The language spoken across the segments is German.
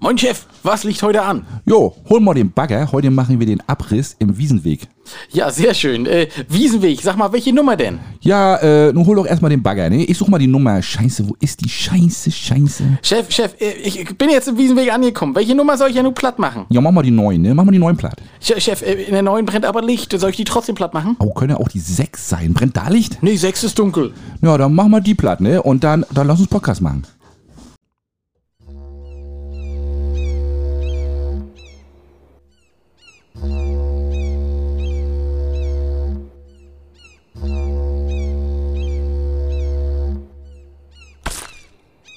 Moin Chef, was liegt heute an? Jo, hol mal den Bagger. Heute machen wir den Abriss im Wiesenweg. Ja, sehr schön. Äh, Wiesenweg, sag mal, welche Nummer denn? Ja, äh, nun hol doch erstmal den Bagger, ne? Ich such mal die Nummer. Scheiße, wo ist die Scheiße, Scheiße? Chef, Chef, äh, ich bin jetzt im Wiesenweg angekommen. Welche Nummer soll ich ja nur platt machen? Ja, mach mal die neun, ne? Mach mal die neun platt. Chef, Chef äh, in der neuen brennt aber Licht. Soll ich die trotzdem platt machen? Oh, können ja auch die sechs sein. Brennt da Licht? Nee, sechs ist dunkel. Ja, dann mach mal die platt, ne? Und dann, dann lass uns Podcast machen.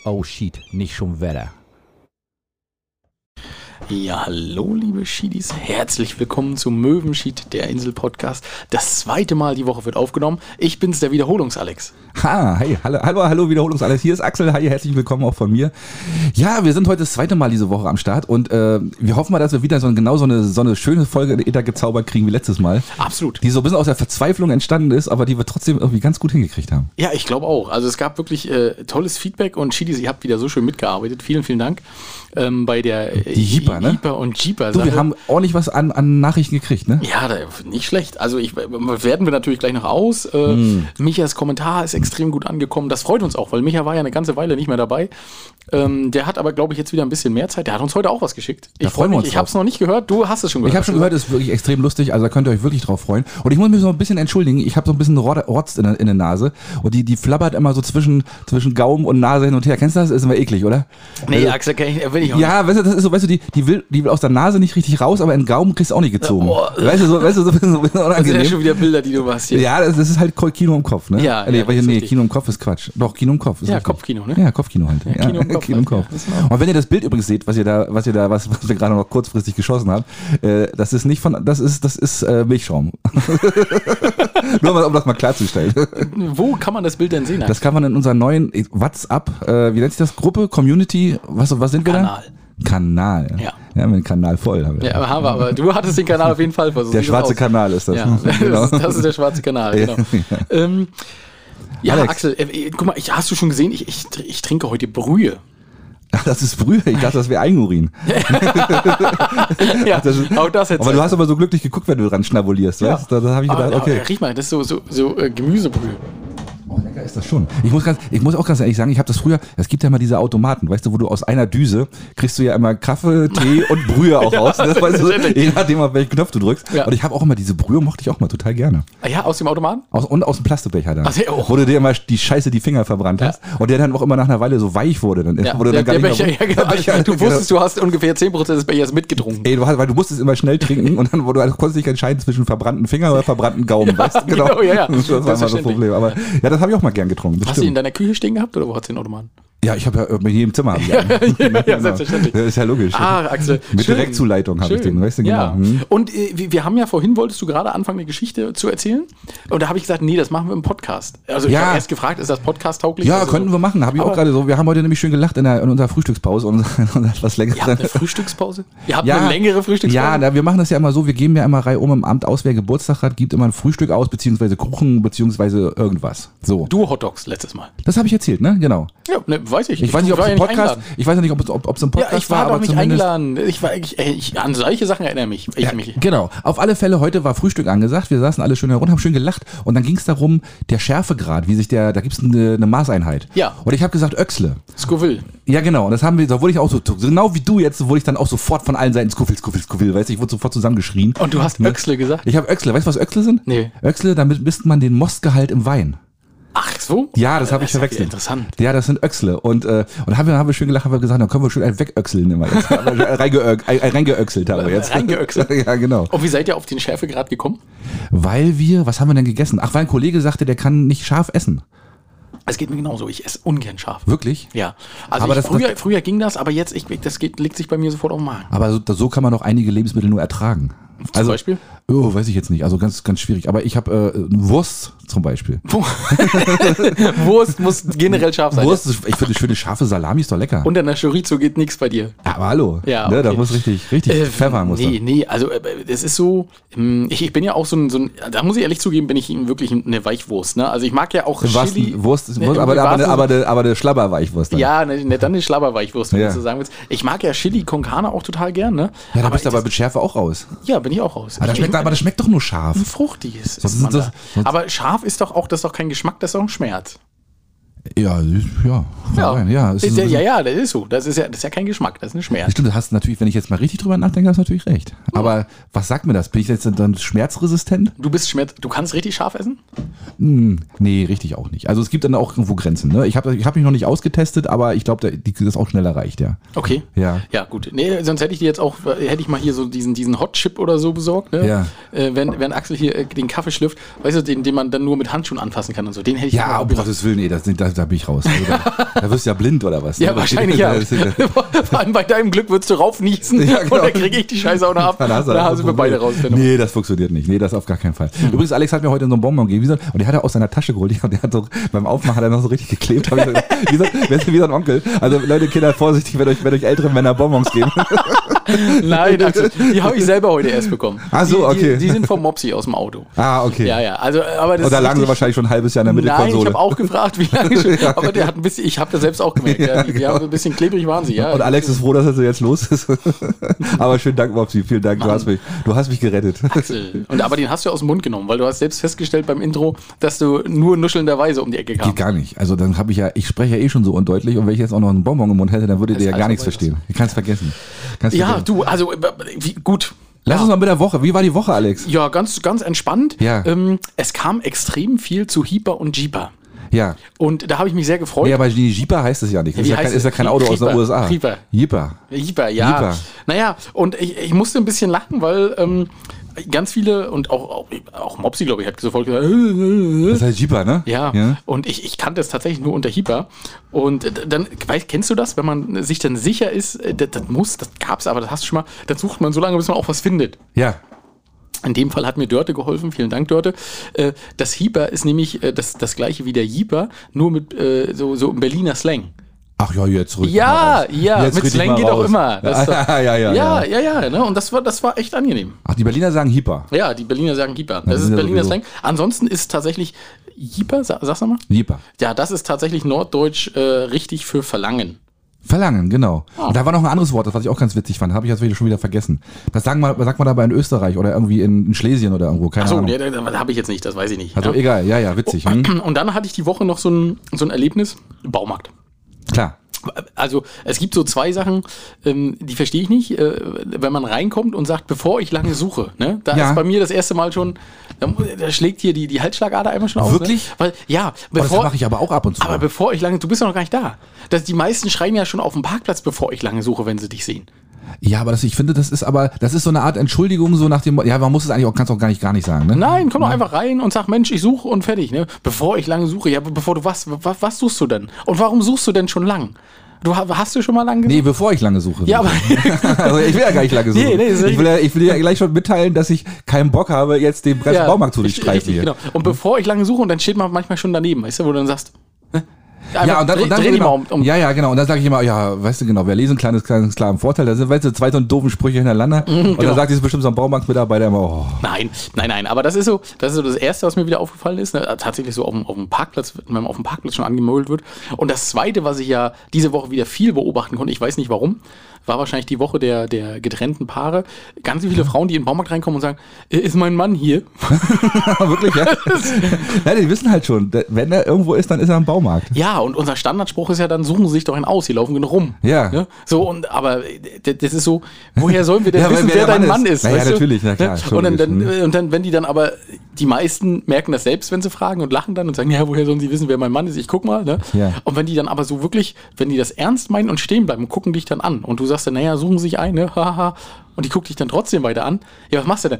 Oh shit, nicht schon Wetter. Ja, hallo, liebe Schiedis. Herzlich willkommen zum Möwenschied, der Insel-Podcast. Das zweite Mal die Woche wird aufgenommen. Ich bin's, der Wiederholungs-Alex. Ha, hey, hallo, hallo, hallo, Wiederholungs alles. Hier ist Axel. Hi, herzlich willkommen auch von mir. Ja, wir sind heute das zweite Mal diese Woche am Start und äh, wir hoffen mal, dass wir wieder so genau so eine, so eine schöne Folge da gezaubert kriegen wie letztes Mal. Absolut. Die so ein bisschen aus der Verzweiflung entstanden ist, aber die wir trotzdem irgendwie ganz gut hingekriegt haben. Ja, ich glaube auch. Also es gab wirklich äh, tolles Feedback und Schiedis, ihr habt wieder so schön mitgearbeitet. Vielen, vielen Dank. Ähm, bei der Die Jeeper, ne? Jeeper und Jeeper. Du, wir haben ordentlich was an, an Nachrichten gekriegt, ne? Ja, nicht schlecht. Also ich werten wir natürlich gleich noch aus. Äh, Hm. Michas Kommentar ist extrem gut angekommen. Das freut uns auch, weil Micha war ja eine ganze Weile nicht mehr dabei. Ähm, der hat aber, glaube ich, jetzt wieder ein bisschen mehr Zeit. Der hat uns heute auch was geschickt. Ich freue mich. Ich habe es noch nicht gehört. Du hast es schon gehört. Ich habe schon gehört, es ist wirklich extrem lustig, also da könnt ihr euch wirklich drauf freuen. Und ich muss mich so ein bisschen entschuldigen, ich habe so ein bisschen Rot- Rotz in der, in der Nase und die, die flabbert immer so zwischen, zwischen Gaumen und Nase hin und her. Kennst du das? Ist immer eklig, oder? Nee, Also- Axel, kann ich, will ich auch Ja, weißt du, das ist so, weißt du, die, die, will, die will aus der Nase nicht richtig raus, aber in den Gaumen kriegst du auch nicht gezogen. Oh. weißt du, so, weißt du, so so bisschen nicht. Das sind ja unangenehm. schon wieder Bilder, die du machst hier. Ja, das, das ist halt Kino im Kopf, ne? Ja, nee, ja, nee richtig. Kino im Kopf ist Quatsch. Doch, Kino im Kopf ist Ja. Kopfkino, ne? Ja, Kopfkino halt. Ja, Kino im Kopf Kino im Kopf. Und wenn ihr das Bild übrigens seht, was ihr da, was ihr da, was, was wir gerade noch kurzfristig geschossen habt, äh, das ist nicht von, das ist, das ist äh, Milchschaum. Nur mal, um das mal klarzustellen. Wo kann man das Bild denn sehen? Das kann man in unserer neuen WhatsApp, äh, wie nennt sich das? Gruppe, Community, was, was sind wir Kanal. da? Kanal. Ja. Ja, wir haben den Kanal voll. Haben wir. Ja, haben wir, aber du hattest den Kanal auf jeden Fall versucht. der schwarze Kanal ist das. Ja, Genau. das, das ist der schwarze Kanal, Ja. genau. Ähm, ja, Alex. Axel, äh, äh, guck mal, ich, hast du schon gesehen, ich, ich, ich trinke heute Brühe. Ach, das ist Brühe. Ich dachte, das wäre Eigenurin. Ja, auch das jetzt. Aber du hast aber so glücklich geguckt, wenn du dran schnabulierst, Ja. weißt? Da, da habe ich gedacht, Aber, okay. aber, riech mal, das ist so, so, so äh, Gemüsebrühe. Oh, lecker ist das schon. Ich muss, ganz, ich muss auch ganz ehrlich sagen, ich habe das früher, es gibt ja immer diese Automaten, weißt du, wo du aus einer Düse kriegst du ja immer Kaffee, Tee und Brühe auch raus. Ne? Weißt du, je nachdem, auf welchen Knopf du drückst. Ja. Und ich habe auch immer diese Brühe, mochte ich auch mal total gerne. Ah ja, aus dem Automaten? Aus, und aus dem Plastikbecher dann. Ach, ja, oh. Wo du dir immer die Scheiße die Finger verbrannt hast. Und der dann auch immer nach einer Weile so weich wurde. Dann, Ja, du der, dann der Becher, nicht ja, mehr- genau. Becher, Du genau. wusstest, du hast ungefähr 10% des Bechers mitgetrunken. Ey, du, hast, weil du musstest immer schnell trinken und dann wo du, also konntest dich entscheiden zwischen verbrannten Finger oder verbrannten Gaumen, weißt du? genau, ja, ja. Das war immer Selbstverständlich. Problem. Aber ja, das habe ich auch mal gern getrunken. Hast du ihn in deiner Küche stehen gehabt oder wo hast du den Automaten? Ja, ich habe ja in jedem Zimmer. hab ich einen. ja, Genau. selbstverständlich. Das ist ja logisch. Ah, Axel. Mit schön. Direktzuleitung habe ich den, weißt du, genau. Ja. Hm. Und äh, wir, haben ja vorhin, wolltest du gerade anfangen, eine Geschichte zu erzählen? Und da habe ich gesagt, nee, das machen wir im Podcast. Also ich Ja. habe erst gefragt, ist das Podcast-tauglich? Ja, Also, könnten wir machen. Habe ich auch gerade so. Wir haben heute nämlich schön gelacht in, der, in unserer Frühstückspause und und etwas länger. Ihr habt eine Frühstückspause? Ihr habt eine längere Frühstückspause? Ja, na, wir machen das ja immer so. Wir geben ja immer Reihe um im Amt aus, wer Geburtstag hat, gibt immer ein Frühstück aus, beziehungsweise Kuchen, beziehungsweise irgendwas. So. Du Hotdogs letztes Mal. Das habe ich erzählt, ne? Genau. Ja, ne, weiß ich. Ich weiß nicht, ob war es im Podcast, eingeladen. ich weiß nicht, ob es, ob, ob es im Podcast Ja, ich war, doch aber nicht eingeladen. Ich war, ich, ich, an solche Sachen erinnere mich. Ich Ja, mich. genau. Auf alle Fälle, heute war Frühstück angesagt. Wir saßen alle schön herum, haben schön gelacht. Und dann ging es darum, der Schärfegrad, wie sich der, da gibt es eine, eine Maßeinheit. Ja. Und ich habe gesagt, Öxle. Scoville. Ja, genau. Und das haben wir, da wurde ich auch so, genau wie du jetzt, wurde ich dann auch sofort von allen Seiten Skuffel, Skuffel, Skuffel, weißt du, ich wurde sofort zusammengeschrien. Und du hast Ne? Öxle gesagt? Ich habe Öxle. Weißt du, was Öxle sind? Nee. Öxle, damit misst man den Mostgehalt im Wein. Ach so? Ja, das habe ich verwechselt. Interessant. Ja, das sind Öxle. Und, äh, und haben wir, haben wir schön gelacht, haben wir gesagt, dann können wir schön einen wegöxeln immer jetzt. Reingeö- äh, Reingeöxelt haben wir jetzt. Reingeöxelt? ja, genau. Und wie seid ihr auf den Schärfegrad gekommen? Weil wir, was haben wir denn gegessen? Ach, weil ein Kollege sagte, der kann nicht scharf essen. Es geht mir genauso. Ich esse ungern scharf. Wirklich? Ja. Also Aber ich, das- früher, früher ging das, aber jetzt, ich, das geht, legt sich bei mir sofort auf den Magen. Aber so, so kann man auch einige Lebensmittel nur ertragen. Zum Beispiel? Oh, weiß ich jetzt nicht. Also ganz, ganz schwierig. Aber ich habe äh, Wurst zum Beispiel. Wurst muss generell scharf sein. Wurst, ich finde, schöne scharfe Salami ist doch lecker. Und an der Chorizo geht nichts bei dir. Aber hallo. Ja, ne, da okay. muss richtig, richtig Äh, Pfeffer muss Nee, da. nee, also äh, es ist so, ähm, ich, ich bin ja auch so ein, so ein, da muss ich ehrlich zugeben, bin ich wirklich eine Weichwurst. Ne? Also ich mag ja auch wahrsten- Chili. Wurst, Ne, Wurst im aber, aber, wahrsten aber, aber, aber eine Schlabberweichwurst dann. Ja, ne, ne, dann eine Schlabberweichwurst, wenn Ja. du so sagen willst. Ich mag ja Chili con Carne auch total gern, ne? ja da bist du aber mit Schärfe auch raus. Ja, bin ich auch raus. Aber das, Ich- schmeckt, aber das schmeckt doch nur scharf. ein fruchtiges ist ist man das- da. sonst- Aber scharf ist doch auch, das ist doch kein Geschmack, das ist doch ein Schmerz. Ja, ja. Ja, rein. ja, ist ja, ja, ja, das ist so. Das ist ja, das ist ja kein Geschmack, das ist ein Schmerz. Stimmt, das hast du natürlich, wenn ich jetzt mal richtig drüber nachdenke, hast du natürlich recht. Aber was sagt mir das? Bin ich jetzt dann schmerzresistent? Du bist Schmerz, du kannst richtig scharf essen? Hm, nee, richtig auch nicht. Also es gibt dann auch irgendwo Grenzen. Ne? Ich habe ich hab mich noch nicht ausgetestet, aber ich glaube, das ist auch schnell erreicht, ja. Okay. Ja. Ja, gut. Nee, sonst hätte ich dir jetzt auch, äh, hätte ich mal hier so diesen, diesen Hot Chip oder so besorgt, ne? Ja. Äh, wenn, wenn Axel hier äh, den Kaffee schlürft, weißt du, den, den man dann nur mit Handschuhen anfassen kann und so. Den hätte ich Ja, um Gottes Willen, nee, das, da, da bin ich raus. Da, wirst du ja blind oder was? Ja, ne? wahrscheinlich ja. Vor allem bei deinem Glück würdest du raufniesen Ja, genau. und dann kriege ich die Scheiße auch noch ab. Dann hast du da das sind wir beide raus. Dann Nee, das funktioniert nicht. Nee, das auf gar keinen Fall. Übrigens, Alex hat mir heute so einen Bonbon gegeben und der hat er aus seiner Tasche geholt. Und der hat so, beim Aufmachen hat er noch so richtig geklebt. So, wie, so, wie so ein Onkel. Also Leute, Kinder, vorsichtig, wenn euch, wenn euch ältere Männer Bonbons geben. Nein, Axel, die habe ich selber heute erst bekommen. Ach so, die, okay. Die, die sind vom Mopsi aus dem Auto. ah, okay. Ja, ja. Also, aber das Und da ist lagen sie wahrscheinlich schon ein halbes Jahr in der Nein, ich Mittelkonsole. habe auch gefragt, wie lange schon. Aber der hat ein bisschen, ich habe das selbst auch gemerkt. Ja, die, die haben ein bisschen klebrig waren sie, ja. und Alex ist froh, dass er so jetzt los ist. aber schönen Dank, Mopsi. Vielen Dank. Du hast mich, du hast mich gerettet. Axel. Und aber den hast du aus dem Mund genommen, weil du hast selbst festgestellt beim Intro, dass du nur nuschelnderweise um die Ecke Geht kamst. gar nicht. Also dann habe ich ja, ich spreche ja eh schon so undeutlich und wenn ich jetzt auch noch einen Bonbon im Mund hätte, dann würdet ihr ja ist gar nichts verstehen. Ich kann es vergessen. Kannst Ja, vergessen. Du, also äh, wie, gut. Lass ja. uns mal mit der Woche. Wie war die Woche, Alex? Ja, ganz, ganz entspannt. Ja. Ähm, es kam extrem viel zu Hyper und Jeeper. Ja. Und da habe ich mich sehr gefreut. Nee, aber die Jeeper heißt es ja nicht. Das Wie ist ja, kein, ist ja kein Auto aus den Jeeper. USA. Jeeper. Jeeper. Jeeper, ja. Jeeper. Naja, und ich, ich musste ein bisschen lachen, weil ähm, ganz viele und auch, auch, auch Mopsi, glaube ich, hat sofort gesagt, Das heißt Jeeper, ne? Ja, ja. und ich, ich kannte es tatsächlich nur unter Hyper. Und dann, weißt, kennst du das, wenn man sich dann sicher ist, äh, das, das muss, das gab's, aber das hast du schon mal, dann sucht man so lange, bis man auch was findet. Ja. In dem Fall hat mir Dörte geholfen, vielen Dank Dörte. Äh, Das Hyper ist nämlich äh, das, das gleiche wie der Jeeper, nur mit so, so im Berliner Slang. Ach ja, jetzt rück Ja, ja, Jetzt mit Slang geht auch raus. immer. Das ja, ja, ja, ja, ja. ja, ja, ne? Und das war, das war echt angenehm. Ach, die Berliner sagen Jeeper. Ja, die Berliner sagen. Ja, Das die ist Berliner sowieso- Slang. Ansonsten ist tatsächlich sag, sag's nochmal? Jeeper. Ja, das ist tatsächlich norddeutsch äh, richtig für Verlangen. Verlangen, genau. Ah. Und da war noch ein anderes Wort, das was ich auch ganz witzig fand. Habe ich jetzt wieder schon wieder vergessen. Das sagen wir, sagt man dabei in Österreich oder irgendwie in, in Schlesien oder irgendwo. Keine Achso, Ahnung. nee, das habe ich jetzt nicht, das weiß ich nicht. Also ja. egal, ja, ja, witzig. Hm? Und dann hatte ich die Woche noch so ein, so ein Erlebnis, Baumarkt. Klar. Also es gibt so zwei Sachen, ähm, die verstehe ich nicht, äh, wenn man reinkommt und sagt, bevor ich lange suche. Ne? Da Ja. ist bei mir das erste Mal schon, da, da schlägt hier die, die Halsschlagader einmal schon aus. Wirklich? Ne? Weil, ja, Oh, das bevor, mache ich aber auch ab und zu. aber bevor ich lange, du bist ja noch gar nicht da. Das, die meisten schreien ja schon auf dem Parkplatz, bevor ich lange suche, wenn sie dich sehen. Ja, aber das, ich finde, das ist aber, das ist so eine Art Entschuldigung, so nach dem, ja, man muss es eigentlich auch, kannst auch gar nicht, gar nicht sagen, ne? Nein, komm doch einfach rein und sag, Mensch, ich suche und fertig. Ne? Bevor ich lange suche, ja, bevor du was, was, was suchst du denn? Und warum suchst du denn schon lang? Du ha- hast du schon mal lang gesucht? Nee, bevor ich lange suche. Ja, aber also ich will ja gar nicht lange suchen. Nee, nee, ich, will ja, ich will ja gleich schon mitteilen, dass ich keinen Bock habe, jetzt den ganzen Ja, Baumarkt zu durchstreifen richtig, hier. Genau. Und bevor ich lange suche, und dann steht man manchmal schon daneben, weißt du, wo du dann sagst, Ja, und dann, dreh, dann dreh mal um. um ja, ja, genau. Und dann sage ich immer, ja, weißt du genau, wer lesen kann, ist kleines klar im Vorteil. Da sind, weißt du, zwei so doofen Sprüche hintereinander. und genau. dann sagt dieses bestimmt so ein Baumarktmitarbeiter immer, oh, Nein, nein, nein. Aber das ist so, das ist so das Erste, was mir wieder aufgefallen ist. Ne? Tatsächlich so auf dem, auf dem Parkplatz, wenn man auf dem Parkplatz schon angemölt wird. Und das Zweite, was ich ja diese Woche wieder viel beobachten konnte, ich weiß nicht warum, war wahrscheinlich die Woche der, der getrennten Paare. Ganz viele Frauen, die in den Baumarkt reinkommen und sagen, "Äh, ist mein Mann hier? wirklich, ja? Nein, die wissen halt schon, wenn er irgendwo ist, dann ist er im Baumarkt. Ja, und unser Standardspruch ist ja dann, suchen Sie sich doch einen aus, hier laufen genug rum. Ja. Ne? So, und aber äh, das ist so, woher sollen wir denn Ja, wissen, wer wer dein Mann Mann ist. ist? Na ja, natürlich, na klar, Ne? schon Und dann, dann, logisch, und dann, wenn die dann aber, die meisten merken das selbst, wenn sie fragen und lachen dann und sagen, ja, woher sollen sie wissen, wer mein Mann ist? Ich guck mal. Ne? Ja. Und wenn die dann aber so wirklich, wenn die das ernst meinen und stehen bleiben gucken dich dann an und du sagst dann, naja, suchen Sie sich ein, ne? Haha. Und die guckt dich dann trotzdem weiter an. Ja, was machst du denn?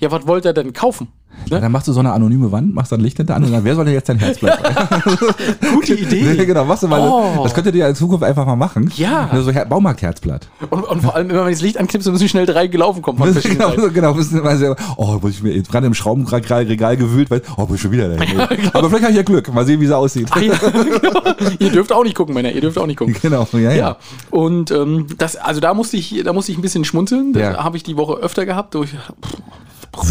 Ja, was wollt ihr denn kaufen? Ja, dann machst du so eine anonyme Wand, machst dann Licht hinter an und dann, wer soll denn jetzt dein Herzblatt? Gute Idee. genau, machst du mal. Oh. Das könntet ihr in Zukunft einfach mal machen. Ja. So Her Baumarkt-Herzblatt. Und, und vor allem, wenn man das Licht anknipst, dann müssen schnell drei gelaufen kommen. Von genau, Seiten. so, genau, sehr, oh, muss ich mir jetzt gerade im Schraubenregal gewühlt, weil, oh, muss ich schon wieder dahin. Aber vielleicht habe ich ja Glück. Mal sehen, wie sie aussieht. Ah, ja, genau. Ihr dürft auch nicht gucken, Männer. Ihr dürft auch nicht gucken. Genau, ja, ja. Ja, und ähm, das, also da musste ich, da musste ich ein bisschen schmunzeln. Das Ja. habe ich die Woche öfter gehabt. Durch,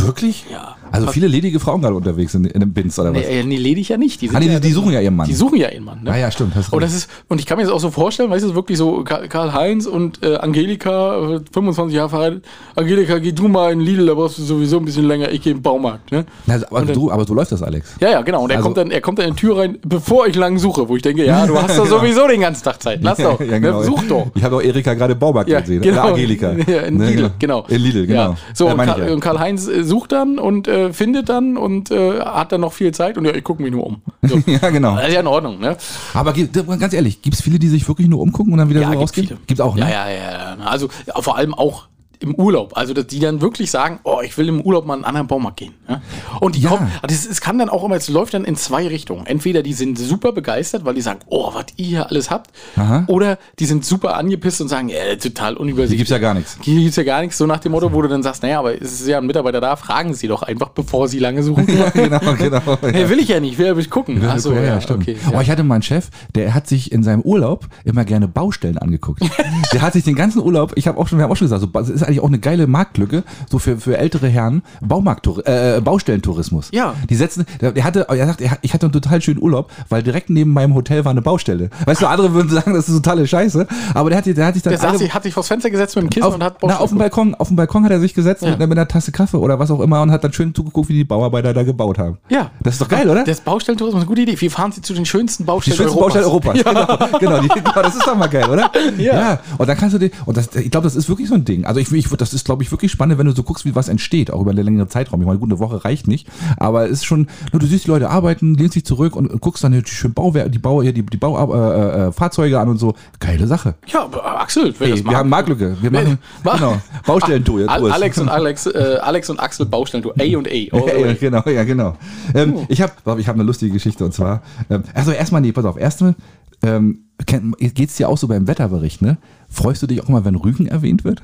Wirklich? Ja. Also viele ledige Frauen gerade unterwegs in, in dem Bins oder was? nee, äh, nee, ledig ja nicht. Die, Ah, die, ja, die suchen ja ihren Mann. die suchen ja ihren Mann. Ne? Ah ja, stimmt. Und das ist, und ich kann mir das auch so vorstellen, weißt du, wirklich so Karl-Heinz und äh, Angelika, äh, 25 Jahre verheiratet. Angelika, geh du mal in Lidl, da brauchst du sowieso ein bisschen länger, ich gehe im Baumarkt. Ne? Na, aber, du, aber so läuft das, Alex. Ja, ja, genau. Und er Also- kommt dann, er kommt dann in die Tür rein, bevor ich lang suche, wo ich denke, ja, du hast doch sowieso den ganzen Tag Zeit. Lass doch. Ja, genau. Such doch. Ich habe auch Erika gerade im Baumarkt Ja, gesehen. genau. Oder Angelika. Ja, in Ne, Lidl, genau. In Lidl, genau. Ja. So, Äh, und Karl-Heinz äh, sucht dann und äh, findet dann und äh, hat dann noch viel Zeit und ja, ich gucke mich nur um. So. ja, genau. Das ist ja in Ordnung, ne? Aber ganz ehrlich, gibt es viele, die sich wirklich nur umgucken und dann wieder Ja, so gibt rausgehen? viele. Gibt's auch, ne? Ja, ja, ja. ja. Also ja, vor allem auch im Urlaub. Also, dass die dann wirklich sagen, oh, ich will im Urlaub mal in einen anderen Baumarkt gehen. Ja? Und die Ja. kommen, also es, kann dann auch immer, es läuft dann in zwei Richtungen. Entweder die sind super begeistert, weil die sagen, oh, was ihr hier alles habt. Aha. Oder die sind super angepisst und sagen, ja, total Hier unübersichtlich. gibt's ja gar nichts. Hier gibt's ja gar nichts, so nach dem Motto, wo du dann sagst, naja, aber es ist ja ein Mitarbeiter da, fragen Sie doch einfach, bevor Sie lange suchen. genau, genau. Hey, will ich ja nicht, will ja gucken. Ach so, ja, ja, stimmt. okay. Oh, ich hatte mal einen Chef, der hat sich in seinem Urlaub immer gerne Baustellen angeguckt. der hat sich den ganzen Urlaub, ich habe auch schon, wir haben auch schon gesagt, so, eigentlich auch eine geile Marktlücke, so für, für ältere Herren, Baumarkt, äh, Baustellentourismus. Ja. Die setzen, der, hatte, er sagt, ich hatte einen total schönen Urlaub, weil direkt neben meinem Hotel war eine Baustelle. Weißt du, andere würden sagen, das ist totale Scheiße, aber der hat, der hat sich dann Der saß, alle- sich- hat sich vors Fenster gesetzt mit dem Kissen auf, und hat na, auf dem. Balkon, auf dem Balkon hat er sich gesetzt Ja. mit, einer- mit einer Tasse Kaffee oder was auch immer und hat dann schön zugeguckt, wie die Bauarbeiter da gebaut haben. Ja. Das ist doch geil, oder? Das Baustellentourismus ist eine gute Idee. Wie fahren Sie zu den schönsten Die Baustellen schönste Europas? Baustelle Europas. Genau, genau, die, genau, das ist doch mal geil, oder? Ja. Und dann kannst du dir, und das, ich glaube, das ist wirklich so ein Ding. Also ich, ich das ist, glaube ich, wirklich spannend, wenn du so guckst, wie was entsteht, auch über einen längeren Zeitraum. Ich meine, gut, eine Woche reicht nicht, aber es ist schon, nur du siehst die Leute arbeiten, lehnst dich zurück und, guckst dann die schönen Bauwerke, die Bau, die, die Bau, äh, äh, Fahrzeuge an und so. Geile Sache. Ja, aber Axel, Hey, wir haben Marktlücke. Wir machen, Mach- genau, Baustellentour. jetzt Al. Alex und Alex, äh, Alex und Axel Baustellentour. A und A. Ja, genau, ja, genau. Ähm, Ich habe ich hab eine lustige Geschichte und zwar, ähm, also erstmal, nee, pass auf, erstmal, ähm, geht es dir auch so beim Wetterbericht, ne? Freust du dich auch mal, wenn Rügen erwähnt wird?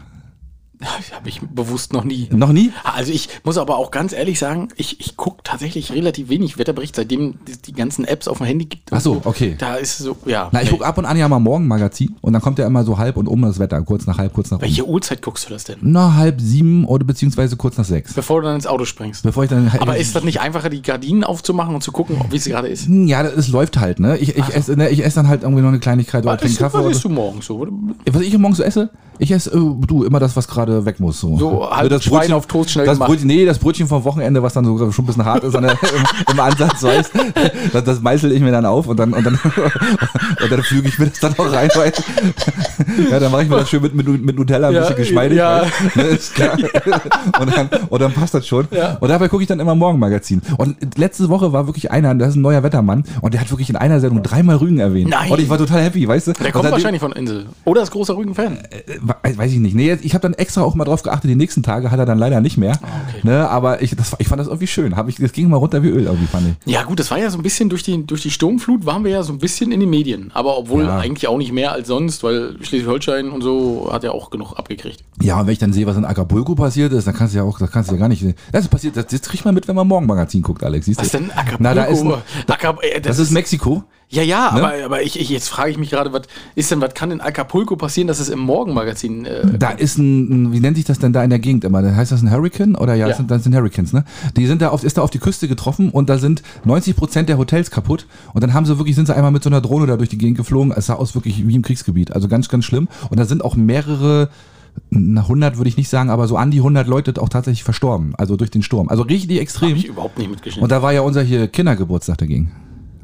Habe ich bewusst noch nie. Noch nie? Also ich muss aber auch ganz ehrlich sagen, ich, ich gucke tatsächlich relativ wenig Wetterbericht, seitdem es die ganzen Apps auf dem Handy gibt. Ach so, okay. Da ist so, ja. Na, ich gucke ab und an ja mal Morgenmagazin und dann kommt ja immer so halb und um das Wetter, kurz nach halb, kurz nach um. Welche Uhrzeit guckst du das denn? Na, halb sieben oder beziehungsweise kurz nach sechs. Bevor du dann ins Auto springst. Bevor ich dann Aber ist das nicht einfacher, die Gardinen aufzumachen und zu gucken, wie es gerade ist? ja, das läuft halt, ne? Ich, ich, esse, ne? ich esse dann halt irgendwie noch eine Kleinigkeit oder Was trinke Kaffee. was isst du morgens so? was ich morgens so esse? Ich esse, äh, du, immer das, was gerade weg muss. So, So halb Schwein auf Toast schnell das gemacht. Brötchen, Nee, das Brötchen vom Wochenende, was dann so schon ein bisschen hart ist der, im, im Ansatz, weißt das, das meißel ich mir dann auf und dann, und dann, und dann füge ich mir das dann auch rein, weil, ja, dann mache ich mir das schön mit, mit, mit Nutella ein Ja, bisschen geschmeidig, ja. weißt, ne, ist klar. Und, dann, und dann passt das schon. Ja. Und dabei gucke ich dann immer Morgenmagazin. Und letzte Woche war wirklich einer, das ist ein neuer Wettermann, und der hat wirklich in einer Sendung dreimal Rügen erwähnt. Nein. Und ich war total happy, weißt du? Der kommt seitdem- wahrscheinlich von Insel. Oder ist großer Rügen-Fan. äh, weiß ich nicht. Nee, ich habe dann extra auch mal drauf geachtet, die nächsten Tage hat er dann leider nicht mehr. Ah, okay. Ne, aber ich, das, ich fand das irgendwie schön. Hab ich, das ging mal runter wie Öl irgendwie, fand ich. Ja, gut, das war ja so ein bisschen durch die, durch die Sturmflut, waren wir ja so ein bisschen in den Medien. Aber obwohl Ja. eigentlich auch nicht mehr als sonst, weil Schleswig-Holstein und so hat ja auch genug abgekriegt. Ja, und wenn ich dann sehe, was in Acapulco passiert ist, dann kannst du ja auch, das kannst du ja gar nicht. Das passiert, das, das kriegt man mit, wenn man Morgenmagazin guckt, Alex. Siehst du? Was denn Acapulco? Na, da ist ein, Acap äh, das ist Mexiko. Ja, ja, Ne? aber, aber ich, ich, jetzt frage ich mich gerade, was ist denn, was kann in Acapulco passieren, dass es im Morgenmagazin. Äh, Da ist ein, wie nennt sich das denn da in der Gegend immer? Heißt das ein Hurricane? Oder ja, Ja. Das, sind, das sind Hurricanes, ne? Die sind da auf, ist da auf die Küste getroffen und da sind 90 Prozent der Hotels kaputt. Und dann haben sie wirklich, sind sie einmal mit so einer Drohne da durch die Gegend geflogen. Es sah aus wirklich wie im Kriegsgebiet. Also ganz, ganz schlimm. Und da sind auch mehrere, na, 100 würde ich nicht sagen, aber so an die 100 Leute auch tatsächlich verstorben. Also durch den Sturm. Also richtig extrem. Hab ich überhaupt nicht mitgeschnitten. Und da war ja unser hier Kindergeburtstag dagegen.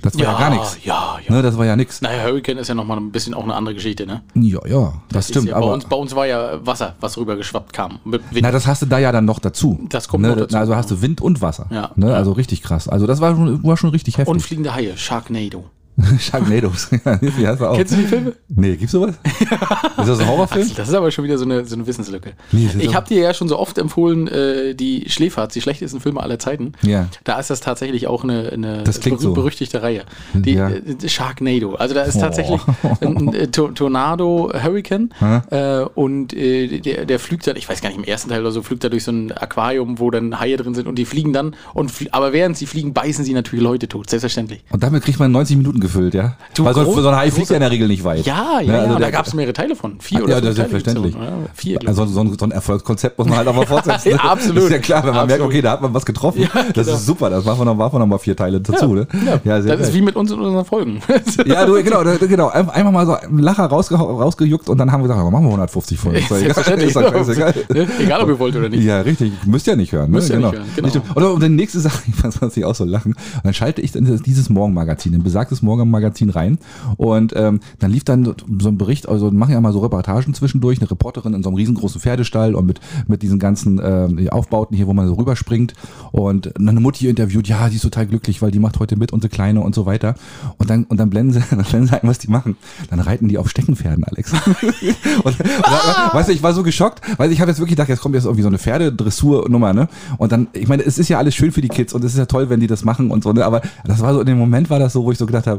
Das war ja, gar nichts. Ja, ja. Ne, das war ja nix. Naja, Hurricane ist ja nochmal ein bisschen auch eine andere Geschichte, ne? Ja, ja, das, Ist stimmt. ja, aber bei, uns, bei uns war ja Wasser, was rübergeschwappt kam. Na, das hast du da ja dann noch dazu. Das kommt ne? noch dazu. Also hast du Wind und Wasser. Ja. Ne? Also richtig krass. Also das war schon, war schon richtig heftig. und fliegende Haie, Sharknado. Sharknados. Wie heißt er auch? Kennst du die Filme? Nee, gibt's sowas? ist das ein Horrorfilm? Das ist aber schon wieder so eine, so eine Wissenslücke. Nee, ich habe dir ja schon so oft empfohlen, äh, die Schläferz, die schlechtesten Filme aller Zeiten. Ja. Da ist das tatsächlich auch eine, eine klingt so. berüchtigte Reihe. Die Ja. äh, Sharknado. Also da ist Oh. tatsächlich ein äh, To- Tornado Hurricane äh, und äh, der, der fliegt dann, ich weiß gar nicht, im ersten Teil oder so, fliegt er durch so ein Aquarium, wo dann Haie drin sind und die fliegen dann und aber während sie fliegen, beißen sie natürlich Leute tot, selbstverständlich. Und damit kriegt man 90 Minuten gefüllt, ja? Du, Weil so, so ein Hai fliegt ja in der Regel nicht weit. Ja, ja, Ne, ja, also da gab es mehrere Teile von. Vier Ah, oder ja, das ist selbstverständlich. Ja, vier, Also so ein, so ein Erfolgskonzept muss man halt auch mal fortsetzen. Ne? absolut. Ist ja klar, wenn man merkt, Absolut. okay, da hat man was getroffen. Ja, Das genau. ist super, das machen wir noch, machen wir noch mal vier Teile dazu. Ne? Das ist geil. wie mit uns in unseren Folgen. Ja, du, genau, genau. Ein- Einfach mal so einen Lacher rausge rausgejuckt und dann haben wir gesagt, machen wir 150 Folgen. Ist. Selbstverständlich. Ist. Ne? Egal, ob ihr wollt oder nicht. Ja, richtig. Müsst ihr nicht hören. Ne? Müsst ihr nicht hören, genau. Nicht- Oder und die nächste Sache, ich fand ich auch so lachen. Dann schalte ich dieses Morgenmagazin, in besagtes Morgenmagazin rein. Und ähm, dann lief dann so ein Bericht, also machen ja mal so Reportagen zwischendurch, eine Reporterin in so einem riesengroßen Pferdestall und mit, mit diesen ganzen ähm, Aufbauten hier, wo man so rüberspringt. Und eine Mutti interviewt, ja, die ist total glücklich, weil die macht heute mit, unsere Kleine und so weiter. Und dann, und dann blenden sie, dann blenden sie ein, was die machen. Dann reiten die auf Steckenpferden, Alex. und, da, weißt du, ich war so geschockt, weil ich habe jetzt wirklich gedacht, jetzt kommt jetzt irgendwie so eine Pferdedressurnummer, ne? Und dann, ich meine, es ist ja alles schön für die Kids und es ist ja toll, wenn die das machen und so, ne? Aber das war so, in dem Moment war das so, wo ich so gedacht habe,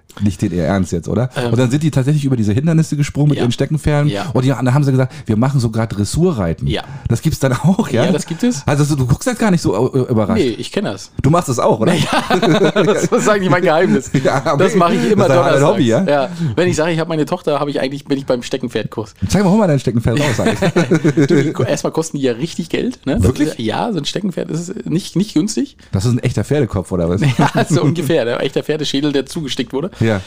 nicht den ihr Ernst jetzt, oder? und dann sind die tatsächlich über diese Hindernisse gesprungen mit Ähm. Ja. ihren Steckenpferden. Ja. Und die, dann haben sie gesagt, wir machen sogar Dressurreiten. Ja. Das gibt's dann auch, ja? Ja, das gibt es. Also so, du guckst jetzt gar nicht so äh, überrascht. Nee, ich kenne das. Du machst das auch, oder? das ist eigentlich mein Geheimnis. Ja. Das mache ich immer Das ist dein donnerstags. Hobby, ja? Wenn ich sage, ich habe meine Tochter, habe ich eigentlich bin ich beim Steckenpferdkurs. Zeig mal, hol mal dein Steckenpferd raus, Erstmal kosten die ja richtig Geld. Ne? Wirklich? Ist, ja, so ein Steckenpferd ist nicht, nicht günstig. Das ist ein echter Pferdekopf, oder was? Ja, so ungefähr. Der echter Pferdeschädel, der zugestickt wurde. Ja.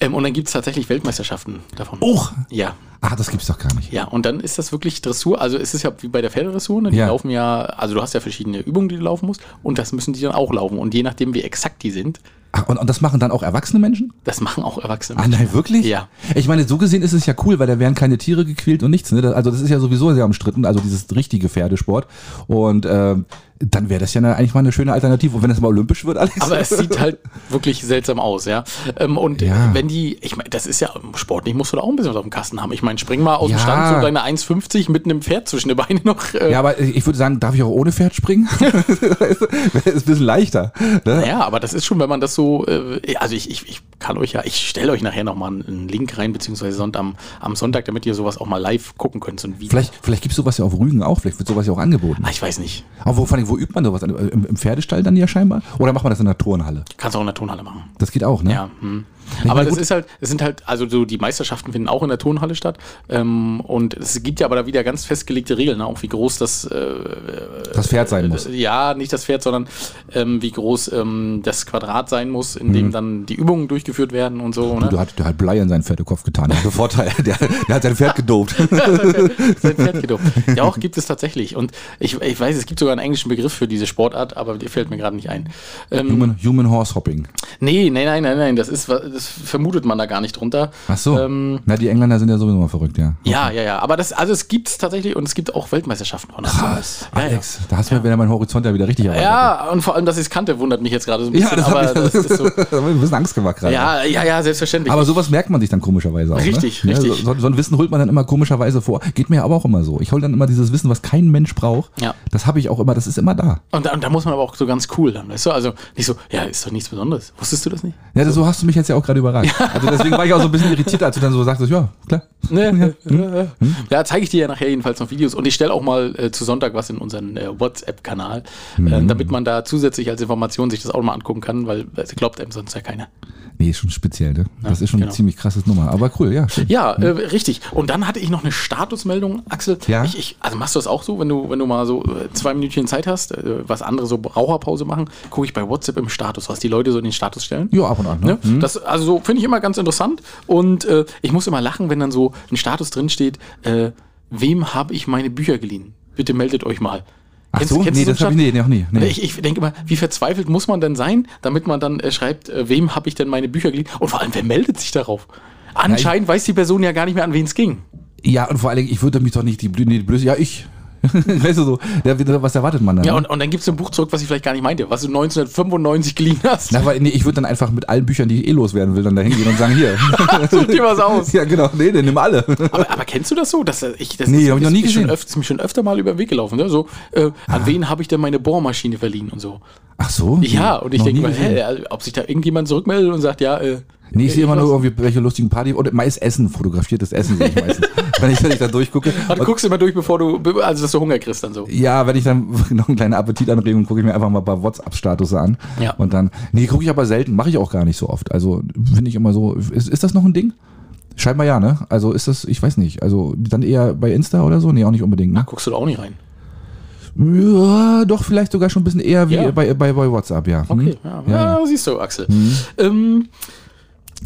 Ähm, und dann gibt es tatsächlich Weltmeisterschaften davon. Och! Ja. Ah, das gibt's doch gar nicht. Ja, und dann ist das wirklich Dressur. Also es ist ja wie bei der Pferdedressur, ne? die Ja. laufen ja, also du hast ja verschiedene Übungen, die du laufen musst, und das müssen die dann auch laufen. Und je nachdem, wie exakt die sind, Ach, und, und das machen dann auch erwachsene Menschen? das machen auch Erwachsene. Ah, nein, wirklich? Ja. Ich meine, so gesehen ist es ja cool, weil da werden keine Tiere gequält und nichts. Ne? Also das ist ja sowieso sehr umstritten, also dieses richtige Pferdesport. Und ähm, dann wäre das ja eigentlich mal eine schöne Alternative. Und wenn das mal olympisch wird, Alex. Aber es sieht halt wirklich seltsam aus, ja. Ähm, und Ja. wenn die, ich meine, das ist ja sportlich, musst du da auch ein bisschen was auf dem Kasten haben. Ich meine, spring mal aus dem Ja. Stand so deine 1,50 mit einem Pferd zwischen den Beinen noch. Äh, ja, aber ich würde sagen, darf ich auch ohne Pferd springen? ist ein bisschen leichter. Ne? Ja, aber das ist schon, wenn man das so, äh, also ich, ich, ich kann euch ja, ich stelle euch nachher nochmal einen Link rein, beziehungsweise Sonntag, am, am Sonntag, damit ihr sowas auch mal live gucken könnt, so ein Video. Vielleicht, vielleicht gibt es sowas ja auf Rügen auch, vielleicht wird sowas ja auch angeboten. Ah, ich weiß nicht. Aber wo, vor allem, wo übt man sowas? Im, Im Pferdestall dann ja scheinbar? Oder macht man das in der Turnhalle? Kannst auch in der Turnhalle machen. Das geht auch, ne? Ja. Hm. Meine, Aber das ist halt, es sind halt, also so die Meisterschaften finden auch in der Turnhalle statt. Ähm, und es gibt ja aber da wieder ganz festgelegte Regeln, ne? auch wie groß das äh, Das Pferd sein muss. Ja, nicht das Pferd, sondern ähm, wie groß ähm, das Quadrat sein muss, in dem dann die Übungen durchgeführt werden und so. Ne? Du hat, der hat Blei in seinen Pferdekopf getan. Der hat Vorteil. Der, der hat sein Pferd gedopt. Sein Pferd gedopt. Ja, auch gibt es tatsächlich. Und ich, ich weiß, es gibt sogar einen englischen Begriff für diese Sportart, aber der fällt mir gerade nicht ein. Ähm, Human, Human Horse Hopping. nee, nein, nein, nein, nein, das ist, wa- das vermutet man da gar nicht drunter. Ach so. Ähm, Na, die Engländer sind ja sowieso mal verrückt, ja. ja, ja, ja. Aber das, also es gibt es tatsächlich und es gibt auch Weltmeisterschaften von. Krass. Ja, Alex, da hast du mir wieder mein Horizont ja wieder richtig erweitert. Ja, und vor allem, dass ich es kannte, wundert mich jetzt gerade so ein bisschen. Ja, das aber mich das ist so. hat mir ein bisschen Angst gemacht gerade. Ja, ja, ja, selbstverständlich. Aber sowas merkt man sich dann komischerweise auch. Richtig, ne? richtig. Ja, so, so ein Wissen holt man dann immer komischerweise vor. Geht mir aber auch immer so. Ich hole dann immer dieses Wissen, was kein Mensch braucht. Ja. Das habe ich auch immer, das ist immer da. und, da, und da muss man aber auch so ganz cool dann, weißt du? Also nicht so, ja, ist doch nichts Besonderes. Wusstest du das nicht? Ja, das, so hast du mich jetzt ja auch gerade überrascht. Also deswegen war ich auch so ein bisschen irritiert, als du dann so sagtest, ja, klar. Ne? Ja, ja zeige ich dir ja nachher jedenfalls noch Videos und ich stelle auch mal äh, zu Sonntag was in unseren äh, WhatsApp-Kanal, äh, damit man da zusätzlich als Information sich das auch mal angucken kann, weil es glaubt einem sonst ja keiner. Nee, ist schon speziell, ne? Das ist schon genau. eine ziemlich krasses Nummer. Aber cool, ja. Stimmt. Ja, äh, richtig. Und dann hatte ich noch eine Statusmeldung, Axel. Ja? Ich, ich, also machst du das auch so, wenn du, wenn du mal so äh, zwei Minütchen Zeit hast, äh, was andere so Raucherpause machen, gucke ich bei WhatsApp im Status, was die Leute so in den Status stellen. Ja, ab und an. Ne? Ne? Das, also so finde ich immer ganz interessant. Und äh, ich muss immer lachen, wenn dann so ein Status drin steht, äh, wem habe ich meine Bücher geliehen? Bitte meldet euch mal. Ach so? Nee, du das habe ich nee, noch nie. Nee. Ich, ich denke immer, wie verzweifelt muss man denn sein, damit man dann äh, schreibt, äh, wem habe ich denn meine Bücher geliehen? Und vor allem, wer meldet sich darauf? Anscheinend weiß die Person ja gar nicht mehr, an wen es ging. Ja, und vor Dingen, ich würde mich doch nicht die Blöße, nee, die Blöße, ja, ich. weißt du so, der, was erwartet man dann? Ja, ne? und, und dann gibst du ein Buch zurück, was ich vielleicht gar nicht meinte, was du 1995 geliehen hast. Na, weil, nee, ich würde dann einfach mit allen Büchern, die ich eh loswerden will, dann da hingehen und sagen, hier. Such dir was aus. ja, genau, nee, nee, nimm alle. Aber, aber kennst du das so? Dass, äh, ich, das Nee, ist, hab ich noch nie mir schon gesehen. öfter, ist mir schon öfter mal über den Weg gelaufen. Ne? So, äh, an wen habe ich denn meine Bohrmaschine verliehen und so. Ach so? Ja, und ich denke mal, hä, ob sich da irgendjemand zurückmeldet und sagt, ja, äh, Nee, ich sehe immer nur irgendwie welche lustigen Party oder meist Essen, fotografiertes Essen sehe ich meistens. wenn, ich, wenn ich da durchgucke. Ah, du guckst immer durch, bevor du, also dass du Hunger kriegst dann so. Ja, wenn ich dann noch eine kleine Appetitanregung gucke ich mir einfach mal ein paar WhatsApp-Status an. Ja. Und dann, nee, gucke ich aber selten, mache ich auch gar nicht so oft. Also finde ich immer so, ist, ist das noch ein Ding? Scheinbar ja, ne? Also ist das, ich weiß nicht, also dann eher bei Insta oder so? Nee, auch nicht unbedingt, ne? Guckst du da auch nicht rein. Ja, doch, vielleicht sogar schon ein bisschen eher wie Ja. bei, bei, bei WhatsApp, ja. Hm? Okay, ja, Ja, ja, siehst du, Axel. Ähm,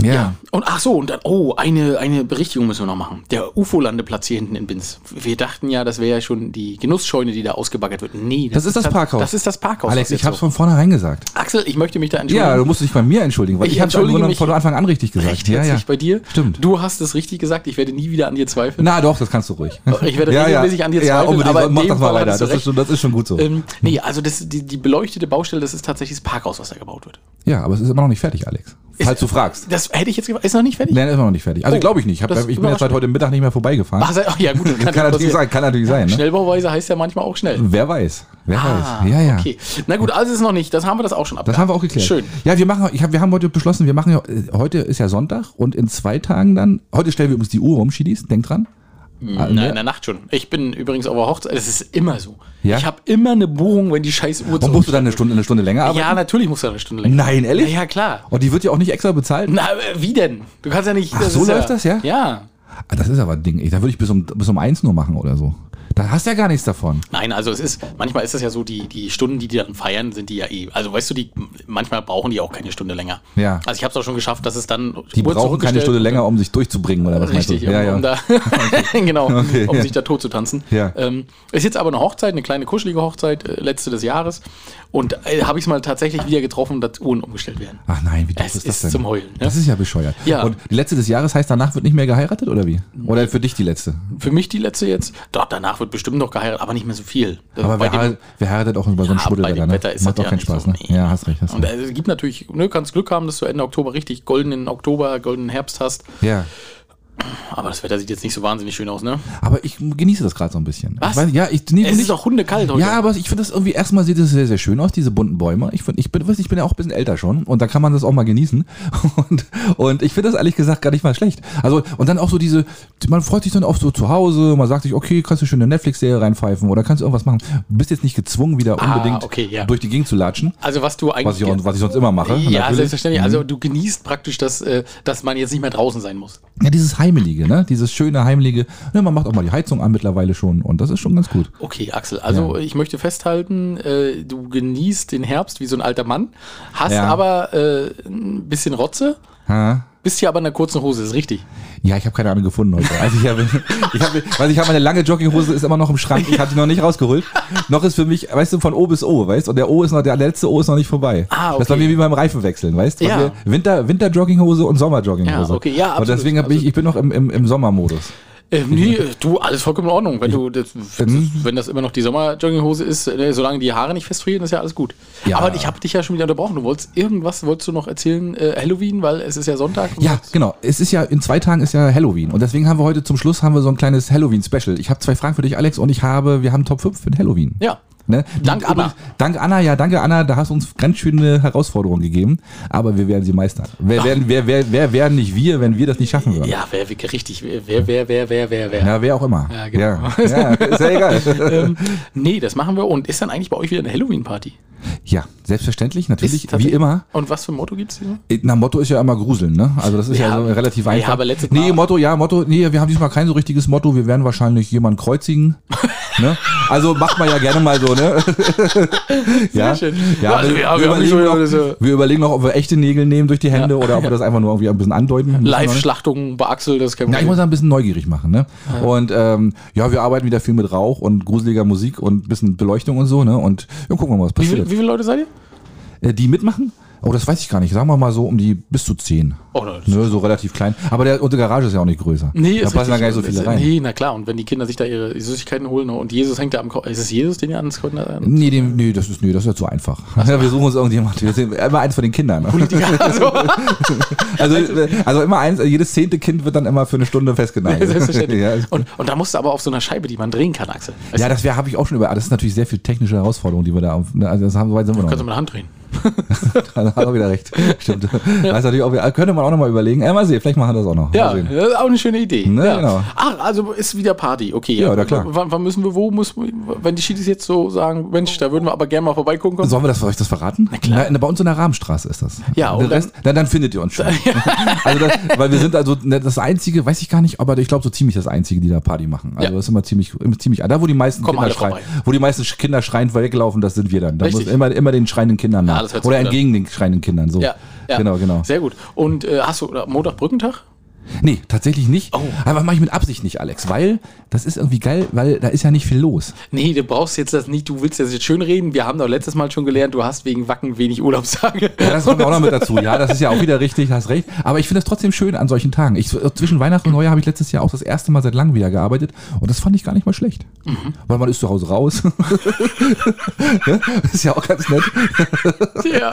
ja. Ja. Und ach so, und dann, oh, eine, eine Berichtigung müssen wir noch machen. Der UFO-Landeplatz hier hinten in Binz. Wir dachten ja, das wäre ja schon die Genussscheune, die da ausgebaggert wird. Nee, Das ist das tats- Parkhaus. Das ist das Parkhaus. Alex, ich hab's so. von vornherein gesagt. Axel, ich möchte mich da entschuldigen. Ja, du musst dich bei mir entschuldigen, weil Ich ich, hab's entschuldige von mich von Anfang an richtig gesagt. Recht ja, ja. bei dir. Stimmt. Du hast es richtig gesagt. Ich werde nie wieder an dir zweifeln. Na doch, das kannst du ruhig. Ich werde regelmäßig an dir Ja, zweifeln, unbedingt. aber Mach das mal weiter. Das ist, schon, das ist schon gut so. Ähm, nee, also das, die, die beleuchtete Baustelle, das ist tatsächlich das Parkhaus, was da gebaut wird. Ja, aber es ist immer noch nicht fertig, Alex. Falls du fragst. Das hätte ich jetzt gefragt. Ist noch nicht fertig? Nein, ist noch nicht fertig. Also Oh, glaube ich nicht. Ich, hab, das ich bin jetzt seit heute Mittag nicht mehr vorbeigefahren. Ach, ach ja, gut. das kann, ja natürlich sein, kann natürlich sein. Ne? Schnellbauweise heißt ja manchmal auch schnell. Wer weiß. Wer Ah, weiß. Ja, ja. Okay. Na gut, also ist noch nicht. Das haben wir das auch schon Das abgehakt. haben wir auch geklärt. Schön. Ja, wir machen, ich hab, wir haben heute beschlossen, wir machen ja, äh, heute ist ja Sonntag und in zwei Tagen dann, heute stellen wir übrigens die Uhr um, Schiedis, denk dran. Ah, Nein, ne? in der Nacht schon. Ich bin übrigens auf der Hochzeit. Es ist immer so. Ja? Ich habe immer eine Buchung, wenn die scheiß Uhr Und musst du dann eine Stunde, eine Stunde länger arbeiten? Ja, natürlich muss er eine Stunde länger. Nein, ehrlich? Ja, ja, klar. Und die wird ja auch nicht extra bezahlt? Na, äh, wie denn? Du kannst ja nicht. Ach, so läuft das, ja? Ja. Ah, Das ist aber ein Ding. Ich- Da würde ich bis um, bis um eins nur machen oder so. Da hast du ja gar nichts davon. Nein, also es ist, manchmal ist es ja so, die, die Stunden, die die dann feiern, sind die ja eh. Also weißt du, die, manchmal brauchen die auch keine Stunde länger. Ja. Also ich habe es auch schon geschafft, dass es dann. Die brauchen keine Stunde und- länger, um sich durchzubringen oder was Richtig, meinst du? um, um da, genau, Okay, um ja. sich da tot zu tanzen. Ja. Ähm, ist jetzt aber eine Hochzeit, eine kleine kuschelige Hochzeit, äh, letzte des Jahres. Und äh, habe ich es mal tatsächlich wieder getroffen, dass Uhren umgestellt werden. Ach nein, wie doof Es ist das ist denn? zum Heulen, ne? Das ist ja bescheuert. Ja. Und die letzte des Jahres heißt, danach wird nicht mehr geheiratet oder wie? Oder für dich die letzte? Für mich die letzte jetzt. Doch, danach wird bestimmt noch geheiratet, aber nicht mehr so viel. Aber wer, dem- wer heiratet auch über so einen Ja, Schmuddel bei dem ne? Wetter ist Macht auch ja keinen Spaß, so. ne? Nee. Ja, hast recht. Hast Und äh, es gibt natürlich, ne, kannst Glück haben, dass du Ende Oktober richtig goldenen Oktober, goldenen Herbst hast. Ja. Aber das Wetter sieht jetzt nicht so wahnsinnig schön aus, ne? Aber ich genieße das gerade so ein bisschen. Was? Ich weiß, ja, ich nee, Es ist auch hundekalt heute. Ja, aber ich finde das irgendwie, erstmal sieht es sehr, sehr schön aus, diese bunten Bäume. Ich, find, ich, bin, ich bin ja auch ein bisschen älter schon und da kann man das auch mal genießen. Und, und ich finde das ehrlich gesagt gar nicht mal schlecht. Also, und dann auch so diese, man freut sich dann auch so zu Hause, man sagt sich, okay, kannst du schön eine Netflix-Serie reinpfeifen oder kannst du irgendwas machen. Du bist jetzt nicht gezwungen, wieder Ah, unbedingt okay, ja. durch die Gegend zu latschen, Also was du eigentlich. was ich, auch, was ich sonst immer mache. ja, natürlich. Mhm. selbstverständlich. Also du genießt praktisch, dass, äh, dass man jetzt nicht mehr draußen sein muss. Ja, dieses Heimelige, ne? Dieses schöne Heimelige. Ja, man macht auch mal die Heizung an mittlerweile schon und das ist schon ganz gut. Okay, Axel, also Ja. ich möchte festhalten, äh, du genießt den Herbst wie so ein alter Mann, hast Ja. aber äh, ein bisschen Rotze, Ha? bist hier aber in einer kurzen Hose, ist richtig. Ja, ich habe keine Ahnung gefunden heute. Also ich habe, ich habe, also ich habe meine lange Jogginghose ist immer noch im Schrank. Ich habe die noch nicht rausgeholt. noch ist für mich, weißt du, von O bis O, weißt? Und der O ist noch, der letzte O ist noch nicht vorbei. Ah, okay. Das war mir wie beim Reifenwechseln, weißt? Bei Ja. Winter, Winter Jogginghose und Sommer Jogginghose. Ja, okay, ja, Und absolut. deswegen habe ich, ich bin noch im, im, im Sommermodus. Äh, nee, du, alles vollkommen in Ordnung. Wenn, du das, wenn das immer noch die Sommerjogginghose ist, äh, solange die Haare nicht festfrieren, ist ja alles gut. Ja. Aber ich habe dich ja schon wieder unterbrochen. Du wolltest irgendwas, wolltest du noch erzählen, äh, Halloween, weil es ist ja Sonntag. Ja, genau. Es ist ja, in zwei Tagen ist ja Halloween. Und deswegen haben wir heute zum Schluss haben wir so ein kleines Halloween-Special. Ich habe zwei Fragen für dich, Alex, und ich habe, wir haben Top 5 für Halloween. Ja. Ne? Dank Anna. Dank Anna, ja, danke Anna, da hast du uns ganz schöne Herausforderungen gegeben, aber wir werden sie meistern. Wer, werden, wer, wer, wer wären nicht wir, wenn wir das nicht schaffen würden? Ja, wer, richtig, wer, wer, wer, wer, wer, wer. Ja, wer auch immer. Ja, genau. Ja, ja ist ja egal. ähm, nee, das machen wir. Und ist dann eigentlich bei euch wieder eine Halloween-Party? ja, selbstverständlich, natürlich, wie immer. Und was für ein Motto gibt's hier? Na, Motto ist ja immer Gruseln, ne? Also das ist ja, Ja, so relativ ja, einfach. aber letztes nee, Mal- Motto, ja, Motto, nee, wir haben diesmal kein so richtiges Motto, wir werden wahrscheinlich jemanden kreuzigen. ne? Also macht man ja gerne mal so, ne? ja, schön. Ja, Ja, also wir, wir- wir, wir überlegen noch, so- wir überlegen noch, ob wir echte Nägel nehmen durch die Hände oder ob wir das einfach nur irgendwie ein bisschen andeuten. Wir. Live-Schlachtung bei Axel, das kann Ja, ich muss ein bisschen neugierig machen, ne? Und ähm, ja, wir arbeiten wieder viel mit Rauch und gruseliger Musik und ein bisschen Beleuchtung und so, ne? Und ja, gucken wir mal, was wie, passiert. viel, wie viele Leute seid ihr? Äh, die mitmachen? Oh, das weiß ich gar nicht. Sagen wir mal so um die bis zu zehn. Oh, das ne, so relativ klein. Aber der, unsere Garage ist ja auch nicht größer. Nee, da ist passen richtig. gar nicht so viele rein. Nee, na klar. Und wenn die Kinder sich da ihre Süßigkeiten holen und Jesus hängt da am Kopf. Ist es Jesus, den ihr ans Kreuz Nee, dem, nee, das ist, nee, das ist ja zu einfach. Ja, wir suchen uns irgendjemand. Wir sind immer eins von den Kindern. also, Also, also immer eins, jedes zehnte Kind wird dann immer für eine Stunde festgenagelt. Selbstverständlich. ja, und, und da musst du aber auf so einer Scheibe, die man drehen kann, Axel. Weißt ja, das habe ich auch schon über. Das ist natürlich sehr viel technische Herausforderung, die wir da auf. ne, Also das haben so weit sind wir noch. kannst du mit der Hand drehen. Da hat er wieder recht. Stimmt. Ist natürlich auch, könnte man auch noch mal überlegen. Ja, mal sehen, vielleicht machen wir das auch noch. Ja, das ist auch eine schöne Idee. Ne, ja. genau. Ach, also ist wieder Party, okay. Ja, na klar. Wann, wann müssen wir, wo muss, wenn die Schiedis jetzt so sagen, Mensch, da würden wir aber gerne mal vorbeigucken kommen. Sollen wir das, soll ich das verraten? Na klar. Na, bei uns in der Rahmenstraße ist das. Ja, und dann- Rest, dann, dann findet ihr uns schon. also das, weil wir sind also das einzige, weiß ich gar nicht, aber ich glaube so ziemlich das einzige, die da Party machen. Also Ja. das ist immer ziemlich, immer ziemlich. Da wo die meisten Kommen Kinder schreien, vorbei. wo die meisten Kinder schreiend weglaufen, das sind wir dann. Da muss immer, immer den schreienden Kindern nach. Das hört sich Oder gut an. entgegen den schreienden Kindern. So. Ja, ja. Genau, genau. Sehr gut. Und äh, hast du oder Montag Brückentag? Nee, tatsächlich nicht. Oh. Aber mache ich mit Absicht nicht, Alex, weil das ist irgendwie geil, weil da ist ja nicht viel los. Nee, du brauchst jetzt das nicht, du willst das jetzt schön reden. Wir haben doch letztes Mal schon gelernt, du hast wegen Wacken wenig Urlaubstage. Ja, das kommt auch noch mit dazu. Ja, das ist ja auch wieder richtig, hast recht. Aber ich finde es trotzdem schön an solchen Tagen. Ich, zwischen Weihnachten und Neujahr habe ich letztes Jahr auch das erste Mal seit langem wieder gearbeitet und das fand ich gar nicht mal schlecht. Weil man ist zu Hause raus. ja, ist ja auch ganz nett. ja.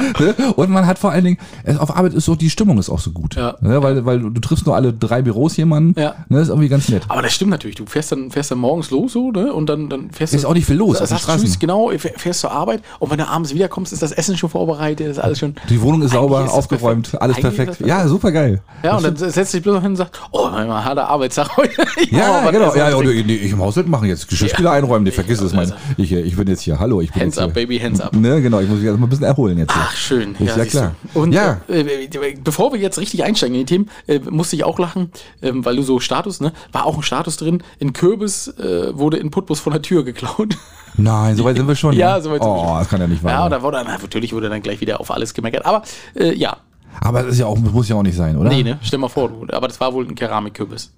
Und man hat vor allen Dingen, auf Arbeit ist so, die Stimmung ist auch so gut. Ja. weil, weil du triffst nur alle drei Büros jemanden. Ja. Ne, ist irgendwie ganz nett. Aber das stimmt natürlich. Du fährst dann, fährst dann morgens los so, ne? Und dann, dann fährst Ist du. auch nicht viel los Das auf den sagst. Tschüss, genau, fährst zur Arbeit und wenn du abends wiederkommst, ist das Essen schon vorbereitet, ist alles schon. Die Wohnung ist sauber, ist das aufgeräumt, perfekt. alles ist perfekt. das Ja, super geil. Ja, und dann setzt dich bloß noch hin und sagt, oh, mein harter Arbeitstag heute. Ja, was genau. Ja, ja, nee, ich im Haushalt machen jetzt Geschirrspüler einräumen. Nee, vergiss es, mein. Ich, ich bin jetzt hier. Hallo, ich bin Hands jetzt up, hier. baby, hands up. Ne, genau, ich muss mich erst mal ein bisschen erholen jetzt. Ach, schön. Ist ja klar. Und Ja. äh, äh, bevor wir jetzt richtig einsteigen in die Themen, äh, musste ich auch lachen, ähm, weil du so Status, ne? War auch ein Status drin. In Kürbis äh, wurde in Putbus von der Tür geklaut. Nein, so weit sind wir schon. Ja, ne? so weit sind wir Oh, schon. das kann ja nicht wahr Ja, sein. und da wurde dann, natürlich wurde dann gleich wieder auf alles gemeckert. Aber äh, ja, Aber das ist ja auch, muss ja auch nicht sein, oder? nee, ne? Stell mal vor, aber das war wohl ein Keramikkürbis.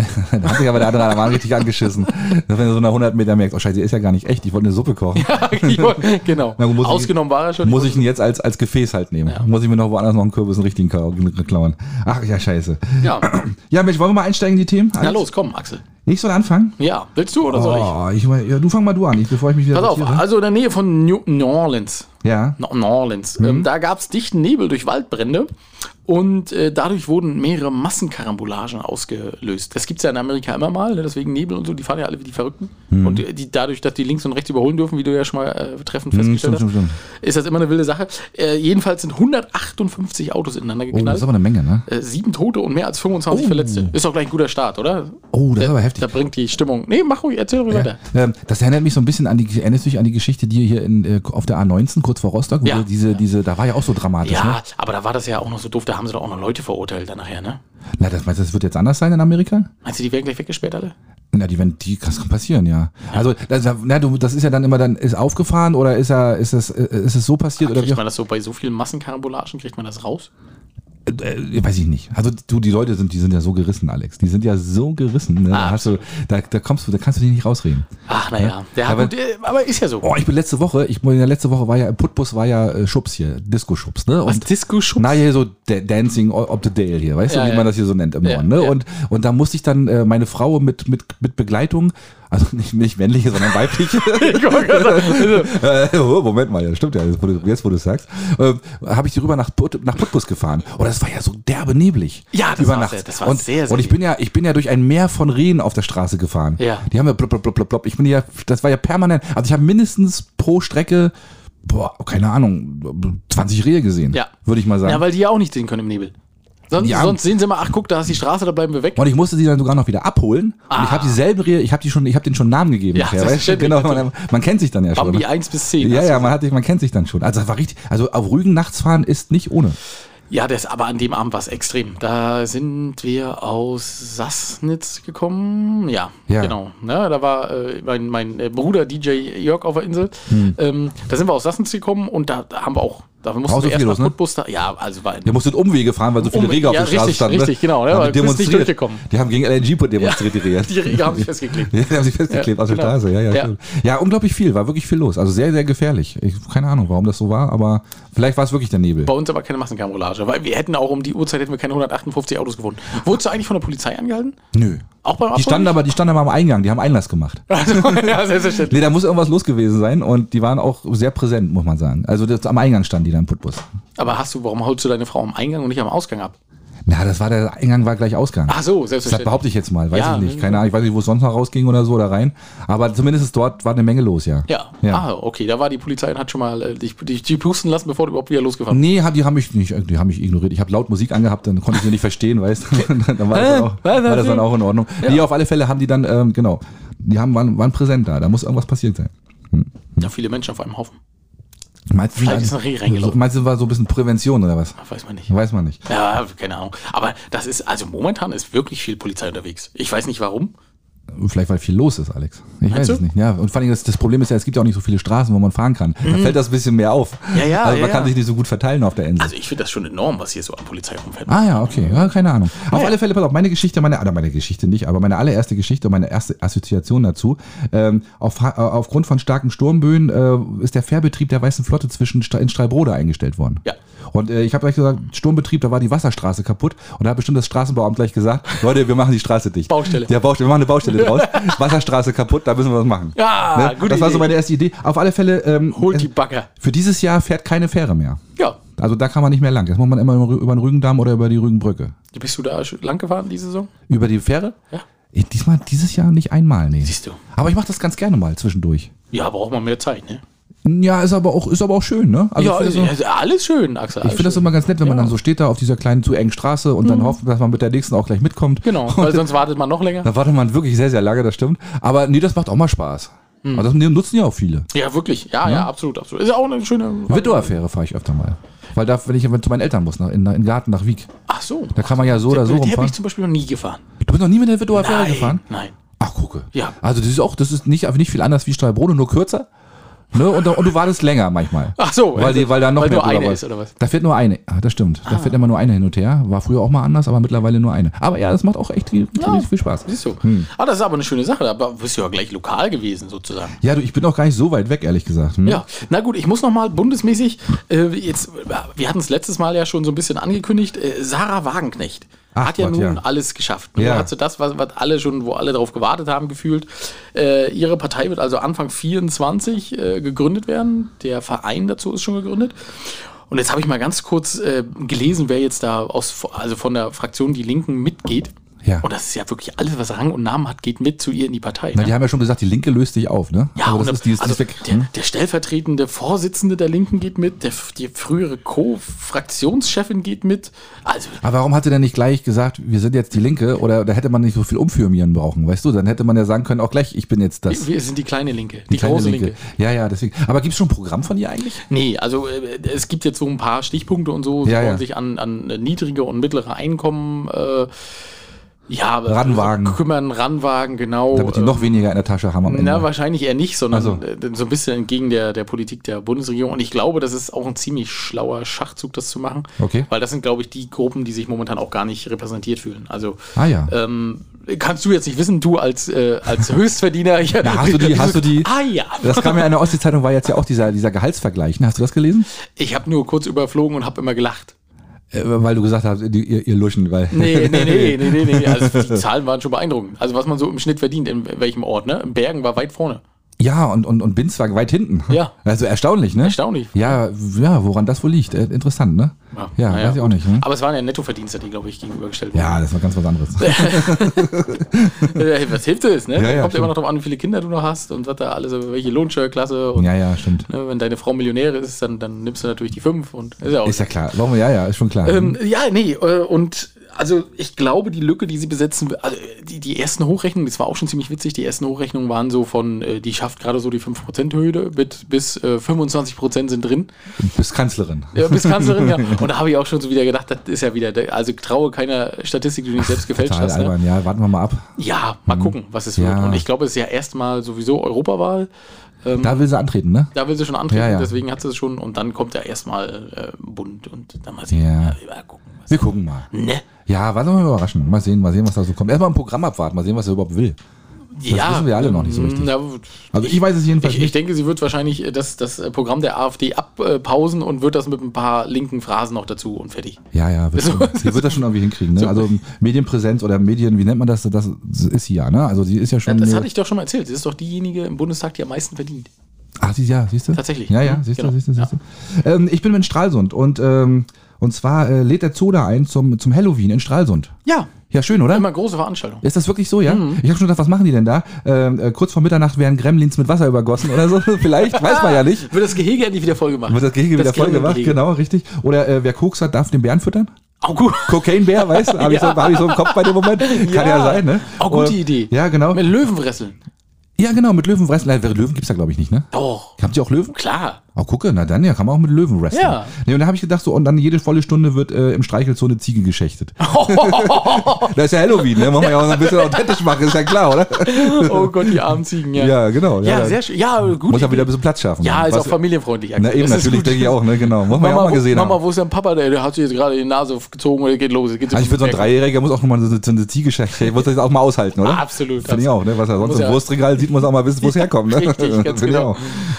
da hat sich aber der andere Mann richtig angeschissen. Dass wenn du so nach 100 Meter merkst, oh scheiße, die ist ja gar nicht echt, ich wollte eine Suppe kochen. genau. Na gut, muss ich- Ausgenommen war er schon. Muss ich ihn jetzt als, als Gefäß halt nehmen. Muss ich mir noch woanders noch einen Kürbis, einen richtigen klauen. Ach ja, scheiße. ja. Ja, Mensch, wollen wir mal einsteigen in die Themen? Na los, komm, Axel. Ich soll anfangen? Ja, willst du oder soll ich? Oh, ich ja, du fang mal du an, ich, bevor ich mich wieder Pass auf, also in der Nähe von New Orleans. Ja. New Orleans. Mhm. Ähm, da gab es dichten Nebel durch Waldbrände und äh, dadurch wurden mehrere Massenkarambolagen ausgelöst. Das gibt es ja in Amerika immer mal, ne? deswegen Nebel und so, die fahren ja alle wie die Verrückten. Mhm. Und die, die, dadurch, dass die links und rechts überholen dürfen, wie du ja schon mal äh, treffend festgestellt stimmt, hast, stimmt, ist das immer eine wilde Sache. Äh, jedenfalls sind 158 Autos ineinander Oh, das geknallt. ist aber eine Menge, ne? äh, sieben Tote und mehr als 25 Oh. Verletzte. Ist doch gleich ein guter Start, oder? Oh, das ist aber heftig. Da bringt die Stimmung. Nee, mach ruhig, erzähl ruhig weiter. Ähm, das erinnert mich so ein bisschen an die, erinnerst du dich an die Geschichte, die hier in, äh, auf der A19 kurz vor Rostock, Ja. diese, diese, da war ja auch so dramatisch, Ja, ne? aber da war das ja auch noch so doof, da haben sie doch auch noch Leute verurteilt dann nachher, ne? Na, das meinst du, das wird jetzt anders sein in Amerika? Meinst du, die werden gleich weggesperrt alle? Na, die, wenn die, das kann passieren, ja. Also, das, na, du, das ist ja dann immer dann, ist aufgefahren oder ist er, ist es, ist es so passiert oder wie Kriegt man das so bei so vielen Massenkarambolagen, kriegt man das raus? Äh, weiß ich nicht. Also, du, die Leute sind, die sind ja so gerissen, Alex. Die sind ja so gerissen, ne? Da Ah, hast du, da, da kommst du, da kannst du dich nicht rausreden. Ach, naja. Ja, Aber- gut, äh, aber ist ja so. Oh, ich bin letzte Woche, ich in der letzte Woche war ja, im Putbus war ja äh, Schubs hier, Disco-Schubs, ne? Was, Und Disco-Schubs? Na, hier so Da- Dancing of the Dale hier, weißt Ja, du, wie ja. man das hier so nennt im Ja, Norden, ne? ja. Und, und da musste ich dann äh, meine Frau mit, mit, mit Begleitung, also nicht, nicht männliche, sondern weibliche, sagen, äh, oh, Moment mal, ja, stimmt ja, jetzt wo du, es sagst, äh, habe ich die rüber nach, Put, nach Putbus gefahren. Und das war ja so derbe neblig. Ja, das über war Nacht. sehr- das war und, sehr, sehr Und ich bin ja, ich bin ja durch ein Meer von Rehen auf der Straße gefahren. Ja. Die haben ja blub, blub, blub, blub. Ich bin ja, das war ja permanent. Also ich habe mindestens pro Strecke, boah, keine Ahnung, 20 Rehe gesehen. Ja. Würde ich mal sagen. Ja, weil die ja auch nicht sehen können im Nebel. Sonst, Ja. sonst sehen sie mal, ach guck, da ist die Straße, da bleiben wir weg. Und ich musste sie dann sogar noch wieder abholen. Und ich habe dieselben ich habe die schon, ich habe den schon Namen gegeben. Ja, nachher, weißt Genau, man, man kennt sich dann ja schon. Bambi 1 bis 10. Ja, ja, man, hat, man kennt sich dann schon. Also das war richtig, also auf Rügen nachts fahren ist nicht ohne. Ja, das, aber an dem Abend war es extrem. Da sind wir aus Sassnitz gekommen. Ja, Ja. genau. Ja, da war äh, mein, mein äh, Bruder DJ Jörg auf der Insel. Hm. Ähm, da sind wir aus Sassnitz gekommen und da haben wir auch Da mussten wir du erst viel nach los, ne? Cottbus da, ja, also war Ihr musstet Umwege fahren, weil so viele Umwege, Reger auf ja, der Straße richtig, standen. ne? richtig, genau, ne, Haben weil die du bist nicht demonstriert. Die haben gegen LNG demonstriert, die Reger. die Reger haben sich festgeklebt. Ja, die haben sich festgeklebt Ja, aus der genau. Straße, ja, ja, Ja. ja. unglaublich viel, war wirklich viel los. Also sehr, sehr gefährlich. Ich, keine Ahnung, warum das so war, aber vielleicht war es wirklich der Nebel. Bei uns aber keine Massenkarambolage, weil wir hätten auch um die Uhrzeit hätten wir keine 158 Autos gefunden. Wurdest du eigentlich von der Polizei angehalten? Nö. Auch beim Die standen aber, die standen aber am Eingang, die haben Einlass gemacht. Also, ja, selbstverständlich. Nee, da muss irgendwas los gewesen sein und die waren auch sehr präsent, muss man sagen. Also das, am Eingang standen die dann im Putbus. Aber hast du, warum holst du deine Frau am Eingang und nicht am Ausgang ab? Na, das war der Eingang war gleich Ausgang. Ach so, Das selbstverständlich. behaupte ich jetzt mal, weiß Ja, ich nicht. ne, Keine Ahnung, ich weiß nicht, wo es sonst noch rausging oder so oder rein. Aber zumindest ist dort war eine Menge los, ja. Ja. ja. Ah, okay, da war die Polizei und hat schon mal äh, dich, dich, dich pusten lassen, bevor du überhaupt wieder losgefahren Nee, hab- die haben mich nicht, die haben mich ignoriert. Ich habe laut Musik angehabt, dann konnte ich sie nicht verstehen, weißt du. dann war das, auch, war das dann auch in Ordnung. Nee, auf alle Fälle haben die dann, ähm, genau, die haben, waren, waren präsent da. Da muss irgendwas passiert sein. Ja, viele Menschen auf einem Haufen. Meinst du, Vielleicht ist ein Reh reingelaufen. meinst du, war so ein bisschen Prävention oder was? Weiß man nicht. Weiß man nicht. Ja, keine Ahnung. Aber das ist, also momentan ist wirklich viel Polizei unterwegs. Ich weiß nicht warum. Vielleicht, weil viel los ist, Alex. Ich weiß du? es nicht. Ja, und vor allem das, das Problem ist ja, es gibt ja auch nicht so viele Straßen, wo man fahren kann. Da fällt das ein bisschen mehr auf. Mhm. Ja, ja, Also ja, man kann ja. sich nicht so gut verteilen auf der Insel. Also ich finde das schon enorm, was hier so an Polizei rumfährt. Ah ja, okay, ja, keine Ahnung. Auf ja. alle Fälle, pass auf, meine Geschichte, meine, oder meine Geschichte nicht, aber meine allererste Geschichte und meine erste Assoziation dazu. Ähm, auf, äh, aufgrund von starken Sturmböen äh, ist der Fährbetrieb der Weißen Flotte zwischen in Strahlbrode eingestellt worden. Ja. Und äh, ich habe gleich gesagt, Sturmbetrieb, da war die Wasserstraße kaputt. Und da hat bestimmt das Straßenbauamt gleich gesagt, Leute, wir machen die Straße dicht. Baustelle. Ja, Baustelle, wir machen eine Baustelle draus. Wasserstraße kaputt, da müssen wir was machen. Ja, gute Das war so meine erste Idee. Auf alle Fälle, ähm, Holt die Bagger. für dieses Jahr fährt keine Fähre mehr. Ja. Also da kann man nicht mehr lang. Jetzt muss man immer über den Rügendamm oder über die Rügenbrücke. Bist du da lang gefahren diese Saison? Über die Fähre? Ja. Eh, Diesmal, dieses Jahr nicht einmal, nee. Siehst du. Aber ich mache das ganz gerne mal zwischendurch. Ja, braucht man mehr Zeit, ne? Ja, ist aber auch, ist aber auch schön, ne? Also ja, also, so, alles schön, Axel. ich finde das immer ganz nett, wenn man Ja. Mhm. dann so steht da auf dieser kleinen zu engen Straße und dann hofft, dass man mit der nächsten auch gleich mitkommt. Genau, weil sonst wartet man noch länger. Da wartet man wirklich sehr, sehr lange, das stimmt. Aber nee, das macht auch mal Spaß. Mhm. Aber das nutzen ja auch viele. Ja, wirklich. Ja, ja, absolut, absolut. Ist auch eine schöne. Wittower-Fähre fahre ich öfter mal. Weil da, wenn ich zu meinen Eltern muss, nach, in, in den Garten nach Wieg. Ach so. Da kann man ja so oder so Die habe rumfahren. ich zum Beispiel noch nie gefahren. Du bist noch nie mit der Nein, gefahren? Nein. Ach, gucke. Ja. Also das ist auch, das ist nicht, nicht viel anders wie Strahlbrode, nur kürzer. Ne? Und, und du wartest länger manchmal. Ach so, weil, die, weil da noch weil mehr nur eine ist, oder was? Da fährt nur eine. Ah, das stimmt. Da fährt immer nur eine hin und her. War früher auch mal anders, aber mittlerweile nur eine. Aber ja, das macht auch echt viel, Ja. viel Spaß. Siehst du. Hm. Ah, das ist aber eine schöne Sache. Aber bist du ja gleich lokal gewesen, sozusagen. Ja, du, ich bin auch gar nicht so weit weg, ehrlich gesagt. Hm? Ja, na gut, ich muss noch mal bundesmäßig, äh, jetzt, wir hatten es letztes Mal ja schon so ein bisschen angekündigt, äh, Sarah Wagenknecht Ach hat ja Gott, nun ja. alles geschafft. Nun Ja. hat sie das, was, was alle schon, wo alle darauf gewartet haben, gefühlt. Äh, ihre Partei wird also Anfang 24 äh, gegründet werden. Der Verein dazu ist schon gegründet. Und jetzt habe ich mal ganz kurz äh, gelesen, wer jetzt da aus, also von der Fraktion Die Linken mitgeht. Ja. Und das ist ja wirklich alles, was Rang und Namen hat, geht mit zu ihr in die Partei. Na, ne? die haben ja schon gesagt, die Linke löst sich auf, ne? Ja, also das ist, die also die weg. der, Hm? der stellvertretende Vorsitzende der Linken geht mit, der, die frühere Co-Fraktionschefin geht mit. Also, Aber warum hat sie denn nicht gleich gesagt, wir sind jetzt die Linke? Oder da hätte man nicht so viel umfirmieren brauchen, weißt du? Dann hätte man ja sagen können, auch gleich, ich bin jetzt das. wir sind die kleine Linke, die, kleine große Linke. Ja, ja, deswegen. Aber gibt es schon ein Programm von ihr eigentlich? Nee, also äh, es gibt jetzt so ein paar Stichpunkte und so, sie Ja, wollen ja. sich an, an niedrige und mittlere Einkommen äh, ja, Ranwagen. kümmern, ranwagen, genau. Damit die noch weniger in der Tasche haben am Ende. Na, wahrscheinlich eher nicht, sondern Ach äh, so ein bisschen entgegen der, der Politik der Bundesregierung. Und ich glaube, das ist auch ein ziemlich schlauer Schachzug, das zu machen. Okay. Weil das sind, glaube ich, die Gruppen, die sich momentan auch gar nicht repräsentiert fühlen. Also, Ah, ja. ähm, kannst du jetzt nicht wissen, du als, äh, als Höchstverdiener. Ja, hast du die- hast du die- Ah, ja. Das kam ja in der Ostsee-Zeitung, war jetzt ja auch dieser, dieser Gehaltsvergleich. ne? Hast du das gelesen? Ich habe nur kurz überflogen und habe immer gelacht. Äh, weil du gesagt hast, die, ihr, ihr Luschen, weil. Nee, nee, nee, nee, nee, nee. Also die Zahlen waren schon beeindruckend. Also was man so im Schnitt verdient, in welchem Ort, ne? Bergen war weit vorne. Ja, und, und, und Binz war weit hinten. Ja. Also erstaunlich, ne? Erstaunlich. Ja, ja, woran das wohl liegt. Äh, interessant, ne? Ja, naja, weiß ich auch gut. nicht. Hm? Aber es waren ja Nettoverdienste, die, glaube ich, gegenübergestellt wurden. Ja, das war ganz was anderes. Was hilft es, ne? Ja, ja, Kommt immer stimmt. noch darauf an, wie viele Kinder du noch hast und was da alles, welche Lohnsteuerklasse. Und ja, ja, stimmt. ne, wenn deine Frau Millionäre ist, dann, dann nimmst du natürlich die fünf und ist ja auch. Ist ja klar. Warum? Ja, ja, ist schon klar. ähm, ja, nee, äh, und also ich glaube, die Lücke, die sie besetzen, also die, die ersten Hochrechnungen, das war auch schon ziemlich witzig, die ersten Hochrechnungen waren so von, äh, die schafft gerade so die 5%-Hürde, mit bis äh, 25% sind drin. Du bist Kanzlerin. Ja, bis Kanzlerin, ja. Und da habe ich auch schon so wieder gedacht, das ist ja wieder, also traue keiner Statistik, die du nicht selbst gefälscht Total hast. Ne? albern. Ja, warten wir mal ab. Ja, mal gucken, was es Ja. wird. Und ich glaube, es ist ja erstmal sowieso Europawahl. Ähm, Da will sie antreten, ne? da will sie schon antreten, Ja, ja. deswegen hat sie es schon. Und dann kommt ja erstmal äh, Bund und dann mal sehen. Ja. Mal gucken. Was Wir gucken mal. ne? Ja, warte mal überraschen. Mal sehen, mal sehen, was da so kommt. Erstmal ein Programm abwarten, mal sehen, was er überhaupt will. ja, wissen wir alle noch nicht so richtig. Na, Also ich weiß es jedenfalls ich, ich nicht. denke, sie wird wahrscheinlich äh, das, das Programm der AfD abpausen und wird das mit ein paar linken Phrasen noch dazu und fertig. Ja, ja, wird So- schon, sie wird das schon irgendwie hinkriegen. Ne? Also Medienpräsenz oder Medien, wie nennt man das? Das ist sie ja, ne? Also sie ist ja schon. Das eine- hatte ich doch schon mal erzählt. Sie ist doch diejenige im Bundestag, die am meisten verdient. Ach, sie, ja, siehst du? Tatsächlich. Ja, ja, Mhm, siehst du, genau. siehst du, siehst du. Ähm, ich bin in Stralsund und, ähm, und zwar äh, lädt der Zoo da ein zum, zum Halloween in Stralsund. Ja, Ja, schön, oder? immer große Veranstaltung. Ist das wirklich so, ja? Mhm. Ich habe schon gedacht, was machen die denn da? Ähm, äh, kurz vor Mitternacht werden Gremlins mit Wasser übergossen oder so. Vielleicht, weiß man ja nicht. Wird das Gehege endlich wieder voll gemacht. Wird das Gehege wieder voll gemacht, genau, richtig. Oder äh, wer Koks hat, darf den Bären füttern? Auch gut. Cocaine-Bär, weißt du? Habe ich, so, Ja. hab ich so im Kopf bei dem Moment. Kann ja, Ja. sein, ne? Auch gute Oder- Idee. Ja, genau. Mit Löwenwresteln. Ja, genau, mit Löwenfressen. Nein, Löwen gibt's da, glaube ich, nicht, ne? Doch. Habt ihr auch Löwen? Klar. Oh, gucke, na dann, ja, kann man auch mit Löwen wresteln. Ja. Nee, und da habe ich gedacht, so, und dann jede volle Stunde wird äh, im Streichelzoo eine Ziege geschächtet. das ist ja Halloween, ne? Muss man ja auch so ein bisschen authentisch machen, ist ja klar, oder? Oh Gott, die armen Ziegen, ja. Ja, genau. Ja, da sehr schön. Ja, gut. Muss ja wieder ein bisschen Platz schaffen. Ja, ist Was- auch familienfreundlich. Na eben, Das natürlich, denke ich auch, ne? Genau. Muss man ja auch Mama, mal gesehen wo, Mama, haben. wo ist dein Papa? Der, der hat sich jetzt gerade die Nase gezogen oder geht los. Geht Also ich finde, so ein Dreijähriger muss auch nochmal so, so eine Ziege schächten. Muss das auch mal aushalten, oder? Absolut. Finde ich auch, ne? Was er sonst im ja- Wurstregal sieht, muss auch mal wissen, wo es herkommt. Ne? Richtig, ganz genau.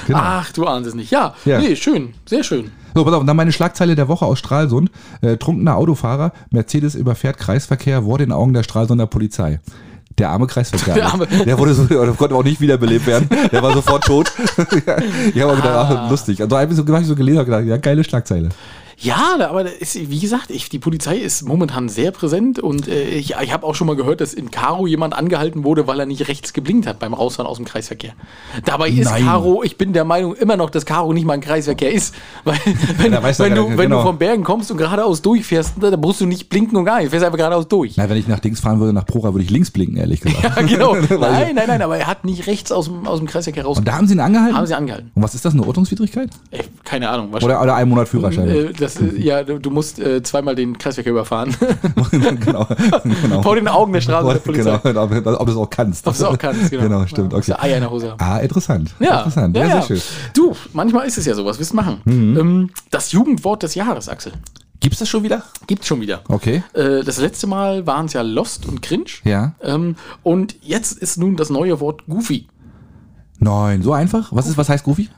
Genau. Ach, du ahnst es nicht. Ja, Ja. nee, schön. Sehr schön. So, pass auf, und dann meine Schlagzeile der Woche aus Stralsund. Äh, trunkener Autofahrer, Mercedes überfährt Kreisverkehr vor den Augen der Stralsunder Polizei. Der arme Kreisverkehr. Der arme- der wurde so, der konnte auch nicht wiederbelebt werden. Der war sofort tot. ich habe auch gedacht, Ah. ach, lustig. Also habe ich so, hab ich so gelesen und gedacht, ja, geile Schlagzeile. Ja, aber das ist, wie gesagt, ich, die Polizei ist momentan sehr präsent und äh, ich, ich habe auch schon mal gehört, dass in Karo jemand angehalten wurde, weil er nicht rechts geblinkt hat beim Rausfahren aus dem Kreisverkehr. Dabei ist Nein. Karo, ich bin der Meinung immer noch, dass Karo nicht mal ein Kreisverkehr ist. Weil, wenn, er wenn, du, wenn genau. du vom Bergen kommst und geradeaus durchfährst, da musst du nicht blinken und gar nicht. Du fährst einfach geradeaus durch. Na, wenn ich nach Dings fahren würde, nach Prora, würde ich links blinken, ehrlich gesagt. Ja, genau. Nein, nein, nein, aber er hat nicht rechts aus dem, aus dem Kreisverkehr raus. Und da haben sie ihn angehalten? Haben sie angehalten. Und was ist das, eine Ordnungswidrigkeit? Ey, keine Ahnung. Oder, oder ein Monat Führerschein? Äh, das, äh, ja, du, musst äh, zweimal den Kreisverkehr überfahren. genau. genau. Vor den Augen der Straße der Polizei. Genau, ob, ob du es auch kannst. Ob du es auch kannst, genau. Genau, stimmt. Okay. Eier in der Hose haben. Ah, interessant. Ja, Interessant. ja, Ja, ja. sehr schön. Du, manchmal ist es ja so, was willst du machen? Mhm. Ähm, das Jugendwort des Jahres, Axel. Gibt's das schon wieder? Gibt's schon wieder. Okay. Äh, das letzte Mal waren es ja Lost und Cringe. Ja. Ähm, und jetzt ist nun das neue Wort Goofy. Nein, so einfach? Was ist, was heißt Goofy?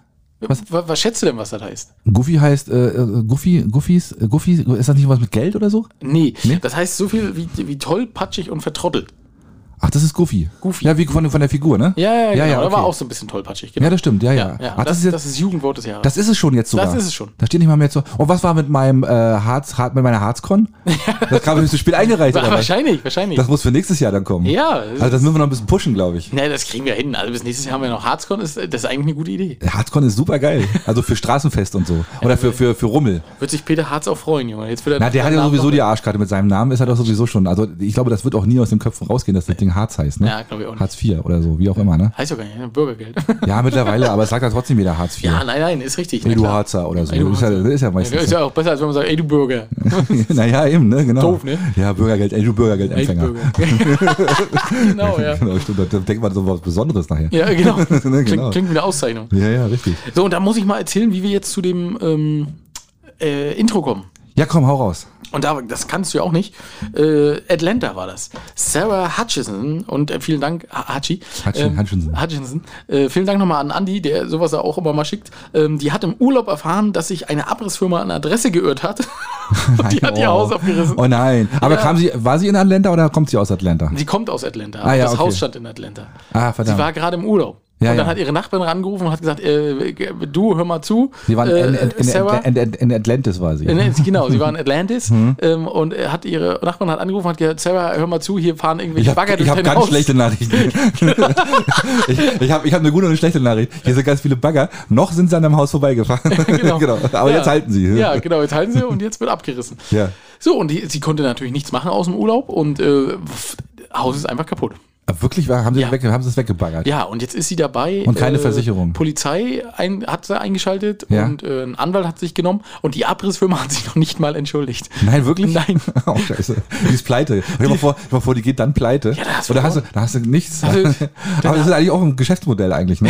Was, was, schätzt du denn, was das heißt? Goofy heißt, äh, äh, Goofy, Goofies, äh, Goofy, ist das nicht was mit Geld oder so? Nee, Nee? das heißt so viel wie, wie tollpatschig und vertrottelt. Ach, das ist Goofy. Goofy. Ja, wie von, von der Figur, ne? Ja, ja, genau. ja, Da war okay. auch so ein bisschen tollpatschig. Genau. Ja, das stimmt, ja, ja. ja, ja. Ach, das, das, ist jetzt, das ist Jugendwort des Jahres. das ist es schon jetzt sogar. Das ist es schon. Da steht nicht mal mehr zu. Und was war mit meinem äh, Harz, Hart, mit meiner Harzcon? Das kam nicht zu spät eingereicht, oder was? wahrscheinlich, wahrscheinlich. Das muss für nächstes Jahr dann kommen. ja, Also das müssen wir noch ein bisschen pushen, glaube ich. ne, das kriegen wir hin. Also bis nächstes Jahr haben wir noch Harzcon. Ist, das ist eigentlich eine gute Idee. Harzcon ist super geil. Also für Straßenfest und so. Oder für, für, für Rummel. Wird sich Peter Harz auch freuen, Junge. Jetzt wird er Na, der hat ja sowieso die Arschkarte mit seinem Namen, ist er doch sowieso schon. Also ich glaube, das wird auch nie aus den Köpfen rausgehen, dass das Ding Harz heißt, ne? Ja, glaube ich auch nicht. Hartz IV oder so, wie auch immer, ne? Heißt doch gar nicht, ne? Bürgergeld. Ja, mittlerweile, aber es sagt ja trotzdem wieder Hartz IV. ja, nein, nein, ist richtig. Ey, du. Harzer oder so. Ey, du ist, ja, ist ja Ja, meistens ist so. ja auch besser, als wenn man sagt, ey, du Bürger. naja, eben, ne? Genau. Doof, ne? Ja, Bürgergeld, ey, du Ey, du Bürgergeldempfänger. Bürger. genau, ja. genau, stimmt. Da denkt man so was Besonderes nachher. Ja, genau. Ne, Klingt, genau. klingt wie eine Auszeichnung. Ja, ja, richtig. So, und da muss ich mal erzählen, wie wir jetzt zu dem ähm, äh, Intro kommen. Ja, komm, hau raus. Und da, das kannst du ja auch nicht. Äh, Atlanta war das. Sarah Hutchison und äh, vielen Dank, Ha- Hachi. Hutchin- Hutchinson. Hutchinson. Äh, vielen Dank nochmal an Andy, der sowas ja auch immer mal schickt. Ähm, die hat im Urlaub erfahren, dass sich eine Abrissfirma an Adresse geirrt hat. und die hat ihr oh. Haus abgerissen. Oh nein. Aber Ja. kam sie, war sie in Atlanta oder kommt sie aus Atlanta? Sie kommt aus Atlanta. Ah, ja, das okay. Haus stand in Atlanta. Ah, Sie verdammt. war gerade im Urlaub. Ja, und dann ja. hat ihre Nachbarin angerufen und hat gesagt, äh, du, hör mal zu. Sie waren in, in, in, Sarah, in, Atlantis war sie. Genau, sie war in Atlantis Mhm. ähm, und hat ihre Nachbarin hat angerufen und hat gesagt, Sarah, hör mal zu, hier fahren Ich irgendwelche habe Bagger durch hab dein ganz Haus. schlechte Nachrichten. ich ich habe ich hab eine gute und eine schlechte Nachricht. Hier sind ganz viele Bagger. Noch sind sie an einem Haus vorbeigefahren. Genau. Aber Ja. jetzt halten sie. Ja, genau, jetzt halten sie und jetzt wird abgerissen. Ja. So, und die, sie konnte natürlich nichts machen aus dem Urlaub und äh, Haus ist einfach kaputt. Ah, Wirklich, haben sie, Ja. weg, haben sie es weggebaggert? Ja, und jetzt ist sie dabei. Und keine Versicherung. Polizei ein, hat sie eingeschaltet Ja. und äh, ein Anwalt hat sich genommen und die Abrissfirma hat sich noch nicht mal entschuldigt. Nein, wirklich? Nein. oh, scheiße. Die ist pleite. Stell dir mal vor, mal vor, die geht dann pleite. Ja, da hast du hast du, da hast du nichts. Also, Aber das ist eigentlich auch ein Geschäftsmodell eigentlich, ne?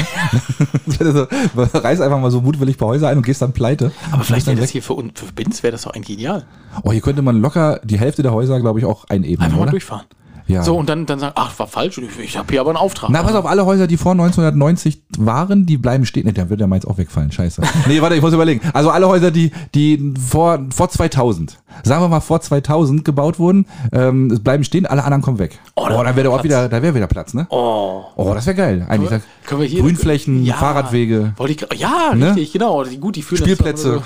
so, reiß einfach mal so mutwillig bei Häuser ein und gehst dann pleite. Aber vielleicht wäre das hier für, uns- für Binz wäre das doch eigentlich ideal. Oh, hier könnte man locker die Hälfte der Häuser, glaube ich, auch einebnen, Einfach mal oder? durchfahren. Ja. So, und dann, dann sagen, ach, war falsch, ich, habe hier aber einen Auftrag. Na, pass auf, alle Häuser, die vor 1990 waren, die bleiben stehen. Ne, dann wird der meins auch wegfallen. Scheiße. Nee, warte, ich muss überlegen. Also alle Häuser, die, die vor, vor 2000, sagen wir mal vor 2000 gebaut wurden, ähm, bleiben stehen, alle anderen kommen weg. Oh, Oh, da dann wäre der Platz. wieder, da wäre wieder Platz, ne? Oh. Oh, das wäre geil. Eigentlich. Können wir- können wir hier- Grünflächen, Ja. Fahrradwege. Wollte ich, ja, Ne? richtig, genau. Die, gut, die Spielplätze.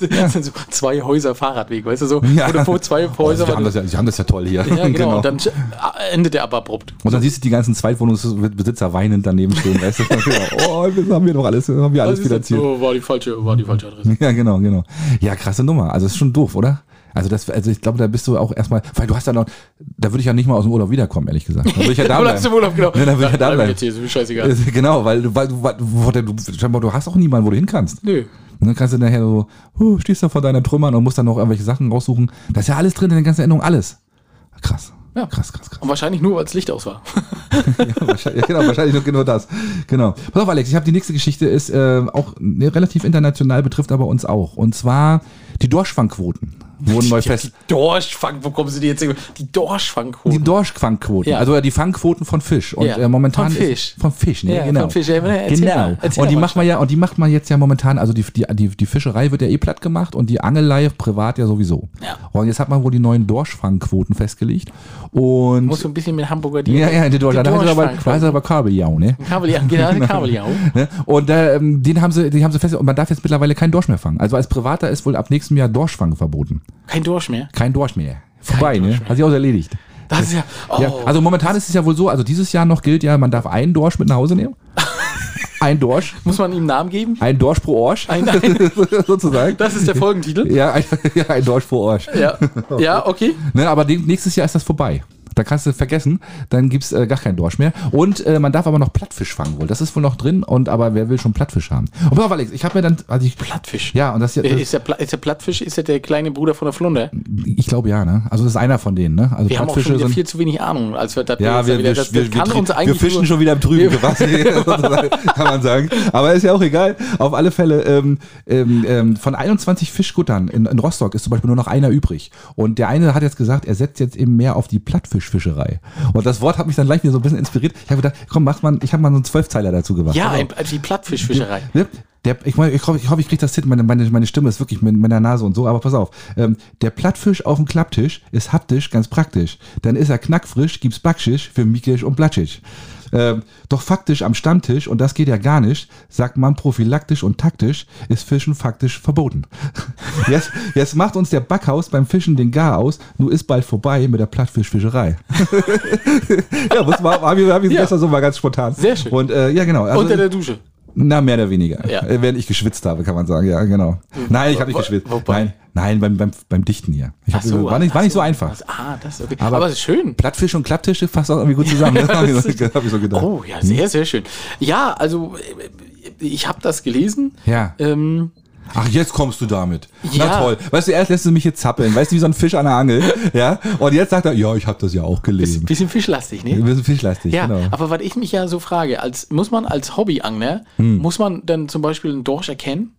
Das, das sind so zwei Häuser Fahrradweg, weißt du so? Ja. Oder vor zwei Oh, Häuser. sie, haben das ja, sie haben das ja toll hier. ja, genau. Und dann äh, endet der aber abrupt. Und dann siehst du die ganzen Zweitwohnungsbesitzer weinend daneben stehen, weißt du? oh, das haben wir doch alles, haben wir alles finanziert. so, war die falsche, war die falsche Adresse. Ja, genau, genau. Ja, krasse Nummer. Also ist schon doof, oder? Also das, also ich glaube, da bist du auch erstmal, weil du hast ja noch, da würde ich ja nicht mal aus dem Urlaub wiederkommen, ehrlich gesagt. Da würde ich ja da bleiben. Urlaub, genau. Ja, dann will ich ja da bleib bleiben. jetzt hier, ist mir scheißegal. Genau, weil du, weil du, weil du, du, scheinbar, du hast auch niemanden, wo du hin kannst. Nö. Und dann kannst du nachher so, huh, stehst da vor deinen Trümmern und musst dann noch irgendwelche Sachen raussuchen. Da ist ja alles drin in der ganzen Änderung, alles. Krass. Ja. Krass, krass, krass. Und wahrscheinlich nur, weil das Licht aus war. ja, wahrscheinlich, ja, genau, wahrscheinlich nur genau das. Genau. Pass auf, Alex, ich habe die nächste Geschichte, ist äh, auch ne, relativ international, betrifft aber uns auch. Und zwar die Dorschfangquoten wurden neu fest. die Dorschfang, wo kommen sie die jetzt? Die Dorschfangquote. Die Dorschfangquoten, Ja. also die Fangquoten von Fisch. Und Ja, äh, momentan von Fisch. Ist, von Fisch, ne? Ja, genau. von Fisch. Ja, erzähl genau. mal, erzähl und die macht man ja, und die macht man jetzt ja momentan, also die, die, die, die Fischerei wird ja eh platt gemacht und die Angelei privat ja sowieso. Und jetzt hat man wohl die neuen Dorschfangquoten festgelegt. Und Muss so ein bisschen mit Hamburger ja, ja, die Dorsch, da heißt aber, da heißt aber Kabeljau, ne? Kabeljau, genau, Kabeljau. Ne? Und äh, ähm, den haben sie, die haben sie fest und man darf jetzt mittlerweile keinen Dorsch mehr fangen. Also als Privater ist wohl ab nächstem Jahr Dorschfang verboten. Kein Dorsch mehr. Kein Dorsch mehr. Vorbei, ne? mehr. Hat sich auch erledigt. Das ist ja. Oh, Ja, also momentan ist es ja wohl so, also dieses Jahr noch gilt ja, man darf einen Dorsch mit nach Hause nehmen. ein Dorsch. muss man ihm einen Namen geben? Ein Dorsch pro Orsch. Ein, ein, sozusagen. das ist der Folgentitel. Ja, ein, ja, ein Dorsch pro Orsch. Ja, ja, okay. Ne, aber nächstes Jahr ist das vorbei. Da kannst du vergessen, dann gibt's äh, gar keinen Dorsch mehr. Und äh, man darf aber noch Plattfisch fangen wohl. Das ist wohl noch drin, und aber wer will schon Plattfisch haben? Und pass auf, Alex, ich habe mir dann, also ich, Plattfisch. ja, und das, Äh, das Ist der, Pla ist der Plattfisch, ist der der kleine Bruder von der Flunder? ich glaube ja, ne? Also das ist einer von denen, ne? Also Wir haben auch schon wieder viel zu wenig Ahnung, als wir das Ja, wir, wieder, wir, das, wir, wir, wir fischen schon wieder im trüben Gewässer, kann man sagen. Aber ist ja auch egal. Auf alle Fälle, ähm, ähm, ähm, von 21 Fischguttern in, in Rostock ist zum Beispiel nur noch einer übrig. Und der eine hat jetzt gesagt, er setzt jetzt eben mehr auf die Plattfischfischerei. Und das Wort hat mich dann gleich wieder so ein bisschen inspiriert. Ich habe gedacht, komm, mach mal, ich habe mal so einen Zwölfzeiler dazu gemacht. Ja, ein, auf. die Plattfischfischerei. Ne? Der, ich, mein, ich hoffe, ich, hoffe, ich kriege das hin. Meine, meine, meine Stimme ist wirklich mit meiner Nase und so. Aber pass auf. Ähm, der Plattfisch auf dem Klapptisch ist haptisch ganz praktisch. Dann ist er knackfrisch, gibt's Backschisch für Mikisch und Platschig. Ähm, doch faktisch am Stammtisch, und das geht ja gar nicht, sagt man prophylaktisch und taktisch, ist Fischen faktisch verboten. Jetzt, jetzt macht uns der Backhaus beim Fischen den Gar aus, nur ist bald vorbei mit der Plattfischfischerei. ja, muss mal, hab ich, hab ich Ja. gestern so mal ganz spontan. Sehr schön. Und äh, ja, genau. Also, Unter der Dusche. Na, mehr oder weniger. Ja. Äh, Während ich geschwitzt habe, kann man sagen. Ja, genau. Nein, ich habe nicht geschwitzt. wobei? Nein, nein beim, beim, beim Dichten hier. Ich hab, war nicht, war nicht so einfach. Ah, das ist okay. Aber- Aber, schön. Plattfisch und Klapptische fasst auch irgendwie gut zusammen. ne? hab, ich so, hab ich so gedacht. Oh, ja, sehr, sehr schön. Ja, also äh, ich habe das gelesen. Ja. Ähm, Ach, jetzt kommst du damit. Ja. Na toll. Weißt du, erst lässt du mich jetzt zappeln. Weißt du, wie so ein Fisch an der Angel. Ja. Und jetzt sagt er, ja, ich habe das ja auch gelesen. bisschen fischlastig, ne? Sind fischlastig, Ja, genau. aber was ich mich ja so frage, als muss man als Hobbyangler, Hm. muss man dann zum Beispiel einen Dorsch erkennen?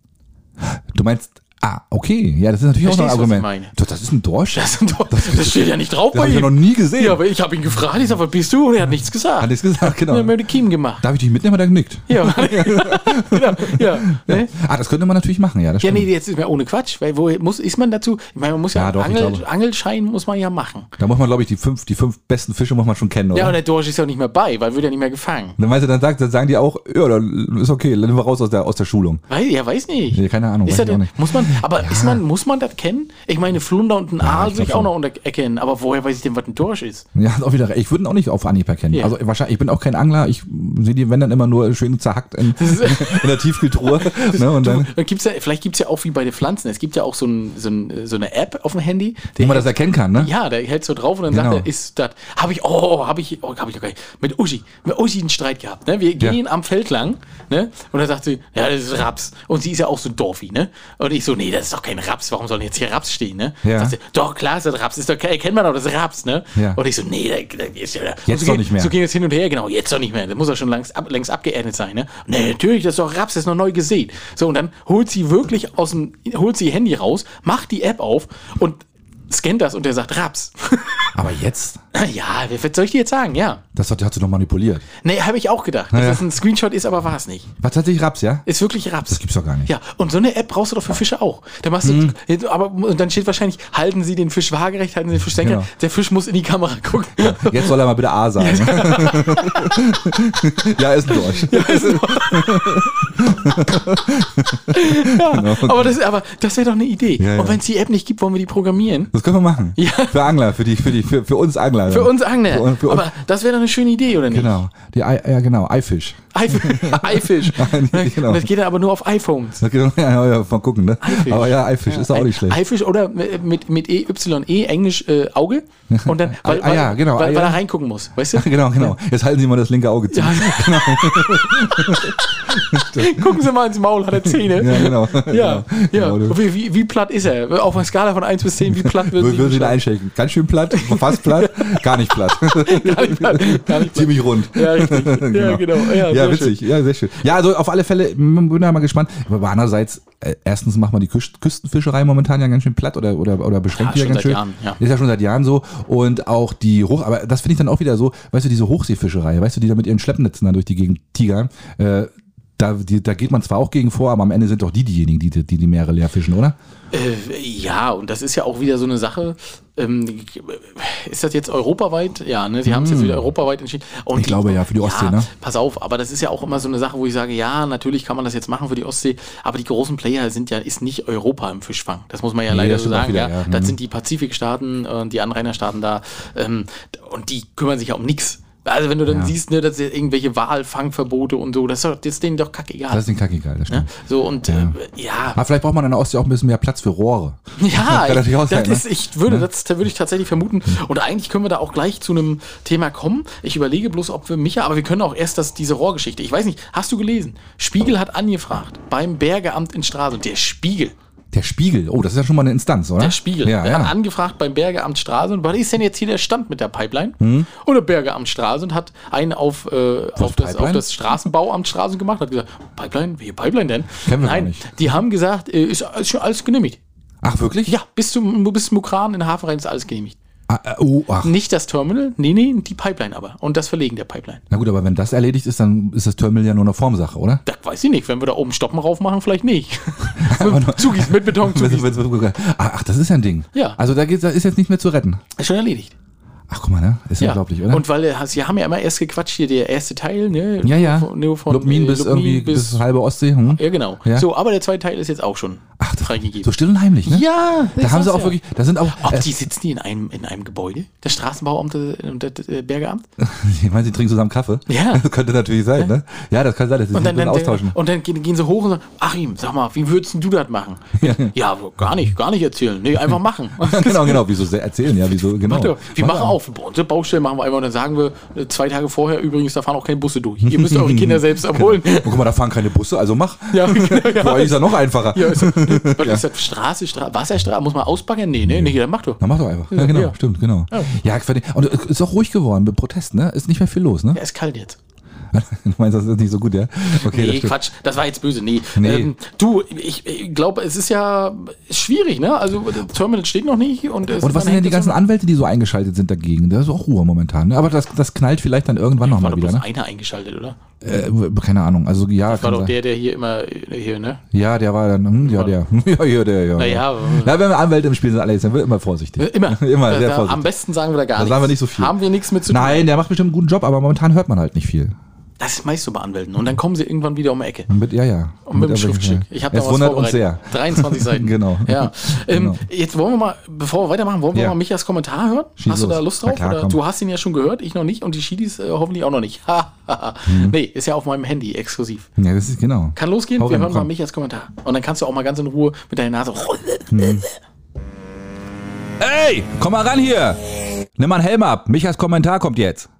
Du meinst, ah, okay. Ja, das ist natürlich auch noch ein Verstehst was ich Argument. meine? Das, das ist ein Dorsch. Das, ist ein Dorsch. das, steht ja nicht drauf Das habe ich ja noch ihm. nie gesehen. Ja, aber ich habe ihn gefragt, ich sag, was bist du? Und er hat nichts gesagt. Hat nichts gesagt, genau. Er hat mir die Kiem gemacht. Darf ich dich mitnehmen? Hat er genickt. Ja, genau, ja, ne? Ah, das könnte man natürlich machen, ja. Das Ja, stimmt. nee, jetzt ist mir ohne Quatsch, weil wo muss, ist man dazu? Ich meine, man muss ja, Ja, doch, Angel. Angelschein muss man ja machen. Da muss man, glaube ich, die fünf, die fünf besten Fische muss man schon kennen, oder? Ja, und der Dorsch ist ja nicht mehr bei, weil wird ja nicht mehr gefangen. dann meinst du, dann, sagt, dann sagen die auch, ja, dann ist okay, dann nehmen wir raus aus der, aus der Schulung. Weil, ja, weiß nicht. Nee, keine Ahnung, Ist weiß auch nicht. muss man Aber ist man, muss man das kennen? Ich meine, Flunder und ein Aal würde ich auch noch unter erkennen. Aber woher weiß ich denn, was ein Dorsch ist? Ja, auch wieder, ich würde ihn auch nicht auf Anhieb erkennen. Ja. Also wahrscheinlich, ich bin auch kein Angler, ich sehe die, wenn dann immer nur schön zerhackt in, in der Tiefkühltruhe. ne, und dann, Dann gibt's ja, vielleicht gibt's ja auch wie bei den Pflanzen. Es gibt ja auch so, ein, so, ein, so eine App auf dem Handy. wo man das erkennen kann, ne? Ja, der hält so drauf und dann Genau. sagt er, ist das. Habe ich, oh, habe ich, oh, habe ich nicht. Mit Uschi, mit Uschi einen Streit gehabt. Ne? Wir Ja. gehen am Feld lang, ne? Und dann sagt sie, ja, das ist Raps. Und sie ist ja auch so ein Dorfi, ne? Und ich so, nee, das ist doch kein Raps. Warum soll denn jetzt hier Raps stehen, ne? Ja. Sagt sie, doch, klar ist das Raps. Ist doch, erkennt man doch, das ist Raps, ne? Ja. Und ich so, nee, da, da ist ja. Jetzt und so doch ging- nicht mehr. So ging es hin und her, genau, jetzt doch nicht mehr. Das muss ja schon längst, ab, längst abgeerntet sein, ne? Nee, natürlich, das ist doch Raps, das ist noch neu gesät. So, und dann holt sie wirklich aus dem, holt sie ihr Handy raus, macht die App auf und scannt das und der sagt Raps. Aber jetzt, ja, was soll ich dir jetzt sagen? Ja. das hat, hat sie noch manipuliert. Nee, habe ich auch gedacht, dass Ja. das ein Screenshot ist, aber war es nicht. Was tatsächlich Raps, ja? Ist wirklich Raps. Das gibt's doch gar nicht. Ja, und so eine App brauchst du doch für Fische auch. Da machst du, aber und dann steht wahrscheinlich, halten Sie den Fisch waagerecht, halten Sie den Fisch senker. Genau. Der Fisch muss in die Kamera gucken. Jetzt soll er mal bitte A sagen. ja, ist ein Dorsch. Ja, aber das, aber das wäre doch eine Idee. Ja, ja. Und wenn es die App nicht gibt, wollen wir die programmieren. Das können wir machen. Ja. Für Angler, für die, für die, für, für uns Angler. Für uns Angler. Für, für uns, aber das wäre doch eine schöne Idee, oder nicht? genau. Die, Ei- ja, genau. Eifisch. Eifisch. Eifisch. genau. Das geht aber nur auf iPhones. Das geht- Ja, ja, mal gucken, ne? Eifisch. Aber ja, Eifisch ist auch nicht schlecht. Eifisch oder mit, mit EYE, Englisch äh, Auge. Und dann, weil, Ah, weil, ja, genau. weil, Ah, weil ja. er reingucken muss. Weißt du? genau, genau. Jetzt halten Sie mal das linke Auge zu. Ja. Gucken Sie mal ins Maul, hat er Zähne. Ja, genau. Ja, ja. Genau. Wie, wie, wie platt ist er? Auf einer Skala von 1 bis 10, wie platt wird Würde würden Sie ihn einschenken? Ganz schön platt, fast platt, gar nicht platt. Gar nicht platt. Gar nicht platt. Ziemlich rund. Ja, richtig. Ja, genau. Ja, Ja, witzig. Ja, sehr schön. Ja, also auf alle Fälle, bin da mal gespannt. Aber andererseits, äh, erstens macht man die Küst Küstenfischerei momentan ja ganz schön platt oder, oder, oder beschränkt Ja, die ja ganz schön. Jahren, ja. Ist ja schon seit Jahren so. Und auch die Hoch, aber das finde ich dann auch wieder so, weißt du, diese Hochseefischerei, weißt du, die da mit ihren Schleppnetzen dann durch die Gegend tigern, äh, da, die, da geht man zwar auch gegen vor, aber am Ende sind doch die diejenigen, die die, die Meere leer fischen, oder? Äh, ja, und das ist ja auch wieder so eine Sache. Ähm, ist das jetzt europaweit? Ja, ne? Sie haben es jetzt wieder europaweit entschieden. Und Hm. Ich glaube ja, für die Ostsee, ja, ne? Pass auf, aber das ist ja auch immer so eine Sache, wo ich sage, ja, natürlich kann man das jetzt machen für die Ostsee, aber die großen Player sind ja, ist nicht Europa im Fischfang. Das muss man ja Nee, leider so sagen. wieder, ja. ja. Das Mhm. sind die Pazifikstaaten und die Anrainerstaaten da. Ähm, und die kümmern sich ja um nichts. Also wenn du dann Ja. siehst, ne, dass irgendwelche Walfangverbote und so, das ist, doch, das ist denen doch kackegal. Das ist den Kackegal, das ne? stimmt. So und ja. Äh, ja, Aber vielleicht braucht man an der Ostsee auch ein bisschen mehr Platz für Rohre. ja, natürlich auch das ne? ist, ich würde, das, da würde ich tatsächlich vermuten. Und eigentlich können wir da auch gleich zu einem Thema kommen. Ich überlege bloß, ob wir Micha, aber wir können auch erst das, diese Rohrgeschichte. Ich weiß nicht, hast du gelesen? Spiegel hat angefragt beim Bergeamt in Stralsund. Der Spiegel. Der Spiegel, oh, das ist ja schon mal eine Instanz, oder? Der Spiegel. Ja, der ja. hat angefragt beim Bergeamt Stralsund, was ist denn jetzt hier der Stand mit der Pipeline? Hm? Und der Bergeamt Stralsund hat einen auf, äh, auf, das, auf das Straßenbauamt Stralsund gemacht, hat gesagt, Pipeline? Welche Pipeline denn? Kennen wir Nein, nicht. die haben gesagt, äh, ist, ist schon alles genehmigt. Ach, wirklich? Ja, bis zum, bis zum Mukran in den Hafen rein ist alles genehmigt. Ah, äh, oh, ach. Nicht das Terminal, nee, nee, die Pipeline aber. Und das Verlegen der Pipeline. Na gut, aber wenn das erledigt ist, dann ist das Terminal ja nur eine Formsache, oder? Das weiß ich nicht. Wenn wir da oben Stoppen rauf machen, vielleicht nicht. zugießen, mit Beton zugießen. Ach, das ist ja ein Ding. Ja. Also da, geht, da ist jetzt nicht mehr zu retten. Ist schon erledigt. Ach, guck mal, ne? Ist ja unglaublich, oder? Und weil äh, sie haben ja immer erst gequatscht hier, der erste Teil, ne? ja, ja. Von, nur von, Lubmin äh, bis Lubmin irgendwie bis, halbe Ostsee. Hm? Ja, genau. Ja. So, aber der zweite Teil ist jetzt auch schon Ach, das, freigegeben. so still und heimlich, ne? ja, Da haben sie auch ja. wirklich, da sind auch, Ob äh, die sitzen die in einem, in einem Gebäude? Das Straßenbauamt äh, und das äh, Bergeamt? ich meine, sie trinken zusammen Kaffee. Ja. Das könnte natürlich sein, ne? Ja, das kann sein, dass sie Und sich dann, austauschen. und dann gehen, gehen sie hoch und sagen, Achim, sag mal, wie würdest du das machen? Ja, gar nicht, gar nicht erzählen. Nee, einfach machen. genau, genau, wieso erzählen, ja, wieso, genau. Mach machen doch. Auf. Bei unserer Baustelle machen wir einfach und dann sagen wir äh, zwei Tage vorher übrigens, da fahren auch keine Busse durch. Ihr müsst eure Kinder selbst abholen. Oh, guck mal, da fahren keine Busse, also mach. Ja, genau, ja. Euch ist ja noch einfacher. Ja, ist, was ist das? Straße, Stra Wasserstraße? Muss man ausbaggern? Nee, nee, nee, dann mach doch. Na, mach doch einfach. Ja, genau, Ja. stimmt, genau. Ja, fertig. und es ist auch ruhig geworden mit Protest, ne? Ist nicht mehr viel los, ne? Ja, ist kalt jetzt. Du meinst, das ist nicht so gut, ja? Okay, das Nee, stimmt. Quatsch, das war jetzt böse. Nee. Nee. Ähm, du, ich, ich glaube, es ist ja schwierig, ne? Also, das Terminal steht noch nicht. Und, Und was sind denn die jetzt ganzen Anwälte, die so eingeschaltet sind dagegen? Da ist auch Ruhe momentan. Ne? Aber das, das knallt vielleicht dann irgendwann nochmal wieder. bloß Ne? einer eingeschaltet, oder? Äh, keine Ahnung. Also ja, Das war doch sein. der, der hier immer, äh, hier, ne? Ja, der war dann, hm, ja, der. Ja, ja, der, ja. Naja, Na, wenn wir Anwälte im Spiel sind, Alex, dann wird immer vorsichtig. Immer. immer Da- sehr da, vorsichtig. Am besten sagen wir da gar Da nichts. sagen wir nicht so viel. Haben wir nichts mit zu tun. Nein, der macht bestimmt einen guten Job, aber momentan hört man halt nicht viel. Das ist meist so bei Anwälten. Und dann kommen sie irgendwann wieder um die Ecke. Mit, ja, ja. Und mit dem Schriftstück. Ich habe da Es was wundert uns sehr. 23 Seiten. Genau. Ja. Ähm, Genau. Jetzt wollen wir mal, bevor wir weitermachen, wollen wir Ja. mal Michas Kommentar hören? Schieß hast du da los. Lust drauf? klar, du hast ihn ja schon gehört, ich noch nicht und die Schiedis äh, hoffentlich auch noch nicht. Ha. Nee, ist ja auf meinem Handy exklusiv. Ja, das ist genau. Kann losgehen? Hau wir rein, hören mal komm. Michas Kommentar. Und dann kannst du auch mal ganz in Ruhe mit deiner Nase. Ey, komm mal ran hier. Nimm mal einen Helm ab. Michas Kommentar kommt jetzt.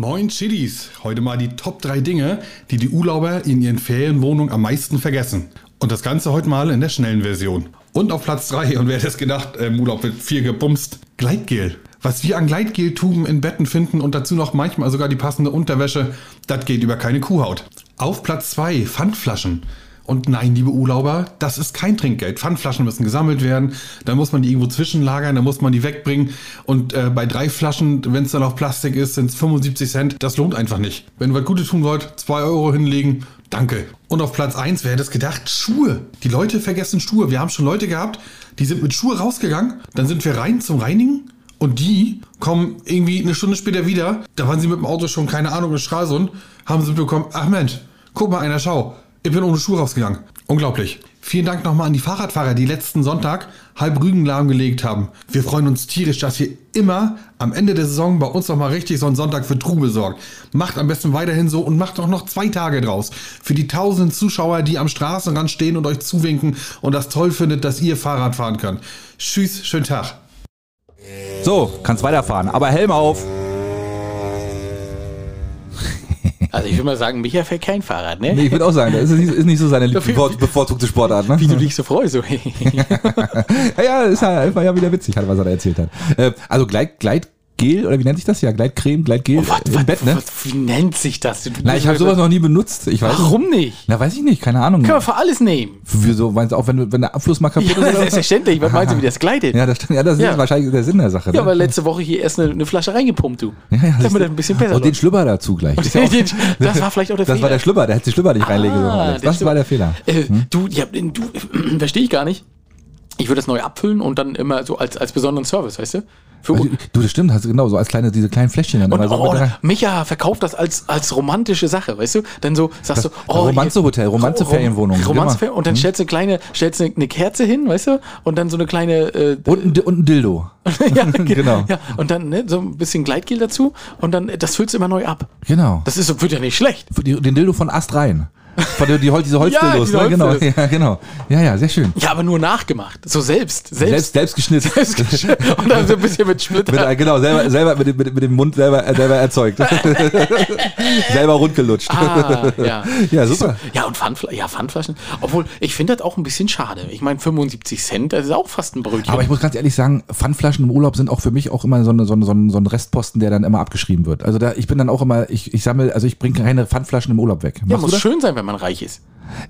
Moin Chidis, heute mal die Top 3 Dinge, die die Urlauber in ihren Ferienwohnungen am meisten vergessen. Und das Ganze heute mal in der schnellen Version. Und auf Platz 3, und wer hätte es gedacht, im Urlaub wird viel gebumst, Gleitgel. Was wir an Gleitgeltuben in Betten finden und dazu noch manchmal sogar die passende Unterwäsche, das geht über keine Kuhhaut. Auf Platz 2, Pfandflaschen. Und nein, liebe Urlauber, das ist kein Trinkgeld. Pfandflaschen müssen gesammelt werden, dann muss man die irgendwo zwischenlagern, dann muss man die wegbringen. Und äh, bei drei Flaschen, wenn es dann auf Plastik ist, sind es 75 Cent. Das lohnt einfach nicht. Wenn ihr was Gutes tun wollt, 2 Euro hinlegen, danke. Und auf Platz 1, wer hätte es gedacht? Schuhe. Die Leute vergessen Schuhe. Wir haben schon Leute gehabt, die sind mit Schuhe rausgegangen, dann sind wir rein zum Reinigen. Und die kommen irgendwie eine Stunde später wieder. Da waren sie mit dem Auto schon, keine Ahnung, in Stralsund. Haben sie mitbekommen, ach Mensch, guck mal einer, schau. Ich bin ohne Schuhe rausgegangen. Unglaublich. Vielen Dank nochmal an die Fahrradfahrer, die letzten Sonntag halb Rügen lahmgelegt haben. Wir freuen uns tierisch, dass ihr immer am Ende der Saison bei uns nochmal richtig so einen Sonntag für Trube sorgt. Macht am besten weiterhin so und macht auch noch zwei Tage draus. Für die tausenden Zuschauer, die am Straßenrand stehen und euch zuwinken und das toll findet, dass ihr Fahrrad fahren könnt. Tschüss, schönen Tag. So, kannst weiterfahren. Aber Helm auf. Also ich würde mal sagen, Micha fährt kein Fahrrad, ne? Nee, ich würde auch sagen, das ist nicht, ist nicht so seine bevorzugte Sportart. Ne? Wie du dich so freust. So. Ja, ja, ist ja, war ja wieder witzig, halt, was er da erzählt hat. Äh, also Gleit, Gleitgel, oder wie nennt sich das? Ja, Gleitcreme, Gleitgel was, im was, Bett, ne? was, wie nennt sich das? Du- Na, ich habe sowas noch nie benutzt. Ich weiß Warum nicht? Nicht. Na, weiß ich nicht, keine Ahnung. Können wir für alles nehmen. Wieso, meinst du auch, wenn, wenn der Abfluss mal kaputt Ja, ist? oder selbstverständlich. Was meinst du, wie das gleitet? Ja, das, ja, das Ja. ist wahrscheinlich der Sinn der Sache. Ja, ne? aber letzte Woche hier erst eine, eine Flasche reingepumpt, du. Ja, ja, das du. ein bisschen besser Und den läuft. Schlüpper dazu gleich. Auch- Den- das war vielleicht auch der Das Fehler. war der Schlüpper, der hätte den Schlüpper nicht reinlegen sollen. Ah, Alex. der Das war der Fehler. Äh, Du, ja, du verstehe ich gar nicht. Ich würde das neu abfüllen und dann immer so als, als besonderen Service, weißt du? Für, Also, Du, das stimmt, hast du genau, so als kleine, diese kleinen Fläschchen dann und, immer so oh. Micha verkauft das als, als romantische Sache, weißt du? Dann so sagst du, oh, Romanze-Hotel, Romanze-Ferienwohnung, Romanze immer. und dann stellst du eine kleine, stellst du eine Kerze hin, weißt du? Und dann so eine kleine, äh, Und, ein und ein Dildo. ja, genau. Ja, und dann ne, so ein bisschen Gleitgel dazu und dann, das füllst du immer neu ab. Genau. Das ist, wird ja nicht schlecht. Den Dildo von Ast rein. Von die, Hol- diese Holzdildos, diese ne? Genau. Ja, genau. Ja, ja, sehr schön. Ja, aber nur nachgemacht. So selbst. Selbst, Selbst. selbst geschnitten. selbst und dann so ein bisschen mit Splitter. Mit, äh, genau, selber, selber mit, dem- mit, mit dem Mund selber, äh, selber erzeugt. selber rundgelutscht. Ah, ja. Ja, super. Ja, und Pfandfla ja, Pfandflaschen. Obwohl, ich finde das auch ein bisschen schade. Ich meine, 75 Cent, das ist auch fast ein Brötchen. Aber ich muss ganz ehrlich sagen, Pfandflaschen im Urlaub sind auch für mich auch immer so, eine, so, eine, so, ein, so ein Restposten, der dann immer abgeschrieben wird. Also da, ich bin dann auch immer, ich, ich sammle, also ich bringe keine Pfandflaschen im Urlaub weg. ja, Machst muss du das? schön sein, wenn man reich ist.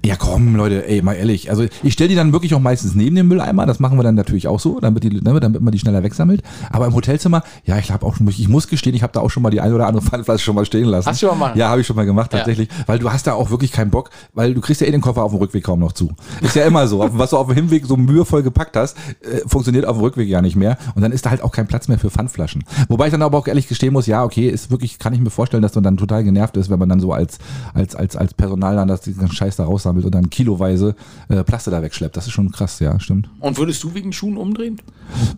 Ja, komm, Leute, ey, mal ehrlich. Also ich stelle die dann wirklich auch meistens neben den Mülleimer. Das machen wir dann natürlich auch so, damit, die, ne, damit man die schneller wegsammelt. Aber im Hotelzimmer, ja, ich habe auch schon, ich muss gestehen, ich habe da auch schon mal die eine oder andere Pfandflasche schon mal stehen lassen. Hast du schon mal? Ja, habe ich schon mal gemacht, Ja. tatsächlich. Weil du hast da auch wirklich keinen Bock, weil du kriegst ja eh den Koffer auf dem Rückweg kaum noch zu. Ist ja immer so. Was du auf dem Hinweg so mühevoll gepackt hast, äh, funktioniert auf dem Rückweg ja nicht mehr. Und dann ist da halt auch kein Platz mehr für Pfandflaschen. Wobei ich dann aber auch ehrlich gestehen muss, ja, okay, ist wirklich, kann ich mir vorstellen, dass man dann total genervt ist, wenn man dann so als, als, als, als Personal dann das, diesen Scheiß da raussammelt und dann kiloweise äh, Plaste da wegschleppt. Das ist schon krass, ja, stimmt. Und würdest du wegen Schuhen umdrehen?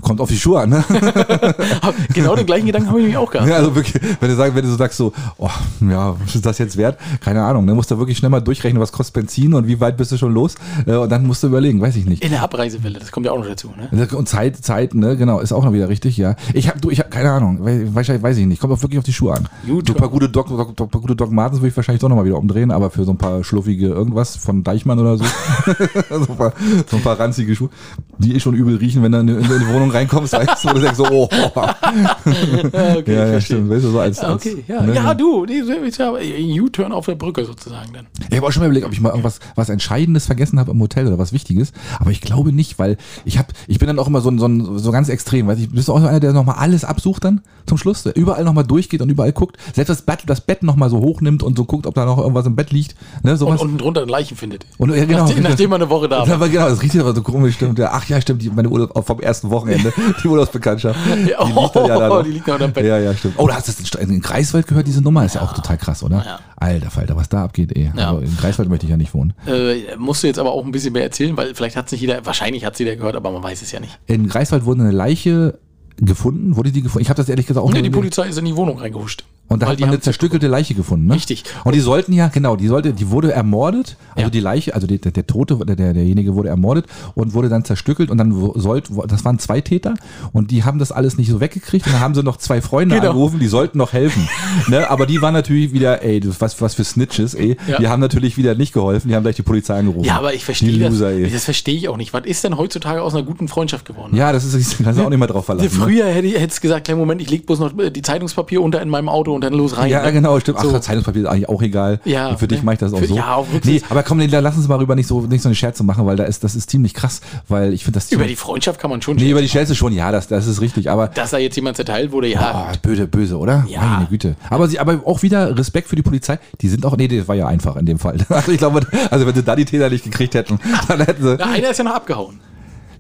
Kommt auf die Schuhe an, ne? genau den gleichen Gedanken habe ich nämlich auch gehabt. Ja, also wirklich, wenn du sagst, wenn du so sagst so, oh, ja, was ist das jetzt wert? Keine Ahnung, ne? Musst du wirklich schnell mal durchrechnen, was kostet Benzin und wie weit bist du schon los? Äh, Und dann musst du überlegen, weiß ich nicht. In der Abreisewelle, das kommt ja auch noch dazu. Ne? Und Zeit, Zeit, ne, genau, ist auch noch wieder richtig, ja. Ich habe, du, ich habe keine Ahnung, wahrscheinlich weiß ich nicht. Kommt auch wirklich auf die Schuhe an. Gut, so ein paar gute Doc, Doc, Doc, gute Doc Martens würde ich wahrscheinlich doch nochmal wieder umdrehen, aber für so ein paar schluffige irgendwas von Deichmann oder so, so, ein paar, so ein paar ranzige Schuhe, die eh schon übel riechen, wenn du in, in die Wohnung reinkommst, weißt du, du denkst so, oh, Okay, ja, ja, stimmt, weißt du, so als, als Okay, ja, ne, ja, du, ist ja U-Turn auf der Brücke sozusagen dann. Ich habe auch schon mal überlegt, ob ich mal irgendwas was Entscheidendes vergessen habe im Hotel oder was Wichtiges. Aber ich glaube nicht, weil ich habe, ich bin dann auch immer so, so, so ganz extrem. Weißt, du, bist du auch so einer, der nochmal alles absucht dann zum Schluss, der überall nochmal durchgeht und überall guckt, selbst das Bett, das Bett nochmal so hochnimmt und so guckt, ob da noch irgendwas im Bett liegt. Ne, Und sowas. unten drunter Leichen findet. Und, ja, genau. nachdem, nachdem man eine Woche da war. Aber genau, das riecht aber so komisch, stimmt. Ja, Ach ja, stimmt, die, meine Urlaub vom ersten Wochenende, die Urlaubsbekanntschaft. Die Ja, liegt dann ja da oh, noch. die liegt noch da im Bett. Ja, ja, stimmt. Oh, da hast du in in Greifswald gehört, diese Nummer? Ist ja auch total krass, oder? Ja. Alter Falter, was da abgeht, ey. Ja. Aber in Greifswald möchte ich ja nicht wohnen. Äh, musst du jetzt aber auch ein bisschen mehr erzählen, weil vielleicht hat es nicht jeder, wahrscheinlich hat es jeder gehört, aber man weiß es ja nicht. In Greifswald wurde eine Leiche gefunden. Wurde die gefunden? Ich habe das ehrlich gesagt auch Nee, nur die. Polizei ist in die Wohnung reingehuscht. Und da hat die man eine zerstückelte Leiche gefunden, ne? Richtig. Und die sollten ja, genau, die sollte, die wurde ermordet, also Ja. die Leiche, also die, der, der Tote, der, der, derjenige wurde ermordet und wurde dann zerstückelt und dann wo- sollt, wo- das waren zwei Täter und die haben das alles nicht so weggekriegt und dann haben sie noch zwei Freunde Genau. angerufen, die sollten noch helfen. ne? Aber die waren natürlich wieder, ey, was, was für Snitches, ey. Ja. Die haben natürlich wieder nicht geholfen, die haben gleich die Polizei angerufen. Ja, aber ich verstehe das. Loser. Das verstehe ich auch nicht. Was ist denn heutzutage aus einer guten Freundschaft geworden? Ja, das ist, kannst du auch nicht mehr drauf verlassen. Früher hätte ich es gesagt, kleinen Moment, ich leg bloß noch äh, die Zeitungspapier unter in meinem Auto und dann los rein. Ja, ne? genau, stimmt. Ach, So. Zeitungspapier ist eigentlich auch egal. Ja, Und für dich ne? mache ich das auch Für- so. ja, auch nee, aber komm, nee, lass uns mal rüber nicht so, nicht so eine Scherze machen, weil da ist, das ist ziemlich krass, weil ich finde das Über die Freundschaft kann man schon Nee, scherzen. über die Scherze schon, ja, das, das ist richtig, aber Dass da jetzt jemand zerteilt wurde, ja. oh, böse, böse, oder? Ja. Meine Güte. Aber sie, aber auch wieder Respekt für die Polizei. Die sind auch, nee, das war ja einfach in dem Fall. Also ich glaube, also wenn sie da die Täter nicht gekriegt hätten, dann hätten sie. Na, einer ist ja noch abgehauen.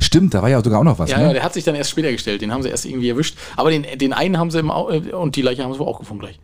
Stimmt, da war ja sogar auch noch was, Ja, ne? ja, der hat sich dann erst später gestellt. Den haben sie erst irgendwie erwischt. Aber den, den einen haben sie im Au äh, und die Leiche haben sie wohl auch gefunden gleich.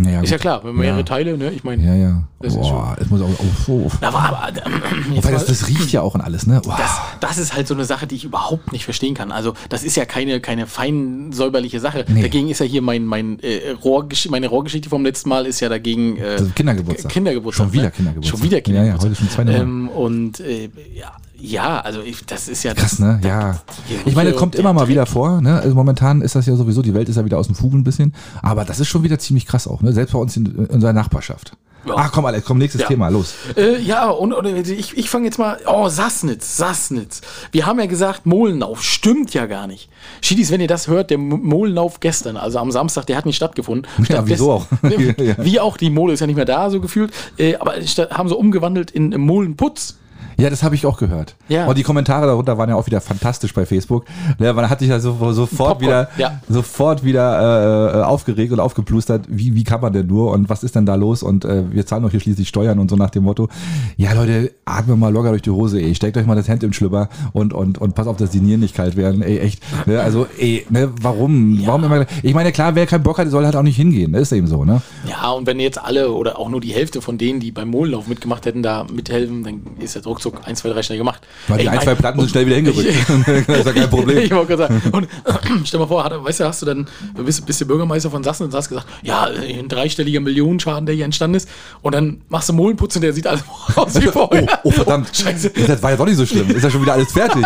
Naja, Ist ja gut. klar, wenn mehrere Ja. Teile, ne? Ich meine, Ja, ja. Das ist Boah, es muss auch, oh, oh. da war aber. Äh, Weil das, das riecht ja auch und alles, ne? Boah. Das, das ist halt so eine Sache, die ich überhaupt nicht verstehen kann. Also, das ist ja keine, keine fein säuberliche Sache. Nee. Dagegen ist ja hier mein, mein, äh, Rohrgesch meine Rohrgeschichte vom letzten Mal ist ja dagegen. Äh, ist Kindergeburtstag. Kindergeburtstag. Schon wieder ne? Kindergeburtstag. Schon wieder Ja, ja, Kindergeburtstag. heute schon zwei Nummern. ähm, Und äh, ja, ja, also ich, das ist ja. Krass, ne? Ja. Ich meine, kommt immer mal wieder vor. Ne? Also momentan ist das ja sowieso, die Welt ist ja wieder aus dem Fugen ein bisschen. Aber das ist schon wieder ziemlich krass auch, ne? Selbst bei uns in, in unserer Nachbarschaft. Ja. Ach komm, Alex, komm, nächstes Ja. Thema, los. Äh, ja, und, und ich, ich fange jetzt mal. Oh, Sassnitz, Sassnitz. Wir haben ja gesagt, Molenlauf. Stimmt ja gar nicht. Schiedis, wenn ihr das hört, der Molenlauf gestern, also am Samstag, der hat nicht stattgefunden. Ja, wieso auch? Ja. Wie auch, die Mole ist ja nicht mehr da, so gefühlt. Äh, aber statt- haben sie umgewandelt in Molenputz. Ja, das habe ich auch gehört. Ja. Und die Kommentare darunter waren ja auch wieder fantastisch bei Facebook. Ja, man hat sich da so, sofort wieder, ja. sofort wieder äh, aufgeregt und aufgeplustert. Wie, wie kann man denn nur und was ist denn da los? Und äh, wir zahlen doch hier schließlich Steuern und so nach dem Motto. Ja, Leute, atme mal locker durch die Hose, ey. Steckt euch mal das Hemd im Schlüpper und, und, und pass auf, dass die Nieren nicht kalt werden. Ey, echt. Ne? Also, ey, ne, warum? Warum immer? Ich meine, klar, wer keinen Bock hat, soll halt auch nicht hingehen. Das ist eben so, ne? Ja, und wenn jetzt alle oder auch nur die Hälfte von denen, die beim Molenlauf mitgemacht hätten, da mithelfen, dann ist der ruckzuck ein, zwei, drei schnell gemacht. Weil die Ey, ein, zwei Platten sind schnell wieder hingerückt. das ist ja kein Problem. Ich wollte gerade sagen. Und stell mal vor, hat, weißt du, hast du dann, du bist, bist du Bürgermeister von Sassen und hast gesagt, ja, ein dreistelliger Millionenschaden, der hier entstanden ist. Und dann machst du Moulenputz und der sieht alles aus wie Oh, vorher. oh, verdammt. Scheiße. Das war ja doch nicht so schlimm. Ist ja schon wieder alles fertig.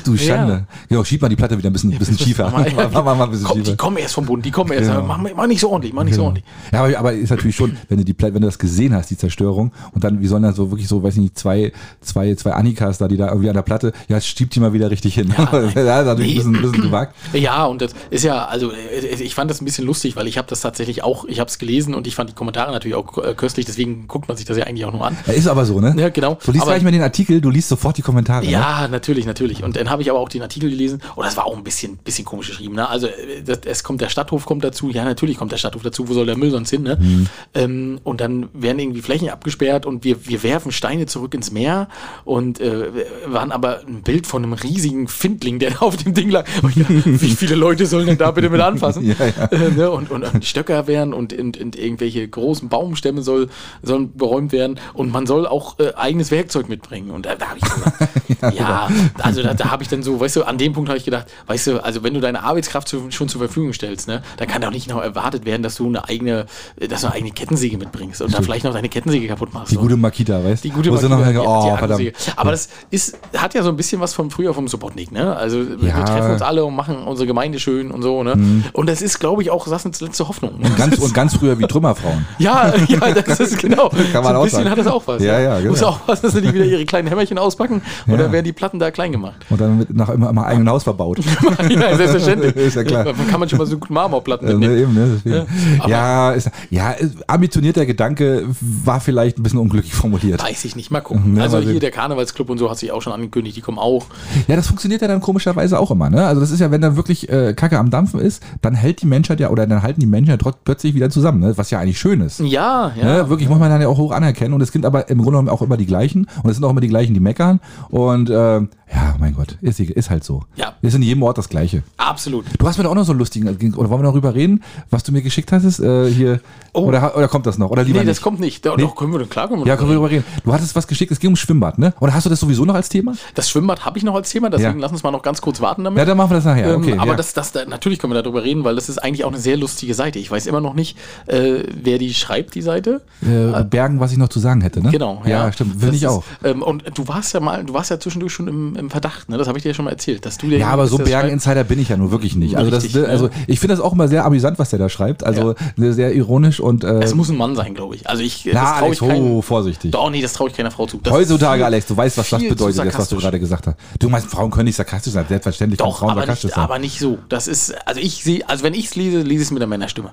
Ach du Schande. Genau, schieb mal die Platte wieder ein bisschen, bisschen schiefer. Mal, Mach mal, mal ein bisschen Komm, die schiefer. kommen erst vom Bund, die kommen erst. Genau. Mach, mach nicht so ordentlich, mach nicht so ordentlich. Ja, aber, aber ist natürlich schon, wenn du die Platte, wenn du das gesehen hast, die Zerstörung, und dann, wie sollen da so wirklich so, weiß ich nicht, zwei, zwei, zwei Annikas da, die da irgendwie an der Platte, ja, schiebt die mal wieder richtig hin. Ja, das ist natürlich ein bisschen, ein bisschen gewagt. Ja, und das ist ja, also äh, ich fand das ein bisschen lustig, weil ich habe das tatsächlich auch, ich habe es gelesen und ich fand die Kommentare natürlich auch äh, köstlich, deswegen guckt man sich das ja eigentlich auch nur an. Ja, ist aber so, ne? Ja, genau. Du liest Aber- nicht mehr den Artikel, du liest sofort die Kommentare. Ne? Ja, natürlich, natürlich. Und dann habe ich aber auch den Artikel gelesen. Und das war auch ein bisschen, bisschen komisch geschrieben. Ne? Also äh, das, es kommt der Stadthof kommt dazu. Ja, natürlich kommt der Stadthof dazu. Wo soll der Müll sonst hin? Ne? Mhm. Ähm, und dann werden irgendwie Flächen abgesperrt und wir, wir werfen Steine zurück ins Meer und äh, waren aber ein Bild von einem riesigen Findling, der auf dem Ding lag. Dachte, wie viele Leute sollen denn da bitte mit anfassen? Ja, ja. Äh, ne? und, und, und Stöcker werden und, und, und irgendwelche großen Baumstämme soll, sollen beräumt werden und man soll auch äh, eigenes Werkzeug mitbringen. Und da, da habe ich gesagt, ja, also da, da habe ich dann so, weißt du, an dem Punkt habe ich gedacht, weißt du, also wenn du deine Arbeitskraft zu, schon zur Verfügung stellst, ne, dann kann doch nicht noch erwartet werden, dass du eine eigene, dass du eine eigene Kettensäge mitbringst und dann vielleicht noch deine Kettensäge kaputt machst. Die Und- gute Makita, weißt die gute Wo Makita, noch, die- oh, die verdammt. Aber das ist, hat ja so ein bisschen was von früher vom Subotnik, ne? Also wir Ja. Mhm. treffen uns alle und machen unsere Gemeinde schön und so, ne? Und das ist, glaube ich, auch Sassens letzte Hoffnung. Und ganz, und ganz früher wie Trümmerfrauen. ja, ja, das ist genau. Kann man so ein auch bisschen sagen. hat das auch was. Ja, ja, genau. Muss aufpassen, dass sie nicht wieder ihre kleinen Hämmerchen auspacken oder werden die Platten da klein gemacht. Und dann mit, nach immer, immer eigenen Haus verbaut. ja, selbstverständlich. Ist ja klar. Man kann man schon mal so gut Marmorplatten Ja, ne, mitnehmen. eben, ne, aber- Ja, ist, ja, ambitionierter Gedanke war vielleicht ein bisschen unglücklich formuliert. Weiß ich nicht, mal gucken. Ja, also mal hier der Karnevalsclub und so hat sich auch schon angekündigt, die kommen auch. Ja, das funktioniert ja dann komischerweise auch immer. Ne? Also das ist ja, wenn da wirklich äh, Kacke am Dampfen ist, dann hält die Menschheit ja, oder dann halten die Menschen ja trotz, plötzlich wieder zusammen, ne? was ja eigentlich schön ist. Ja, ja. Ne? Wirklich muss man dann ja auch hoch anerkennen. Und es sind aber im Grunde genommen auch immer die gleichen. Und es sind auch immer die gleichen, die meckern. Und ähm, ja, mein Gott, ist, ist halt so. Ja. Ist in jedem Ort das Gleiche. Absolut. Du hast mir da auch noch so einen lustigen, oder wollen wir darüber reden, was du mir geschickt hattest? Äh, hier, oder, oder kommt das noch? Oder lieber Oh. Nee, nicht? das kommt nicht. Doch, Nee? doch können wir, klar können wir ja, drüber können wir darüber reden. Du hattest was geschickt, es ging ums Schwimmbad, ne? Oder hast du das sowieso noch als Thema? Das Schwimmbad habe ich noch als Thema, deswegen Ja. lass uns mal noch ganz kurz warten damit. Ja, dann machen wir das nachher. Okay, ähm, aber ja. das, das, da, natürlich können wir darüber reden, weil das ist eigentlich auch eine sehr lustige Seite. Ich weiß immer noch nicht, äh, wer die schreibt, die Seite. äh, Bergen, was ich noch zu sagen hätte, ne? Genau. Ja, stimmt. Will Das ich ist, auch. Ähm, und du warst ja mal, du warst ja zwischendurch schon im, im Verdacht, ne? Das habe ich dir ja schon mal erzählt, dass du der Ja, aber so. Bergen-Insider bin ich ja nur wirklich nicht. Also, das, Richtig, ne, also ja. ich finde das auch immer sehr amüsant, was der da schreibt. Also sehr ironisch und äh, Es muss ein Mann sein, glaube ich. Also ich, na, das Alex, ich keinem. oh, vorsichtig. Doch, nee, das traue ich keiner Frau zu. Das Heutzutage, Alex, du weißt, was das bedeutet, das, was du gerade gesagt hast. Du meinst, Frauen können nicht sarkastisch sein. Selbstverständlich können Doch, Frauen aber sarkastisch nicht, sein. aber nicht so. Das ist, also ich sehe, also wenn ich es lese, lese ich es mit der Männerstimme.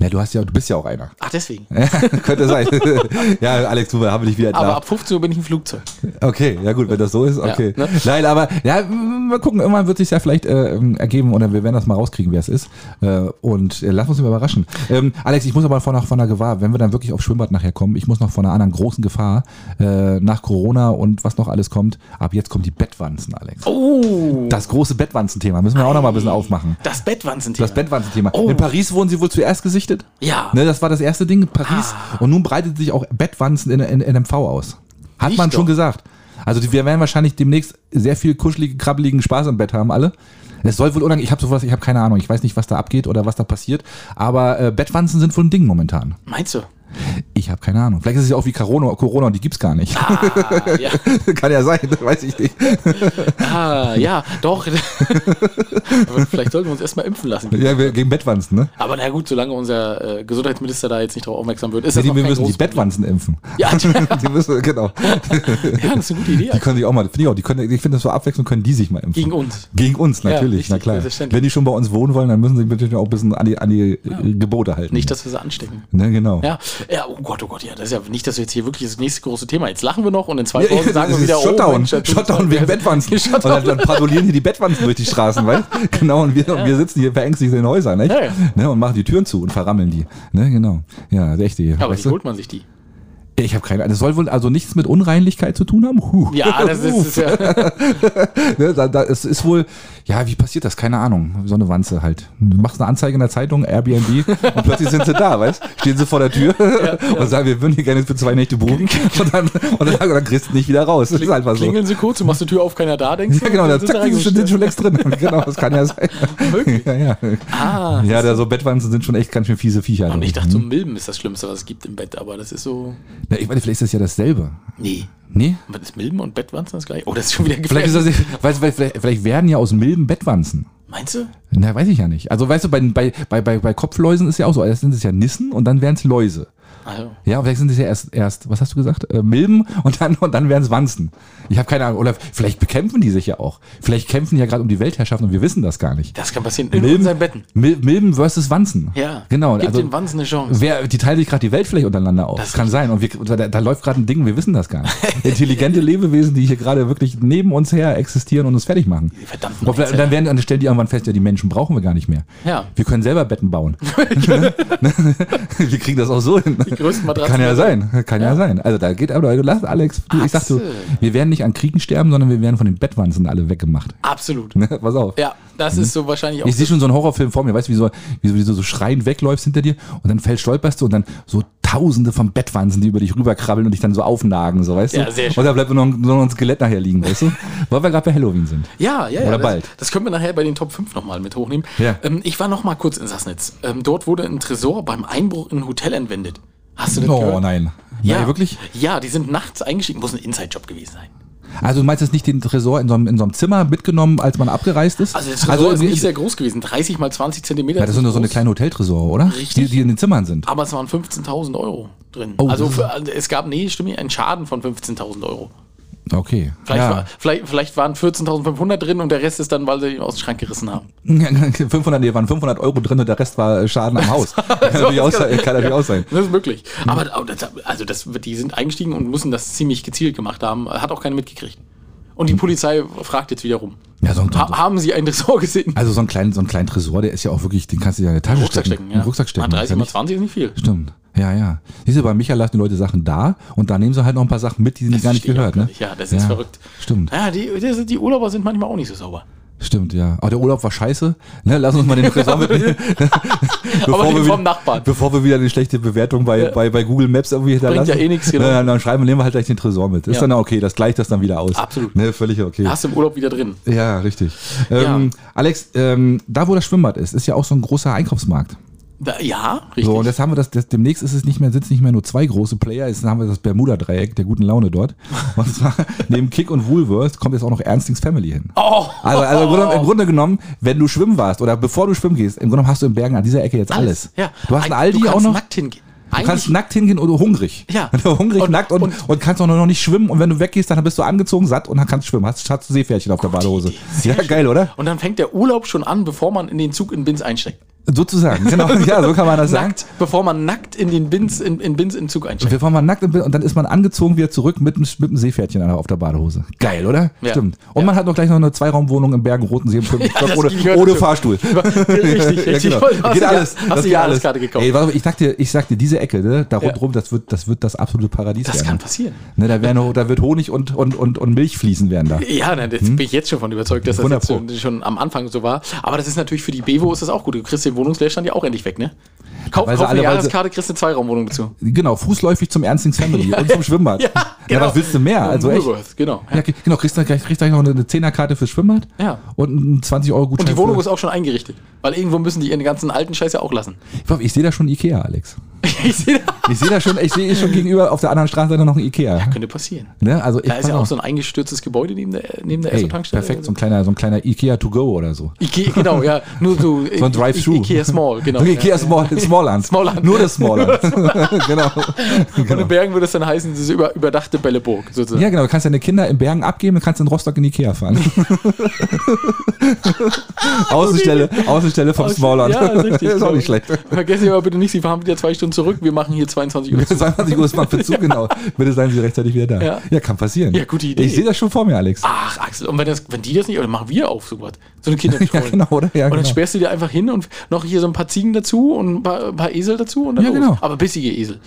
Ja, du, hast ja, du bist ja auch einer. Ach, deswegen. Könnte sein. ja, Alex, du haben wir dich wieder Aber entlarvt. ab 15 Uhr bin ich im Flugzeug. Okay, ja gut, wenn das so ist, okay. ne? Nein, aber ja, mal gucken, irgendwann wird sich ja vielleicht äh, ergeben oder wir werden das mal rauskriegen, wer es ist. Äh, und äh, lass uns mal überraschen. Ähm, Alex, ich muss aber von, von einer Gefahr, wenn wir dann wirklich aufs Schwimmbad nachher kommen, ich muss noch von einer anderen großen Gefahr äh, nach Corona und was noch alles kommt. Ab jetzt kommt die Bettwanzen, Alex. Oh, Das große Bettwanzenthema müssen wir auch noch mal ein bisschen aufmachen. das Bettwanzenthema. Das Bettwanzenthema. Oh. In Paris wurden sie wohl zuerst gesichtet. Ja. Ne, das war das erste Ding, Paris. Und nun breitet sich auch Bettwanzen in, in, in MV aus. Hat Nicht man schon gesagt. Also wir werden wahrscheinlich demnächst sehr viel kuscheligen, krabbeligen Spaß im Bett haben, alle. Es soll wohl unangenehm, ich habe sowas, ich habe keine Ahnung, ich weiß nicht, was da abgeht oder was da passiert, aber äh, Bettwanzen sind wohl ein Ding momentan. Meinst du? Ich habe keine Ahnung. Vielleicht ist es ja auch wie Corona, Corona und die gibt's gar nicht. Ah, ja, Kann ja sein, weiß ich nicht. ah, ja, doch. Vielleicht sollten wir uns erstmal impfen lassen. Ja, gegen Bettwanzen, ne? Aber na gut, solange unser äh, Gesundheitsminister da jetzt nicht drauf aufmerksam wird, ist Ja, das die, noch wir müssen die. Bettwanzen impfen. Ja, Die müssen, genau. ja, das ist eine gute Idee. Die können sich auch mal, finde ich auch, die können, ich finde das so abwechselnd, können die sich mal impfen. Gegen uns. Gegen uns, natürlich, richtig, na klar. Wenn die schon bei uns wohnen wollen, dann müssen sie natürlich auch ein bisschen an die, an die äh, Gebote halten. Nicht, dass wir sie anstecken. ne, genau. Ja, ja, oh Gott, oh Gott, ja, das ist ja nicht, dass wir jetzt hier wirklich das nächste große Thema. Jetzt lachen wir noch und in zwei Ja, Wochen sagen das wir wieder, ist Shutdown, oh Mensch, Shutdown wegen Bettwanzen. Und Shutdown. dann, dann patrouillieren hier die Bettwanzen durch die Straßen, weißt Genau, und wir, und wir sitzen hier verängstigt in den Häusern, nicht? Ja, ja. Ne, und machen die Türen zu und verrammeln die. Ne, genau. Ja, echt die. Aber wie holt man sich die? Ich habe keine Ahnung. Das soll wohl also nichts mit Unreinlichkeit zu tun haben? Huh. Ja, das ist, ist ja. Ne, da, da, es ist wohl, ja, wie passiert das? Keine Ahnung. So eine Wanze halt. Du machst eine Anzeige in der Zeitung, Airbnb, und plötzlich sind sie da, weißt Stehen sie vor der Tür und sagen, wir würden hier gerne für zwei Nächte buchen. Und dann, und dann, und dann kriegst du nicht wieder raus. Das ist einfach so. Klingeln sie kurz, du machst die Tür auf, keiner da, denkst du? Ja, genau, da sind schon längst drin. Genau, das kann ja sein. Wirklich? Ja, ja. Ah, ja da so Bettwanzen sind schon echt ganz schön fiese Viecher. und ich dachte, so Milben ist das Schlimmste, was es gibt im Bett, aber das ist so. Ja, ich meine, vielleicht ist das ja dasselbe. Nee. Nee? Was ist Milben und Bettwanzen das gleiche? Oh, das ist schon wieder Vielleicht, gefährlich. ist das, weißt, vielleicht, vielleicht werden ja aus Milben Bettwanzen. Meinst du? Na, weiß ich ja nicht. Also, weißt du, bei, bei, bei, bei, Kopfläusen ist ja auch so, erst sind es ja Nissen und dann werden es Läuse. Also, Ja, vielleicht sind es ja erst, erst, was hast du gesagt? Äh, Milben und dann, und dann werden es Wanzen. Ich habe keine Ahnung. Oder vielleicht bekämpfen die sich ja auch. Vielleicht kämpfen die ja gerade um die Weltherrschaft und wir wissen das gar nicht. das kann passieren in unseren Betten. Mil Milben versus Wanzen. Ja. Genau. Gib also, den Wanzen eine Chance. Wer, die teilen sich gerade die Welt vielleicht untereinander auf. Das kann sein. Und wir, da, da läuft gerade ein Ding, wir wissen das gar nicht. Intelligente Lebewesen, die hier gerade wirklich neben uns her existieren und uns fertig machen. Die verdammten Und dann, werden, dann stellen die irgendwann fest, ja, die Menschen brauchen wir gar nicht mehr. Ja. Wir können selber Betten bauen. wir kriegen das auch so hin. Die größten Matratzen Kann ja sein. Kann ja. sein. Also da geht aber, lass Alex, du, ich sag du, wir werden nicht an Kriegen sterben, sondern wir werden von den Bettwanzen alle weggemacht. Absolut. Ne? Pass auf. Ja, das ist so wahrscheinlich auch. Ich sehe schon so einen Horrorfilm vor mir, weißt du, wie, so, wie, so, wie du so schreiend wegläufst hinter dir und dann fällt stolperst du und dann so tausende von Bettwanzen, die über dich rüberkrabbeln und dich dann so aufnagen, so weißt du? Ja, sehr schön. Und da bleibt nur noch, nur noch ein Skelett nachher liegen, weißt du? Weil wir gerade bei Halloween sind. Ja, ja, ja. Oder das, bald. Das können wir nachher bei den Top 5 nochmal mit hochnehmen. Ja. Ähm, ich war noch mal kurz in Sassnitz. Ähm, dort wurde ein Tresor beim Einbruch in ein Hotel entwendet. Hast du das Oh gehört? nein. Ja, Nein, wirklich? Ja, die sind nachts eingestiegen. Muss ein Inside-Job gewesen sein. Also du meinst jetzt nicht den Tresor in so einem, in so einem Zimmer mitgenommen, als man abgereist ist? Also, das Tresor ist in- nicht sehr groß gewesen. 30 mal 20 Zentimeter. ja, das sind nur so eine kleine Hoteltresor, oder? Richtig. Die, die in den Zimmern sind. Aber es waren 15.000 Euro drin. Oh, also für, also es gab, nee, stimmt einen Schaden von 15.000 Euro. Okay. Vielleicht, ja. war, vielleicht, vielleicht waren 14.500 drin und der Rest ist dann, weil sie ihn aus dem Schrank gerissen haben. 500, nee, waren 500 Euro drin und der Rest war Schaden am Haus. kann, natürlich auch, sein- kann natürlich auch sein. Das ist möglich. Aber aber das, also das, die sind eingestiegen und müssen das ziemlich gezielt gemacht haben. Hat auch keiner mitgekriegt. Und die Polizei fragt jetzt wieder rum. Ja, so ein, Ha haben Sie einen Tresor gesehen? also so einen kleinen, so einen kleinen Tresor, der ist ja auch wirklich, den kannst du ja in die Tasche Rucksack stecken. stecken, den Rucksack stecken. Ah, Das ist 30 ja mal nicht- 20 ist nicht viel. Stimmt. Ja, ja. Siehst du, bei Micha lassen die Leute Sachen da und da nehmen sie halt noch ein paar Sachen mit, die sie Das gar nicht gehört. Ne? Ja, das ist verrückt. Stimmt, Ja, die, die, die Urlauber sind manchmal auch nicht so sauber. Stimmt, ja. Aber der Urlaub war scheiße. Ne? Lass uns mal den Tresor mitnehmen. Aber den wir vom Nachbarn. Bevor wir wieder eine schlechte Bewertung bei, Ja. bei, bei Google Maps irgendwie hinterlassen. ja eh nichts, genau. Ne, dann, schreiben wir, nehmen wir halt gleich den Tresor mit. Ist Ja. dann okay, das gleicht das dann wieder aus. Absolut. Ne, völlig okay. Hast du im Urlaub wieder drin. Ja, richtig. Ähm, Alex, ähm, da wo das Schwimmbad ist, ist ja auch so ein großer Einkaufsmarkt. Ja, richtig. So, und jetzt haben wir das, das demnächst ist es nicht mehr, sitzen nicht mehr nur zwei große Player, jetzt haben wir das Bermuda-Dreieck der guten Laune dort. Und zwar neben Kick und Woolworth kommt jetzt auch noch Ernstings Family hin. oh, Also, also im, Grunde, im Grunde genommen, wenn du schwimmen warst oder bevor du schwimmen gehst, im Grunde genommen hast du in Bergen an dieser Ecke jetzt alles. Ja. Du hast ein Aldi kannst auch noch. nackt hingehen. Du kannst Eigentlich- nackt hingehen oder hungrig. Ja. hungrig, Und- nackt und, und, und- kannst auch noch nicht schwimmen. Und wenn du weggehst, dann bist du angezogen, satt und dann kannst du schwimmen. Hast, hast du Seepferdchen auf der Badehose. Ja, geil, oder? Und dann fängt der Urlaub schon an, bevor man in den Zug in Bins einsteigt. Sozusagen. Genau. Ja, so kann man das sagen. Nackt, bevor man nackt in den Bins, in, in Bins in den Zug einsteigt. Fahren mal nackt im Bild und dann ist man angezogen wieder zurück mit, einem- mit einem Seepferdchen auf der Badehose. Geil, oder? Ja. Stimmt. Und Ja. man hat noch gleich noch eine Zweiraumwohnung im Bergen-Roten See im Stock das ohne, ohne. Fahrstuhl. Richtig, richtig. Ja, genau. Hast Geht du alles. Ja, Das hast du ja alles. gerade gekauft. Ey, warte, ich sag dir, ich sag dir, diese Ecke, ne, da Ja. rundherum, das wird, das wird das absolute Paradies das werden. kann passieren. Ne, da, werden, da wird Honig und, und, und, und Milch fließen werden da. Ja, nein, jetzt bin ich jetzt schon von überzeugt, dass das jetzt Hm? Schon, schon am Anfang so war. Aber das ist natürlich für die Bevo ist das auch gut. Du kriegst den Wohnungsleerstand ja auch endlich weg, ne? Kauf, kauf eine Jahreskarte, kriegst eine Zweiraumwohnung dazu. Genau, fußläufig zum Ernstings Family und zum Schwimmbad. Ja, ja, was willst du mehr? Also echt. Genau. Ja, genau, kriegst du gleich, kriegst gleich noch eine Zehnerkarte fürs Schwimmbad Ja. und einen 20 Euro Gutschein. Und die Wohnung ist auch schon eingerichtet. Weil irgendwo müssen die ihren ganzen alten Scheiß ja auch lassen. Ich, ich sehe da schon Ikea, Alex. ich sehe da. Ich sehe da schon, ich sehe schon gegenüber auf der anderen Straßenseite noch ein Ikea. Könnte passieren. Ne? Also Da ist ja auch so ein eingestürztes Gebäude neben der, neben der Ey, Esso-Tankstelle. perfekt, so ein kleiner, so ein kleiner Ikea to go oder so. Ikea, genau, ja. Nur so, So ein Drive-Thru. Ikea Small, genau. Ikea. Small, Smallland. Smallland. Nur das Smallland. genau. Und in Bergen würde es dann heißen, diese über, überdachte Belleburg, sozusagen. Ja, genau. Du kannst deine Kinder in Bergen abgeben und kannst in Rostock in Ikea fahren. Außenstelle, Außenstelle vom Smallland. Ja, ist richtig. ist auch nicht schlecht. Vergessen Sie aber bitte nicht, Sie fahren wieder zwei Stunden zurück. Wir machen hier 22 Uhr. 22 Uhr ist mal für zu, genau. Bitte seien Sie rechtzeitig wieder da. Ja. Ja, kann passieren. Ja, gute Idee. Ich sehe das schon vor mir, Alex. Ach, Axel, und wenn, das, wenn die das nicht, oder machen wir auf sowas. So eine Kinderbetreuung. Ja, genau, oder? Ja, und dann genau. sperrst du dir einfach hin und noch hier so ein paar Ziegen dazu und ein paar, ein paar Esel dazu und dann Ja, los. genau. Aber bissige Esel.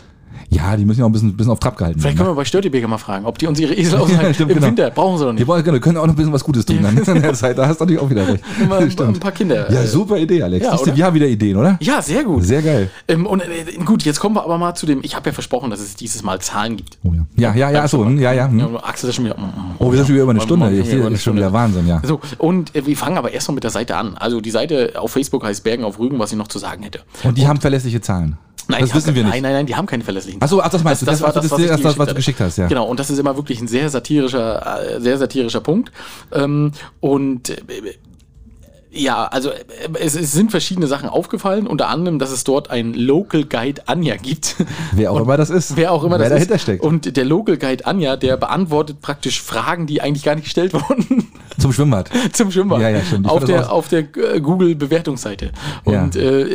Ja, die müssen ja auch ein bisschen, bisschen auf Trab gehalten Vielleicht werden. können wir bei Störtebeker mal fragen, ob die uns ihre Esel ausleihen. stimmt, Im genau. Winter brauchen sie doch Die nicht. wollen, genau, können auch noch ein bisschen was Gutes tun dann in der Zeit. Da hast du natürlich auch wieder recht. Immer ein, ein paar Kinder. Ja, äh, super Idee, Alex. Ja, du, wir haben wieder Ideen, oder? Ja, sehr gut. Sehr geil. Ähm, und äh, gut, jetzt kommen wir aber mal zu dem, ich habe ja versprochen, dass es dieses Mal Zahlen gibt. Oh, ja. Ja, ja, ja, achso, hm, ja, ja. hm. Ja, Axel ist schon wieder. Oh, wir sind schon wieder über eine Morgen- Stunde. Ich sehe, das ist schon wieder. Wahnsinn, ja. So, und äh, wir fangen aber erstmal mit der Seite an. Also die Seite auf Facebook heißt Bergen auf Rügen, was ich noch zu sagen hätte. Und die haben verlässliche Zahlen. Nein, das wissen wir nicht. Nein, nein, nein, die haben keine verlässlichen. Achso, ach, das meinst du. Das, Das, war das, was, das, das, das, was du geschickt hast, ja. Genau, und das ist immer wirklich ein sehr satirischer, äh, sehr satirischer Punkt. Ähm, und äh, ja, also äh, es, es sind verschiedene Sachen aufgefallen, unter anderem, dass es dort einen Local Guide Anja gibt. Wer auch Und immer das ist. Wer auch immer Wer das dahinter ist. steckt. Und der Local Guide Anja, der beantwortet praktisch Fragen, die eigentlich gar nicht gestellt wurden. Zum Schwimmbad. zum Schwimmbad. Ja, ja, stimmt. Ich Auf der, auf der äh, Google-Bewertungsseite. Ja. Und äh,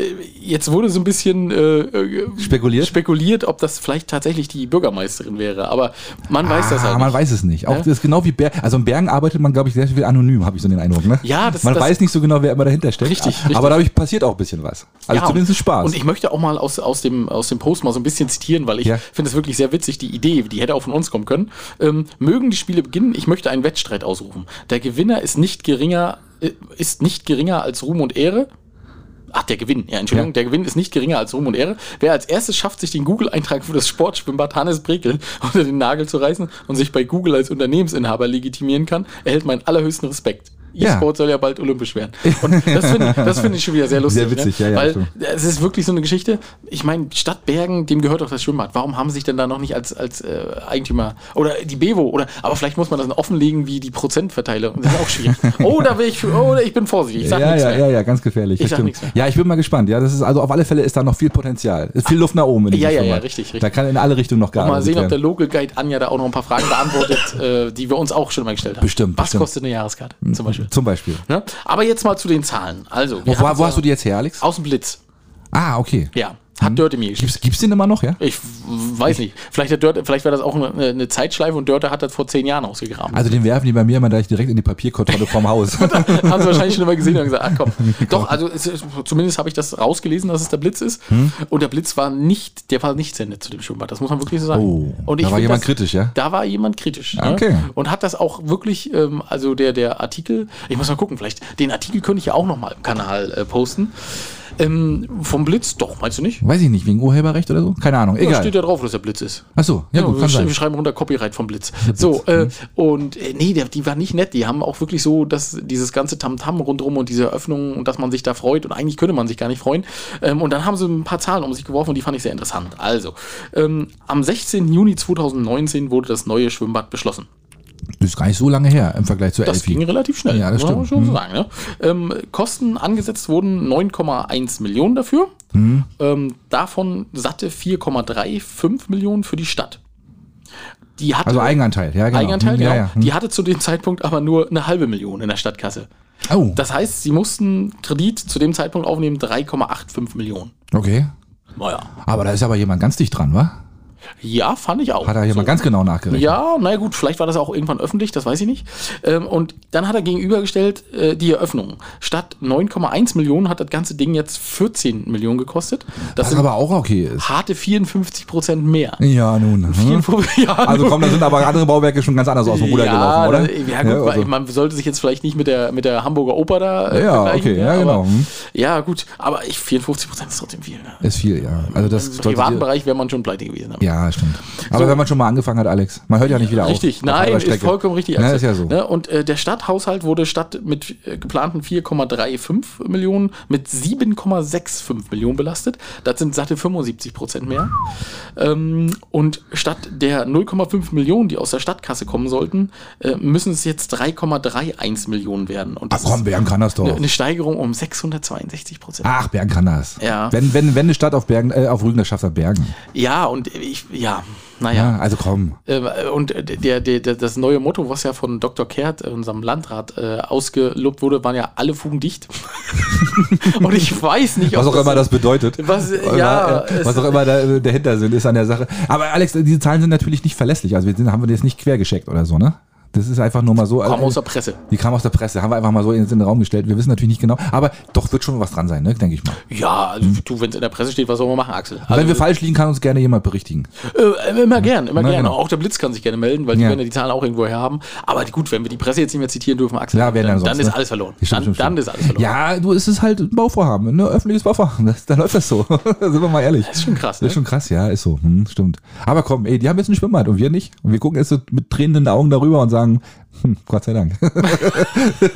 jetzt wurde so ein bisschen äh, äh, Spekuliert? spekuliert, ob das vielleicht tatsächlich die Bürgermeisterin wäre. Aber man weiß das Ah, halt man nicht. weiß es nicht. Auch Ja? das ist genau wie Bergen. Also in Bergen arbeitet man, glaube ich, sehr viel anonym, habe ich so den Eindruck. Ne? Ja, das- Man das- weiß nicht so genau, wer immer dahinter steckt. Richtig, richtig. Aber dadurch passiert auch ein bisschen was. Also Ja, zumindest Spaß. Und ich möchte auch mal aus, aus, dem, aus dem Post mal so ein bisschen zitieren, weil ich Ja. finde es wirklich sehr witzig, die Idee, die hätte auch von uns kommen können. Ähm, mögen die Spiele beginnen, ich möchte einen Wettstreit ausrufen. Der Gewinner ist nicht geringer, äh, ist nicht geringer als Ruhm und Ehre. Ach, der Gewinn, ja, Entschuldigung, Ja. der Gewinn ist nicht geringer als Ruhm und Ehre. Wer als erstes schafft, sich den Google-Eintrag für das Sportschwimmbad Hannes Brekel unter den Nagel zu reißen und sich bei Google als Unternehmensinhaber legitimieren kann, erhält meinen allerhöchsten Respekt. Ja. E-Sport soll ja bald olympisch werden. Und das finde das finde ich schon wieder sehr lustig. Sehr witzig, ne? ja, ja, Weil es ist wirklich so eine Geschichte. Ich meine, Stadt Bergen, dem gehört doch das Schwimmbad. Warum haben sie sich denn da noch nicht als, als äh, Eigentümer oder die Bevo oder aber vielleicht muss man das offenlegen wie die Prozentverteilung. Das ist auch schwierig. oh, da will ich für, oh, ich bin vorsichtig. Ich sag ja, nichts ja, mehr. ja, ja, ganz gefährlich. Ich sag nichts mehr. Ja, ich bin mal gespannt. Ja, das ist also auf alle Fälle ist da noch viel Potenzial. Ist viel Luft nach oben. Ja, ja, ja, Schwimmbad. richtig, richtig. Da kann in alle Richtungen noch Mal gearbeitet sehen, ob werden. der Local Guide Anja da auch noch ein paar Fragen beantwortet, äh, die wir uns auch schon mal gestellt haben. Bestimmt, Was bestimmt. kostet eine Jahreskarte zum Beispiel? Zum Beispiel. Ne? Aber jetzt mal zu den Zahlen. Also, Wo, wo, hast du die jetzt her, Alex? Aus dem Blitz. Ah, okay. Ja, hat Dörte mir geschickt. Gibt's, gibt's den immer noch, ja? Ich weiß nicht. Vielleicht, hat Dörte, vielleicht war das auch eine, eine Zeitschleife und Dörte hat das vor zehn Jahren ausgegraben. Also den werfen die bei mir immer gleich direkt in die Papierkontrolle vorm Haus. Haben sie wahrscheinlich schon immer gesehen und gesagt, ach komm. Doch, also es zumindest habe ich das rausgelesen, dass es der Blitz ist. Hm? Und der Blitz war nicht, der war nicht sehr nett zu dem Schwimmbad. Das muss man wirklich so sagen. Oh, und da war jemand kritisch, ja? Da war jemand kritisch. ne? Okay. Und hat das auch wirklich, ähm, also der, der Artikel, ich muss mal gucken, vielleicht, den Artikel könnte ich ja auch noch mal im Kanal äh, posten. Ähm, vom Blitz, doch, meinst du nicht? Weiß ich nicht, wegen Urheberrecht oder so? Keine Ahnung, egal. steht ja drauf, dass der Blitz ist. Ach so, ja, gut, wir, kann sch sein. wir schreiben runter Copyright vom Blitz. So, äh, und äh, nee, der, die war nicht nett. Die haben auch wirklich so, dass dieses ganze Tamtam rundrum und diese Eröffnung und dass man sich da freut und eigentlich könnte man sich gar nicht freuen. Ähm, und dann haben sie ein paar Zahlen um sich geworfen und die fand ich sehr interessant. Also, ähm, am 16. Juni 2019 wurde das neue Schwimmbad beschlossen. Das ist gar nicht so lange her im Vergleich zu Das ging Elfi. relativ schnell. Ja, das stimmt. schon so sagen. Ne? Ähm, Kosten angesetzt wurden 9,1 Millionen dafür. Mhm. Ähm, davon satte 4,35 Millionen für die Stadt. Die hatte, Also Eigenanteil, ja, genau. Eigenanteil, Hm, genau. Ja, ja. Hm. Die hatte zu dem Zeitpunkt aber nur eine halbe Million in der Stadtkasse. Oh, Das heißt, sie mussten Kredit zu dem Zeitpunkt aufnehmen 3,85 Millionen. okay. Naja. Aber da ist aber jemand ganz dicht dran, wa? Ja, fand ich auch. Hat da jemand So. ganz genau nachgerechnet? Ja, naja gut, vielleicht war das auch irgendwann öffentlich, das weiß ich nicht. Ähm, und dann hat er gegenübergestellt äh, die Eröffnung. Statt 9,1 Millionen hat das ganze Ding jetzt 14 Millionen gekostet. Das aber auch okay ist. harte 54 Prozent mehr. Ja, nun. hm. 54, ja, Also komm, da sind aber andere Bauwerke schon ganz anders aus dem Ruder ja, gelaufen, oder? Ja, gut, weil also. man sollte sich jetzt vielleicht nicht mit der, mit der Hamburger Oper da äh, Ja, okay, ja, aber, genau, hm. Ja, gut, aber ich, 54 Prozent ist trotzdem viel. Ne? Ist viel, ja. Also das Im privaten Bereich wäre man schon pleite gewesen. aber- Ja, stimmt. Aber wenn man schon mal angefangen hat, Alex, man hört ja nicht wieder Richtig, auf. auf nein, ist vollkommen richtig. Ja, Axel. ist ja so. Ne? Und äh, der Stadthaushalt wurde statt mit äh, geplanten 4,35 Millionen mit 7,65 Millionen belastet. Das sind satte 75 Prozent mehr. Ähm, und statt der 0,5 Millionen, die aus der Stadtkasse kommen sollten, äh, müssen es jetzt 3,31 Millionen werden. Und Ach komm, Bergen kann das doch. eine, eine Steigerung um 662 Prozent. Ach, Bergen kann das. Ja. Wenn, wenn, wenn eine Stadt auf Bergen, äh, auf Rügen, das schafft er Bergen. Ja, und ich, ja, Ja, naja. also komm. Äh, Und der, der, der, das neue Motto, was ja von Dr. Kehrt, äh, unserem Landrat, äh, ausgelobt wurde, waren ja alle Fugen dicht. und ich weiß nicht, Was auch immer das bedeutet. Was, ja, äh, was auch immer der, der Hintersinn ist an der Sache. Aber Alex, diese Zahlen sind natürlich nicht verlässlich. Also wir sind, haben wir jetzt nicht quer gescheckt oder so, ne? Das ist einfach nur mal so. Kam äh, aus der Presse. die kam aus der Presse, haben wir einfach mal so in den Raum gestellt. Wir wissen natürlich nicht genau, aber doch wird schon was dran sein, ne? denke ich mal. Ja, also du, wenn es in der Presse steht, was soll man machen, Axel? Also, Wenn wir falsch liegen, kann uns gerne jemand berichtigen. äh, immer gern, immer Na, gerne. genau. Auch der Blitz kann sich gerne melden, weil die Ja. werden ja die Zahlen auch irgendwo her haben. Aber gut, wenn wir die Presse jetzt nicht mehr zitieren dürfen, Axel, Ja, dann, dann sonst, dann ist ne? alles verloren. Stimmt, dann, stimmt, dann stimmt. ist alles verloren. Ja, du, es ist halt ein Bauvorhaben, ne? öffentliches Bauvorhaben. Das, da läuft das so. Sind wir mal ehrlich. Das ist schon krass, Das ist ne? schon krass, ja, ist so. Hm, stimmt. Aber komm, ey, die haben jetzt ein Schwimmbad und wir nicht. Und wir gucken jetzt so mit tränenden Augen darüber und sagen, hm, Gott sei Dank.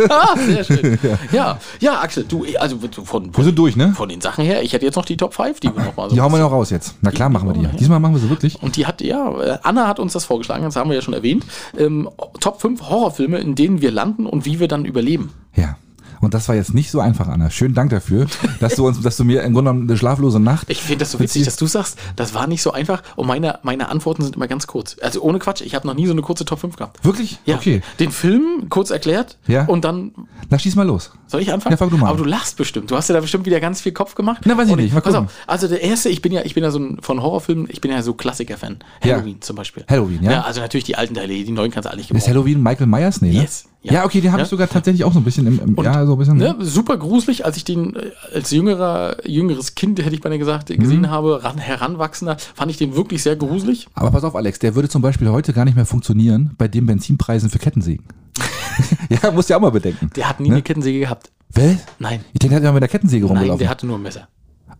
Ah, sehr schön. ja. ja, Axel, du, also du, von, wir von, sind durch, ne? von den Sachen her, ich hätte jetzt noch die Top 5, die wir noch mal so Die hauen wir noch raus jetzt. Na klar, machen wir die. Ja. Diesmal machen wir sie wirklich. Und die hat, ja, Anna hat uns das vorgeschlagen, das haben wir ja schon erwähnt. Ähm, Top 5 Horrorfilme, in denen wir landen und wie wir dann überleben. Ja. Und das war jetzt nicht so einfach, Anna. Schönen Dank dafür, dass du uns, dass du mir im Grunde genommen eine schlaflose Nacht. Ich finde das so witzig, dass du sagst, das war nicht so einfach und meine, meine Antworten sind immer ganz kurz. Also ohne Quatsch, ich habe noch nie so eine kurze Top 5 gehabt. Wirklich? Ja, Okay. den Film kurz erklärt Ja. und dann Na, schieß mal los. Soll ich anfangen? Ja, fang du mal Aber an. du lachst bestimmt. Du hast ja da bestimmt wieder ganz viel Kopf gemacht. Na, weiß ich Und nicht. Mal pass gucken. auf. Also der erste, ich bin ja, ich bin ja so ein, von Horrorfilmen, ich bin ja so Klassiker-Fan. Ja. Halloween zum Beispiel. Halloween, ja. Also natürlich die alten Teile, die neuen kannst du alle nicht Ist. Halloween Michael Myers? Nee, ne? Yes. Ja, Ja. okay, den habe Ja. ich sogar tatsächlich auch so ein bisschen im, im ja, so ein bisschen. Ne, super gruselig, als ich den äh, als jüngerer, jüngeres Kind, hätte ich beinahe gesagt, gesehen Mhm. habe, ran, heranwachsender, fand ich den wirklich sehr gruselig. Aber pass auf, Alex, der würde zum Beispiel heute gar nicht mehr funktionieren bei den Benzinpreisen für Kettensägen. ja, musst du ja auch mal bedenken. Der hat nie Ne? eine Kettensäge gehabt. Was? Nein. Ich denke, der hat ja mit der Kettensäge Nein, rumgelaufen. der hatte nur ein Messer.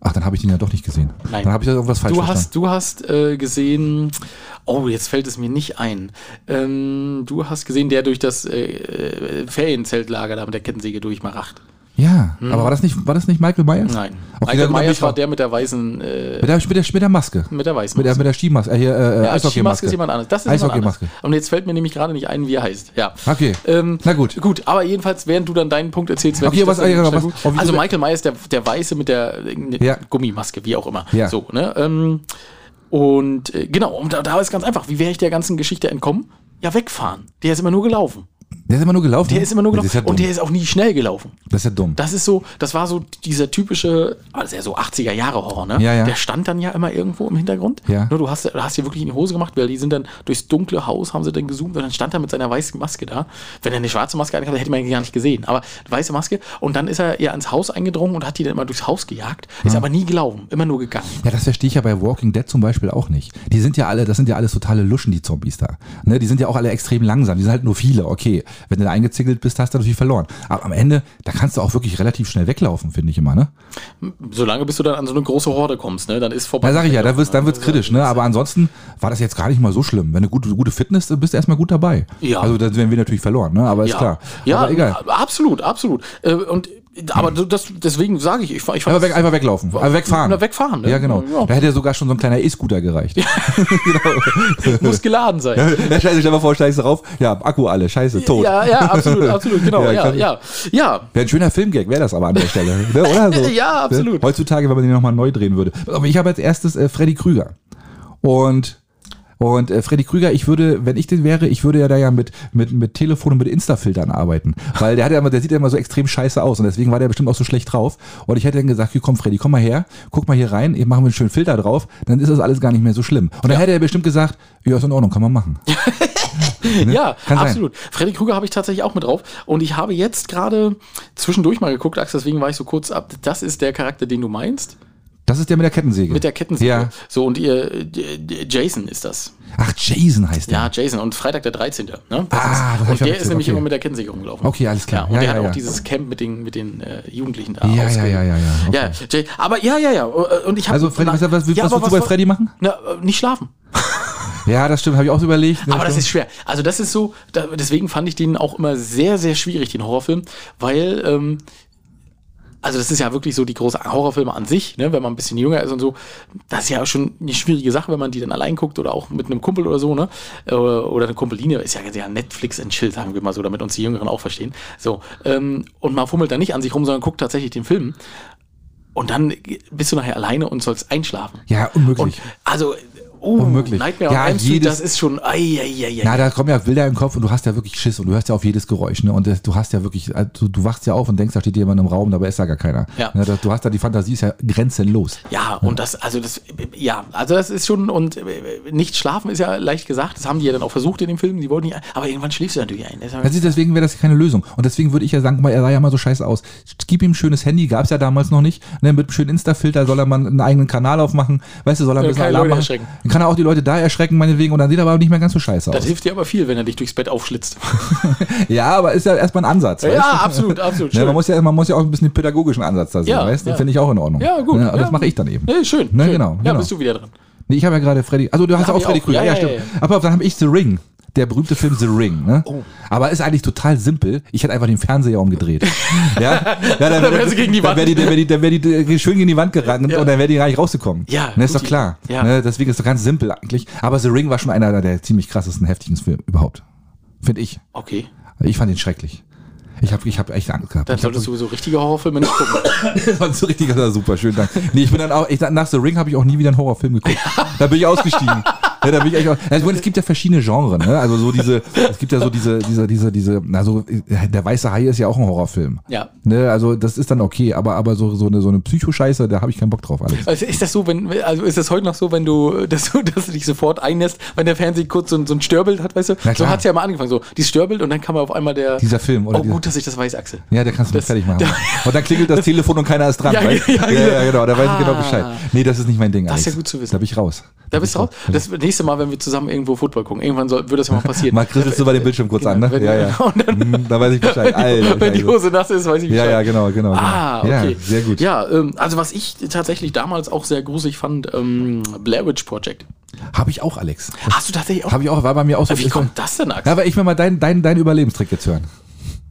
Ach, dann habe ich den ja doch nicht gesehen. Nein. Dann habe ich da irgendwas falsch Du verstanden. hast, du hast äh, gesehen, oh, jetzt fällt es mir nicht ein. Ähm, du hast gesehen, der durch das äh, äh, Ferienzeltlager da mit der Kettensäge durchmaracht. Ja, aber war das nicht, war das nicht Michael Myers? Nein. Okay, Michael Myers war der mit der weißen, äh, Mit der, mit, der, mit der Maske. mit der weißen Mit der, mit der Skimaske. Äh, hier, äh, ja, die Skimaske ist jemand anderes. Das ist jemand anderes. Und jetzt fällt mir nämlich gerade nicht ein, wie er heißt. Ja. Okay. Ähm, Na gut. Gut, aber jedenfalls, während du dann deinen Punkt erzählst, werde Okay, ich das was- dann ja, was- auf wie Also Michael Myers, der, der Weiße mit der äh, Ja. Gummimaske, wie auch immer. Ja. So, ne? Ähm, und äh, genau, und da, da ist ganz einfach, wie wäre ich der ganzen Geschichte entkommen? Ja, wegfahren. Der ist immer nur gelaufen. Der ist immer nur gelaufen. Der ist immer nur gelaufen. ja und der ist auch nie schnell gelaufen. das ist ja dumm. Das ist so, das war so dieser typische, also ja so 80er Jahre Horror, ne? Ja, ja. Der stand dann ja immer irgendwo im Hintergrund. Ja. Nur du hast, du hast dir wirklich in die Hose gemacht, weil die sind dann durchs dunkle Haus, haben sie dann gezoomt und dann stand er mit seiner weißen Maske da. Wenn er eine schwarze Maske hatte, hätte man ihn gar nicht gesehen. Aber weiße Maske. Und dann ist er ja ins Haus eingedrungen und hat die dann immer durchs Haus gejagt. Ist aber nie gelaufen, immer nur gegangen. Ja, das verstehe ich ja bei Walking Dead zum Beispiel auch nicht. Die sind ja alle, das sind ja alles totale Luschen, die Zombies da. Ne, die sind ja auch alle extrem langsam. Die sind halt nur viele, okay. Wenn du da eingezickelt bist, hast du natürlich verloren. Aber am Ende, da kannst du auch wirklich relativ schnell weglaufen, finde ich immer, ne? Solange bis du dann an so eine große Horde kommst, ne? Dann ist vorbei. Da sag ich ja, da wird's, dann wird's kritisch, ne? Aber ansonsten war das jetzt gar nicht mal so schlimm. Wenn du gute, gute Fitness, dann bist du erstmal gut dabei. Ja. Also da werden wir natürlich verloren, ne? Aber ist ja. klar. Ja, Aber egal. absolut, absolut. Äh, Und aber das, deswegen sage ich, ich, ich Einfach, weg, einfach weglaufen. Einfach wegfahren. Na, wegfahren, ne? Ja, genau. Ja. Da hätte sogar schon so ein kleiner E-Scooter gereicht. muss geladen sein. Ja, scheiße, stell mal vor, steigst du rauf. Ja, Akku alle, scheiße, tot. Ja, ja, absolut, absolut, genau. Ja, Ja, ja, ja. Wäre ein schöner Filmgag, wäre das aber an der Stelle. Ne? Oder so? Ja, absolut. Ne? Heutzutage, wenn man den nochmal neu drehen würde. Aber ich habe als erstes äh, Freddy Krüger. Und, und äh, Freddy Krüger, ich würde, wenn ich den wäre, ich würde ja da ja mit, mit, mit Telefon und mit Insta-Filtern arbeiten. Weil der hat ja immer, der sieht ja immer so extrem scheiße aus und deswegen war der bestimmt auch so schlecht drauf. Und ich hätte dann gesagt, hier komm Freddy, komm mal her, guck mal hier rein, ich mache mir einen schönen Filter drauf, dann ist das alles gar nicht mehr so schlimm. Und dann hätte er bestimmt gesagt, ja, ist in Ordnung, kann man machen. Ja, Ne? Kann sein. absolut. Freddy Krüger habe ich tatsächlich auch mit drauf. Und ich habe jetzt gerade zwischendurch mal geguckt, Axel, deswegen war ich so kurz ab. Das ist der Charakter, den du meinst. Das ist der mit der Kettensäge. Mit der Kettensäge. Ja. So, und ihr, Jason ist das. Ach, Jason heißt der. Ja, Jason. Und Freitag der 13. Ne? Das Ah, ist, und der ist nämlich okay. immer mit der Kettensäge rumgelaufen. Okay, alles klar. Ja, und Ja, der ja, hat auch dieses Camp mit den, mit den äh, Jugendlichen da. Ja, ja, ja, ja, ja, okay. aber ja, ja, ja. Und ich hab, Also, Freddy, was, was, was, was willst du bei Freddy machen? Na, äh, nicht schlafen. Ja, das stimmt, habe ich auch so überlegt. Aber das ist schwer. Also das ist so, da, deswegen fand ich den auch immer sehr, sehr schwierig, den Horrorfilm, weil, ähm, also das ist ja wirklich so die große Horrorfilme an sich, ne, wenn man ein bisschen jünger ist und so, das ist ja auch schon eine schwierige Sache, wenn man die dann allein guckt oder auch mit einem Kumpel oder so, ne, äh, oder eine Kumpeline, ist ja sehr Netflix and Chill, sagen wir mal so, damit uns die Jüngeren auch verstehen. So, ähm, und man fummelt da nicht an sich rum, sondern guckt tatsächlich den Film. Und dann bist du nachher alleine und sollst einschlafen. Ja, unmöglich. Und also, uh, Unmöglich. Nightmare Ja, Elm Street, jedes- das ist schon, ai, ai, ai. Na, da kommen ja Bilder im Kopf und du hast ja wirklich Schiss und du hörst ja auf jedes Geräusch, ne? Und das, du hast ja wirklich, also du, wachst ja auf und denkst, da steht jemand im Raum, dabei ist da gar keiner. Ja. Ne, das, du hast da die Fantasie ist ja grenzenlos. Ja, und das, also das, ja, also das ist schon, und äh, nicht schlafen ist ja leicht gesagt, das haben die ja dann auch versucht in dem Film, die wollten nicht, aber irgendwann schläfst du natürlich ein. Das ist- deswegen wäre das keine Lösung. Und deswegen würde ich ja sagen, mal, er sah ja mal so scheiße aus. Gib ihm ein schönes Handy, gab es ja damals noch nicht. Ne, mit einem schönen Insta-Filter soll er mal einen eigenen Kanal aufmachen. Weißt du, soll er ein Ja, bisschen Alarm machen. Kann er auch die Leute da erschrecken, meinetwegen, und dann sieht er aber nicht mehr ganz so scheiße Das aus. hilft dir aber viel, wenn er dich durchs Bett aufschlitzt. Ja, aber ist ja erstmal ein Ansatz. weißt ja, absolut, absolut. Ne, schön. man, muss ja, man muss ja auch ein bisschen den pädagogischen Ansatz da sehen, Ja, weißt du? ja. Finde ich auch in Ordnung. Ja, gut. Ne, Ja. das mache ich dann eben. Nee, schön. Ne, schön. genau, Ja, genau. bist du wieder dran. Nee, ich habe ja gerade Freddy. Also du hast hab auch Freddy. Krüger. Ja, Ja, ja, stimmt. ja, ja. Aber dann habe ich The Ring. Der berühmte Film The Ring. Ne? Oh. Aber ist eigentlich total simpel. Ich hätte einfach den Fernseher umgedreht. ja? ja, dann Dann wär sie gegen die Dann Wand. wäre die, dann wär die, dann wär die äh, schön gegen die Wand gerannt Ja. und dann wäre die gar nicht rausgekommen. Ja, Ne, ist doch klar. Ja. Ne, deswegen ist es doch ganz simpel eigentlich. Aber The Ring war schon einer der ziemlich krassesten, heftigen Filme überhaupt. Finde ich. Okay. Ich fand ihn schrecklich. Ich habe ich hab echt Angst gehabt. Dann solltest du so richtige Horrorfilme nicht gucken. das war so richtig, das war super, schön, Dank. Nee, ich bin dann auch, ich, nach The Ring habe ich auch nie wieder einen Horrorfilm geguckt. Da bin ich ausgestiegen. Ja, da bin ich echt auch, also, es gibt ja verschiedene Genres, ne? Also so diese, es gibt ja so diese, diese, diese, diese, also der weiße Hai ist ja auch ein Horrorfilm. Ja. Ne? Also das ist dann okay, aber, aber so, so eine, so eine Psychoscheiße, da habe ich keinen Bock drauf, Alex. Also ist das so, wenn, also ist das heute noch so, wenn du, dass du, dass du dich sofort einnässt, wenn der Fernseher kurz so, ein- so ein Störbild hat, weißt du? Na So klar. hat's ja mal angefangen, so, die Störbild und dann kam auf einmal der. Dieser Film, oder Oh, dieser- gut, dass ich das weiß, Axel. Ja, der kannst du Das- fertig machen. da- Und dann klingelt das Telefon und keiner ist dran. Ja, ja, ja, genau. ja, genau, da weiß ich genau Ah. Bescheid. Nee, das ist nicht mein Ding, Das ist Alex. ja gut zu wissen. Da bin ich raus. Da bist du raus. Das nächste nächste Mal, wenn wir zusammen irgendwo Football gucken, irgendwann soll, wird das ja mal passieren. Mal kriselst du bei dem Bildschirm kurz an, ne? Wenn- Ja, ja. Und dann, Hm, Da weiß ich Bescheid. Alter, wenn die. Hose nass ist, weiß ich Ja, Bescheid. ja, genau, genau. genau. Ah, okay. Ja, sehr gut. Ja, ähm, also was ich tatsächlich damals auch sehr gruselig fand, ähm, Blair Witch Project. Habe ich auch, Alex. Hast du tatsächlich auch? Habe ich auch, war bei mir auch so. Wie kommt das denn, Axel? Ja, aber ich will mal deinen dein, dein Überlebenstrick jetzt hören.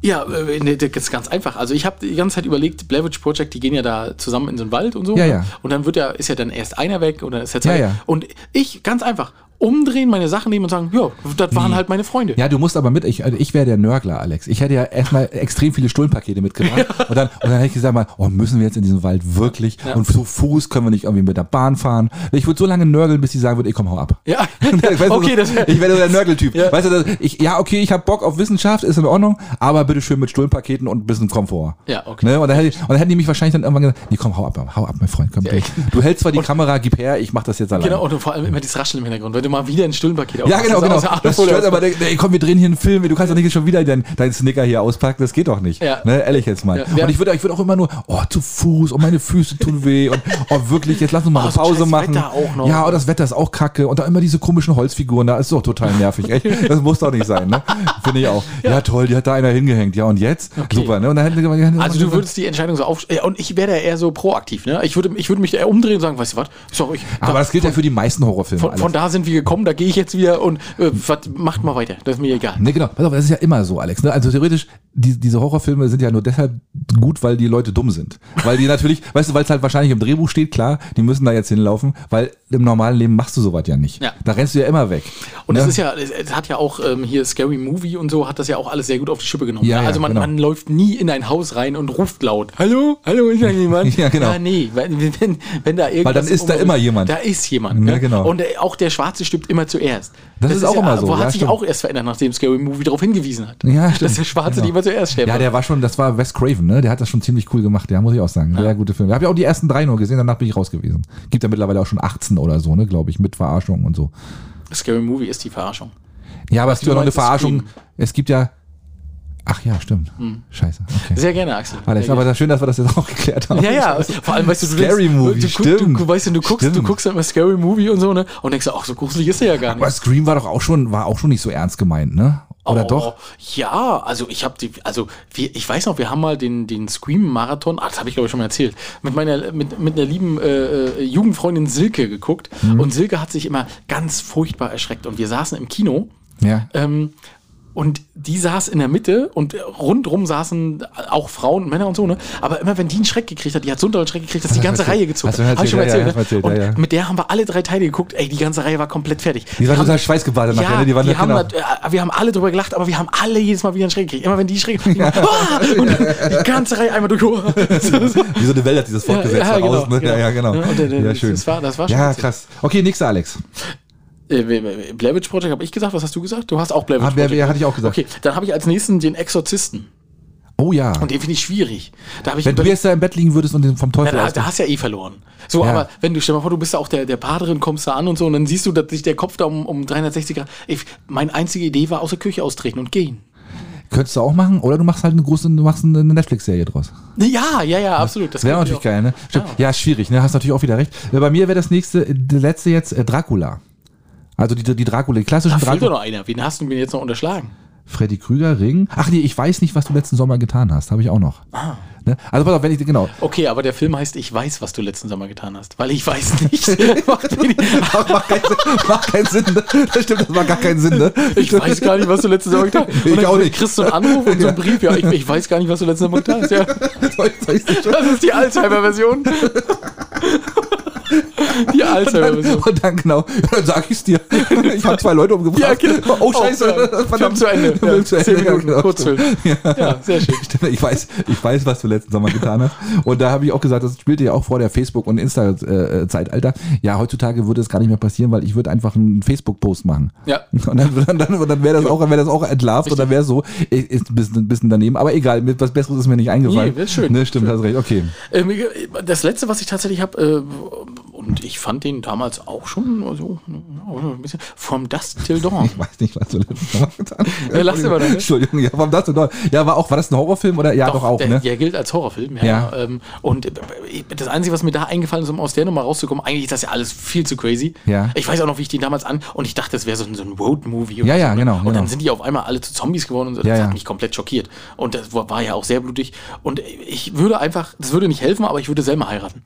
Ja, äh, nee, das ist ganz einfach. Also ich habe die ganze Zeit überlegt, Blair Witch Project, die gehen ja da zusammen in so einen Wald und so. Ja, ja. Und dann wird ja, ist ja dann erst einer weg und dann ist der Ja, zweite. ja. Und ich, ganz einfach, umdrehen, meine Sachen nehmen und sagen, ja, das waren halt meine Freunde. Ja, du musst aber mit, ich, also ich wäre der Nörgler, Alex. Ich hätte ja erstmal extrem viele Stullenpakete mitgebracht. Und, dann, und dann hätte ich gesagt mal, oh, müssen wir jetzt in diesen Wald wirklich? Und zu Fuß können wir nicht irgendwie mit der Bahn fahren. Ich würde so lange nörgeln, bis die sagen würde, ich komm, hau ab. Ja, Weißt okay, das ich wäre so der Nörgeltyp. Ja. Weißt du, das- ich, ja, okay, ich habe Bock auf Wissenschaft, ist in Ordnung, aber bitte schön mit Stullenpaketen und ein bisschen Komfort. Ja, okay. Ne? Und, dann hätte und dann hätten die mich wahrscheinlich dann irgendwann gesagt, nee, komm, hau ab, hau ab, mein Freund, komm. du, du hältst zwar die Kamera, gib her, ich mach das jetzt alleine. Genau, und vor allem immer dieses Rascheln im Hintergrund, wenn du mal wieder ein Stullenpaket Ja, aufmachst, genau, genau. Das stört aber, ey, komm, wir drehen hier einen Film, du kannst doch nicht schon wieder deinen dein Snicker hier auspacken, das geht doch nicht. Ja. Ne, ehrlich jetzt mal. Ja, und ich würde ich würde auch immer nur, oh, zu Fuß, und meine Füße tun weh, und oh, wirklich, jetzt lass uns mal Oh, eine so Pause scheiß machen. Ja, oh, das Wetter ist auch kacke, und da immer diese komischen Holzfiguren, da ist doch total nervig, echt. Das muss doch nicht sein, ne? Finde ich auch. Ja. toll, die hat da einer hingehängt, ja, und jetzt? Super, ne? Und dann hätten wir Also du würdest die Entscheidung so auf... Ja, und ich wäre da eher so proaktiv, ne? Ich würde, ich würde mich da eher umdrehen und sagen, weißt du was, ich... aber das gilt ja für die meisten Horrorfilme. Von, von da sind wir gekommen, da gehe ich jetzt wieder und äh, was, macht mal weiter, das ist mir egal. Ne, genau. Pass auf, das ist ja immer so, Alex. Ne? Also theoretisch, die, diese Horrorfilme sind ja nur deshalb gut, weil die Leute dumm sind. Weil die natürlich, weißt du, weil es halt wahrscheinlich im Drehbuch steht, klar, die müssen da jetzt hinlaufen, weil im normalen Leben machst du sowas ja nicht. Ja. Da rennst du ja immer weg. Und ne? es ist ja, es, hat ja auch ähm, hier Scary Movie und so, hat das ja auch alles sehr gut auf die Schippe genommen. Ja, ne? also man, genau. man läuft nie in ein Haus rein und ruft laut. Hallo? Hallo, ist da jemand? Ja, genau. Ja, nee, wenn, wenn, wenn da irgendwas... dann ist da immer jemand. Da ist jemand. Ja, Ne? genau. Und äh, auch der Schwarze stirbt immer zuerst. Das ist auch ja, immer so, Wo ja, hat sich stimmt. auch erst verändert, nachdem Scary Movie darauf hingewiesen hat. Ja, Dass stimmt. der Schwarze Genau. die immer zuerst stirbt. Ja, der war schon, das war Wes Craven, ne? Der hat das schon ziemlich cool gemacht, ja, muss ich auch sagen. Sehr gute Film. Ich habe ja auch die ersten drei nur gesehen, danach bin ich raus gewesen. Gibt ja mittlerweile auch schon 18 oder so, ne, glaube ich, mit Verarschung und so. Scary Movie ist die Verarschung. Ja, aber es gibt ja noch eine das Verarschung. Es gibt ja. Ach ja, stimmt. Scheiße. Okay. Sehr gerne, Axel. Alex, Sehr aber gerne. schön, dass wir das jetzt auch geklärt haben. Ja, ja, vor allem, weißt du, du Scary denkst, Movie, du, stimmt. Du, weißt du, du guckst, du Stimmt. guckst dann immer Scary Movie und so, ne? Und denkst, ach, so gruselig ist er ja gar nicht. Aber Scream war doch auch schon, war auch schon nicht so ernst gemeint, ne? Oder Oh, doch? Ja, also ich habe die, also wir, ich weiß noch, wir haben mal den, den Scream-Marathon, ah, das habe ich glaube ich schon mal erzählt, mit meiner, mit, mit einer lieben äh, äh, Jugendfreundin Silke geguckt. Mhm. Und Silke hat sich immer ganz furchtbar erschreckt. Und wir saßen im Kino Ja. ähm, und die saß in der Mitte und rundrum saßen auch Frauen, Männer und so, ne? Aber immer wenn die einen Schreck gekriegt hat, die hat so einen Schreck gekriegt, dass die ganze? Reihe gezogen hat. Hab ich schon mal erzählt? Ja, ja, ne? erzählt, ja, Und ja. mit der haben wir alle drei Teile geguckt. Ey, die ganze Reihe war komplett fertig. Die war Wir total schweißgebadet nachher, ja, ne? Die waren die da- haben genau. das, äh, wir haben alle drüber gelacht, aber wir haben alle jedes Mal wieder einen Schreck gekriegt. Immer wenn die Schreck gekriegt haben, ah, und die ganze Reihe einmal durch. Wie so eine Welt hat dieses fortgesetzt Ja, ja, da genau, ne? genau. Ja, ja, genau. Ja, und, äh, ja, schön. das war- das war schon Ja, krass. Okay, nächster Alex. Äh, Blair Witch Project habe ich gesagt. Was hast du gesagt? Du hast auch Blair Witch Ah, Project. ja, hatte ich auch gesagt. Okay, dann habe ich als nächsten den Exorzisten. Oh ja. Und den finde ich schwierig. Da ich Wenn du jetzt da im Bett liegen würdest und den vom Ja, Teufel da, aus- da hast du ja eh verloren. So, Ja. aber wenn du, stell mal vor, du bist ja auch der, der Paterin, kommst da an und so, und dann siehst du, dass sich der Kopf da um, um 360 Grad. Ich, meine einzige Idee war, aus der Küche austreten und gehen. Könntest du auch machen, oder du machst halt eine große, du machst eine Netflix-Serie draus. Ja, ja, ja, absolut. Das Wäre natürlich ich geil, ne? Stimmt. Ja. schwierig, ne? Hast natürlich auch wieder recht. Bei mir wäre das nächste, äh, der letzte jetzt äh, Dracula. Also die, die Dracula, die klassischen auch. Da fehlt doch Dracula. noch einer. Wen hast du mir jetzt noch unterschlagen? Freddy Krüger, Ring. Ach nee, ich weiß nicht, was du letzten Sommer getan hast. Habe ich auch noch. Ah. Ne? Also pass auf, wenn ich, genau. Okay, aber der Film heißt Ich weiß, was du letzten Sommer getan hast. Weil ich weiß nicht. Macht macht, keinen Sinn, macht keinen Sinn, ne? Das stimmt, das macht gar keinen Sinn, ne? ich weiß gar nicht, was du letzten Sommer getan hast. Ich Und dann auch nicht. kriegst du einen Anruf und so einen Brief. Ja, ich, ich weiß gar nicht, was du letzten Sommer getan hast. Ja. Ich-? Das ist die Alzheimer-Version. Die Alzheimer-Version. Und dann genau, dann sag ich's dir. Ich habe zwei Leute umgebracht. Ja, genau. Oh Scheiße, Aufhören. Film zu Ende. Film Ja, zu Ende. Minuten, genau. Kurzfilm. Ja, sehr schön. Ich weiß, ich weiß, was du letzten Sommer getan hast. Und da habe ich auch gesagt, das spielte ja auch vor der Facebook- und Insta-Zeitalter. Ja, heutzutage würde es gar nicht mehr passieren, weil ich würde einfach einen Facebook-Post machen. Ja. Und dann, dann, dann, und dann wäre das auch, wäre das auch entlarvt und dann wäre so, ist ein bisschen, ein bisschen daneben. Aber egal, mit was Besseres ist mir nicht eingefallen. Nee, wird schön. Ne, stimmt, hast recht. Okay. Ähm, Das letzte, was ich tatsächlich habe, äh, und Und ich fand den damals auch schon so ja, ein bisschen From Dust Till Dawn. Ich weiß nicht, was du letztes Mal gesagt hast. Ja, lass dir mal das. Entschuldigung, ja, warum das denn? Ja, war auch, war das ein Horrorfilm oder? Ja, doch, auch, der, ne? der gilt als Horrorfilm, ja. Ja. Ähm, und äh, das Einzige, was mir da eingefallen ist, um aus der Nummer rauszukommen, eigentlich ist das ja alles viel zu crazy. Ja. Ich weiß auch noch, wie ich den damals an und ich dachte, das wäre so, ein- so ein Road-Movie. Ja, ja, so, ne? genau, Und genau. dann sind die auf einmal alle zu Zombies geworden und so. Ja, das ja. hat mich komplett schockiert. Und das war ja auch sehr blutig. Und ich würde einfach, das würde nicht helfen, aber ich würde Selma heiraten.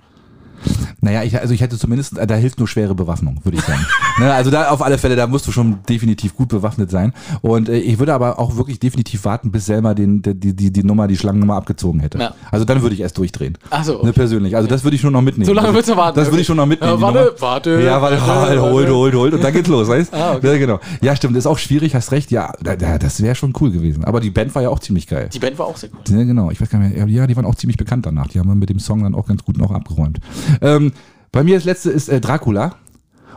Naja, ich, also ich hätte zumindest, äh, da hilft nur schwere Bewaffnung, würde ich sagen. ne, also da auf alle Fälle, da musst du schon definitiv gut bewaffnet sein. Und äh, ich würde aber auch wirklich definitiv warten, bis Selma den, die, die, die, die Nummer, die Schlangennummer abgezogen hätte. Ja. Also dann würde ich erst durchdrehen. Ach so, Ne, okay. persönlich. Also das würde ich schon noch mitnehmen. So lange also, willst du warten, Das würde okay. ich schon noch mitnehmen. Die warte, warte, Ja, warte, warte, holt, holt, holt. Und dann geht's los, weißt Ah, okay. Ja, genau. Ja, stimmt, ist auch schwierig, hast recht. Ja, da, da, das wäre schon cool gewesen. Aber die Band war ja auch ziemlich geil. Die Band war auch sehr gut. Ja, genau. Ich weiß gar nicht mehr. Ja, die waren auch ziemlich bekannt danach. Die haben wir mit dem Song dann auch ganz gut noch abgeräumt. Ähm, bei mir das letzte ist äh, Dracula.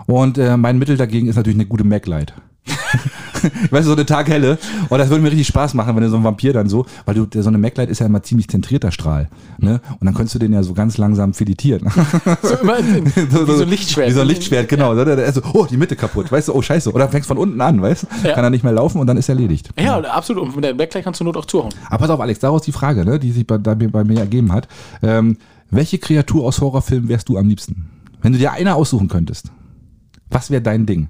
Und äh, mein Mittel dagegen ist natürlich eine gute Maglite. weißt du, so eine Taghelle. Und das würde mir richtig Spaß machen, wenn du so ein Vampir dann so, weil du, der- so eine Maglite ist ja immer ziemlich zentrierter Strahl. Ne? Und dann könntest du den ja so ganz langsam filetieren. So immer in, wie so ein Lichtschwert. Wie so ein Lichtschwert, genau. Der, der ist so, oh, die Mitte kaputt, weißt du, oh, scheiße. Oder fängst von unten an, weißt du? Ja. Kann er nicht mehr laufen und dann ist er erledigt. Ja, absolut. Und mit der Backlight kannst du Not auch zuhauen. Aber pass auf, Alex, daraus die Frage, ne, die sich bei, bei, mir- bei mir ergeben hat. Ähm, welche Kreatur aus Horrorfilmen wärst du am liebsten? Wenn du dir eine aussuchen könntest, was wäre dein Ding?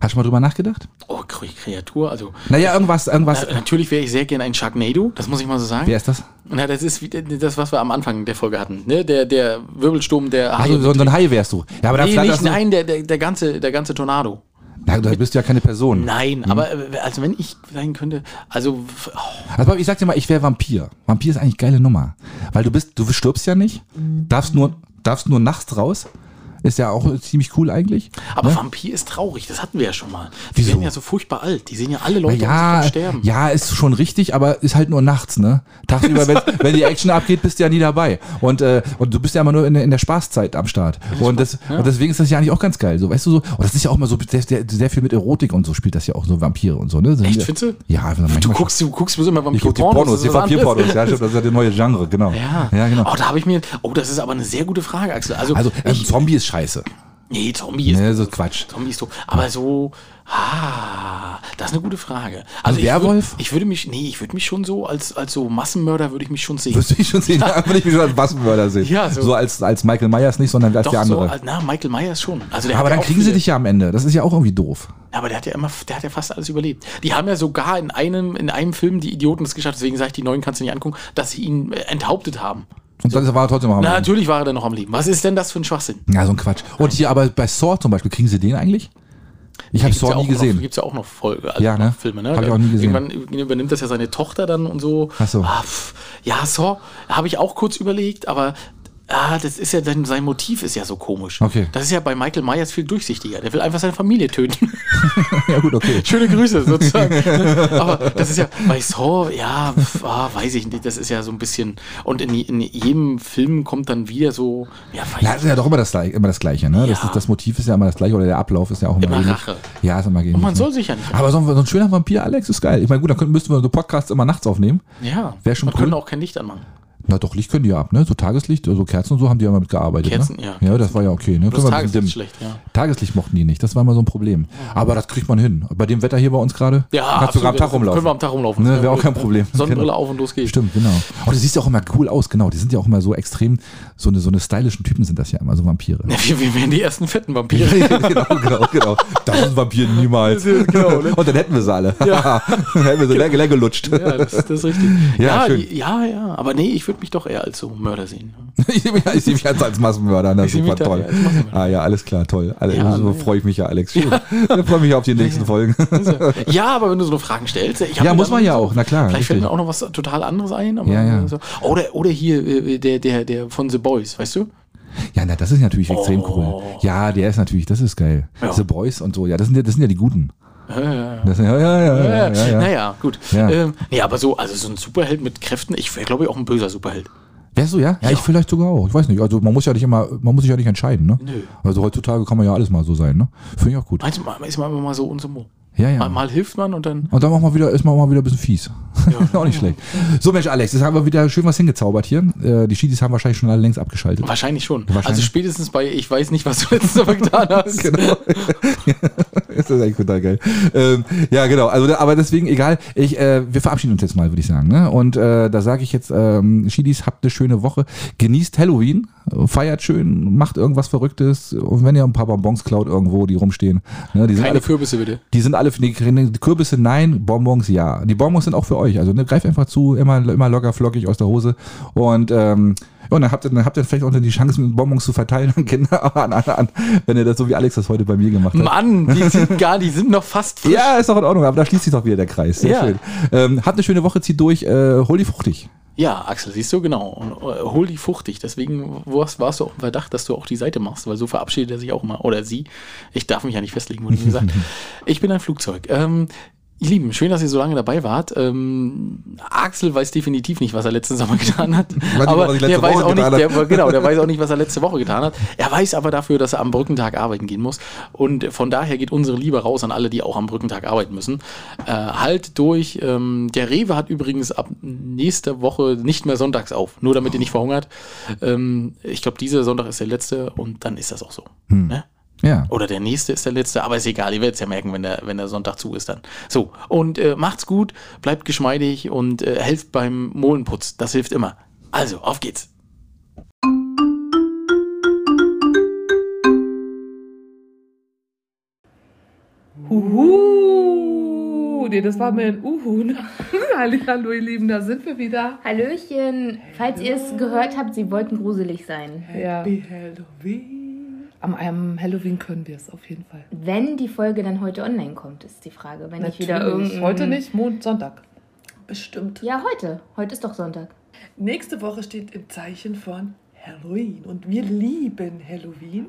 Hast du mal drüber nachgedacht? Oh, Kre- Kreatur, also Naja, irgendwas, irgendwas. na, natürlich wäre ich sehr gerne ein Sharknado, das muss ich mal so sagen. Wer ist das? Na, das ist wie, das, was wir am Anfang der Folge hatten. Ne? Der, der Wirbelsturm, der Also so, ein Hai wärst du. Ja, aber nee, nicht, nein, der, der, der, ganze, der ganze Tornado. Na, da bist du ja keine Person. Nein, aber äh, also wenn ich sein könnte, also oh, Also ich sag dir mal, ich wäre Vampir. Vampir ist eigentlich geile Nummer. Weil du bist, du stirbst ja nicht, darfst nur, darfst nur nachts raus. Ist ja auch ziemlich cool eigentlich. aber Vampir ist traurig, das hatten wir ja schon mal. Die Wieso? werden ja so furchtbar alt. Die sehen ja alle Leute Ja, sterben. ja, ist schon richtig, aber ist halt nur nachts, ne? Tagsüber, wenn, wenn die Action abgeht, bist du ja nie dabei. Und, äh, und du bist ja immer nur in der, in der Spaßzeit am Start. Und, das, und deswegen ist das ja eigentlich auch ganz geil. So, weißt du so, und das ist ja auch mal so sehr, sehr, viel mit Erotik und so spielt das ja auch so Vampire und so, ne? Sind Echt, ja- findest du? Ja, Du guckst, du guckst bloß immer ich guck die. Pornos, das die. Vampir-Pornos, ja, stimmt, das ist ja das neue Genre, genau. Ja. ja genau. Oh, da habe ich mir. Oh, das ist aber eine sehr gute Frage, Axel. Also, Also, ähm, Zombie ist scheiße. nee, Zombie ist. Ne, so Quatsch. Zombie ist so. Aber so. Ah, das ist eine gute Frage. Also ich Werwolf? Würd, ich würde mich, nee, ich würde mich schon so als, als so Massenmörder würde ich mich schon sehen. Wirst du dich schon sehen, ja. würde ich mich schon als Massenmörder sehen. Ja, so. so. als, als Michael Myers nicht, sondern als Doch, der so, andere. als- na, Michael Myers schon. Also der aber ja dann auch kriegen sie viele- dich ja am Ende. Das ist ja auch irgendwie doof. Ja, aber der hat ja immer, der hat ja fast alles überlebt. Die haben ja sogar in einem, in einem Film die Idioten es geschafft, deswegen sage ich, die neuen kannst du nicht angucken, dass sie ihn äh, enthauptet haben. Und dann war er trotzdem noch am Na, Leben. natürlich war er dann noch am Leben. Was ist denn das für ein Schwachsinn? Ja, so ein Quatsch. Und hier aber bei Saw zum Beispiel, kriegen sie den eigentlich? Ich habe Saw ja nie gesehen. Noch, gibt's ja auch noch Folge, also Ja, ne? noch Filme, ne? Hab ich auch nie gesehen. Irgendwann übernimmt das ja seine Tochter dann und so. Ach so. Ah, pff. ja, so, habe ich auch kurz überlegt, aber ah, das ist ja sein, sein Motiv ist ja so komisch. Okay. Das ist ja bei Michael Myers viel durchsichtiger. Der will einfach seine Familie töten. ja, gut, okay. Schöne Grüße sozusagen. Aber das ist ja bei Saw, ja, pf, ah, weiß ich nicht, das ist ja so ein bisschen und in, in jedem Film kommt dann wieder so, ja, weiß Na, das ist ja doch immer das, Gleiche- immer das Gleiche, ne? Das, Ja. ist, das Motiv ist ja immer das Gleiche oder der Ablauf ist ja auch immer, Immer ähnlich. Rache. Ja, ist immer ähnlich. Und man ne? soll sich ja nicht. aber so ein, so ein schöner Vampir, Alex, ist geil. Ich meine, gut, dann könnten, müssten wir so Podcasts immer nachts aufnehmen. ja, Wär schon und cool. können auch kein Licht anmachen. Na doch, Licht können die ja ab, ne? So Tageslicht, so Kerzen und so haben die ja immer mitgearbeitet. Kerzen, ne? ja. Ja, das war ja okay, ne? Das Tageslicht schlecht, ja. Tageslicht mochten die nicht, das war immer so ein Problem. Aber das kriegt man hin. Bei dem Wetter hier bei uns gerade, Ja, kannst du sogar am Tag rumlaufen. Können wir am Tag rumlaufen. Ne, wäre auch kein Problem. Sonnenbrille Genau. auf und los geht's. Stimmt, genau. Aber du siehst ja auch immer cool aus, genau. Die sind ja auch immer so extrem, so eine, so eine stylischen Typen sind das ja immer, so Vampire. Ja, wir, wir wären die ersten fetten Vampire. genau, genau, genau. Das ist ein Vampir niemals. genau, ne? Und dann hätten wir sie alle. dann hätten wir sie leer, leer gelutscht. Ja, das, das ist richtig. Ja, Ja, schön. ja, ja. Aber nee, ich würde mich doch eher als so Mörder sehen. ich sehe mich, ich sehe mich als, als Massenmörder, das Ich ist super toll. Ah ja, alles klar, toll. Alle, Ja, so ne. freue ich mich ja, Alex. Schön. Dann freue mich auf die nächsten Folgen. Ja, aber wenn du so eine Fragen stellst, ich Ja, muss man ja so, auch, na klar, Vielleicht fällt mir auch noch was total anderes ein. Ja, ja. So. Oder, oder hier äh, der, der, der von The Boys, weißt du? Ja, na, das ist natürlich extrem cool. Ja, der ist natürlich, das ist geil. Oh. Ja. The Boys und so, ja, das sind ja, das sind ja die Guten. Ja, ja, ja. Das ja, ja, ja, ja, ja, ja. Naja, gut. Ja. Ähm, nee, aber so, also so ein Superheld mit Kräften, ich wäre, glaube ich, auch ein böser Superheld. Wärst du, ja? ja? ich vielleicht sogar auch. Ich weiß nicht. Also man muss ja nicht immer, man muss sich ja nicht entscheiden, ne? Nö. Also heutzutage kann man ja alles mal so sein, ne? Finde ich auch gut. Meinst du, mal- ist man immer mal so und so. Ja, ja. Mal, mal hilft man und dann. Und dann machen wir wieder, ist man auch mal wieder ein bisschen fies. auch nicht schlecht. So, Mensch, Alex, jetzt haben wir wieder schön was hingezaubert hier. Äh, die Schiedis haben wahrscheinlich schon alle längst abgeschaltet. Wahrscheinlich schon. Wahrscheinlich. Also spätestens bei Ich weiß nicht, was du letztes Mal getan hast. genau. das ist eigentlich total geil. Ähm, ja, genau. Also, aber deswegen, egal. Ich, äh, wir verabschieden uns jetzt mal, würde ich sagen. Ne? Und äh, da sage ich jetzt, ähm, Schiedis, habt eine schöne Woche. Genießt Halloween, feiert schön, macht irgendwas Verrücktes. Und wenn ihr ein paar Bonbons klaut irgendwo, die rumstehen, ne, die sind Keine alle Kürbisse bitte. Die sind alle für die die Kürbisse, nein, Bonbons, ja. Die Bonbons sind auch für euch. Also ne, greift einfach zu, immer, immer locker flockig aus der Hose. Und, ähm, und dann habt ihr, dann habt ihr vielleicht auch die Chance, mit Bonbons zu verteilen an Kinder, an, an, an, wenn ihr das so wie Alex das heute bei mir gemacht hat. Mann, die sind gar, die sind noch fast frisch. Ja, ist doch in Ordnung, aber da schließt sich doch wieder der Kreis. Sehr Ja. schön. Ähm, habt eine schöne Woche, zieht durch, äh, hol die fruchtig. Ja, Axel, siehst du, genau. Und, äh, hol die fruchtig. Deswegen warst, warst du auch im Verdacht, dass du auch die Seite machst, weil so verabschiedet er sich auch immer. Oder sie. Ich darf mich ja nicht festlegen, wurde mir gesagt. ich bin ein Flugzeug. Ähm, ihr Lieben, schön, dass ihr so lange dabei wart. Ähm, Axel weiß definitiv nicht, was er letzten Sommer getan hat. aber der weiß Woche auch nicht, der, genau, der weiß auch nicht, was er letzte Woche getan hat. Er weiß aber dafür, dass er am Brückentag arbeiten gehen muss. Und von daher geht unsere Liebe raus an alle, die auch am Brückentag arbeiten müssen. Äh, halt durch. Ähm, der Rewe hat übrigens ab nächster Woche nicht mehr sonntags auf, nur damit ihr nicht verhungert. Ähm, ich glaube, dieser Sonntag ist der letzte und dann ist das auch so. Ne? Ja. Oder der nächste ist der letzte, aber ist egal, ihr werdet es ja merken, wenn der, wenn der Sonntag zu ist dann. So, und äh, macht's gut, bleibt geschmeidig und äh, helft beim Molenputz. Das hilft immer. Also, auf geht's. Uhu. Nee, das war mir ein Uhu. Hallo, ihr Lieben, da sind wir wieder. Hallöchen. Falls ihr es gehört habt, sie wollten gruselig sein. Ja. Am einem Halloween können wir es auf jeden Fall. Wenn die Folge dann heute online kommt, ist die Frage. Wenn ich wieder irgendein... Heute nicht, Mond, Sonntag. Bestimmt. Ja, heute. Heute ist doch Sonntag. Nächste Woche steht im Zeichen von Halloween. Und wir lieben Halloween.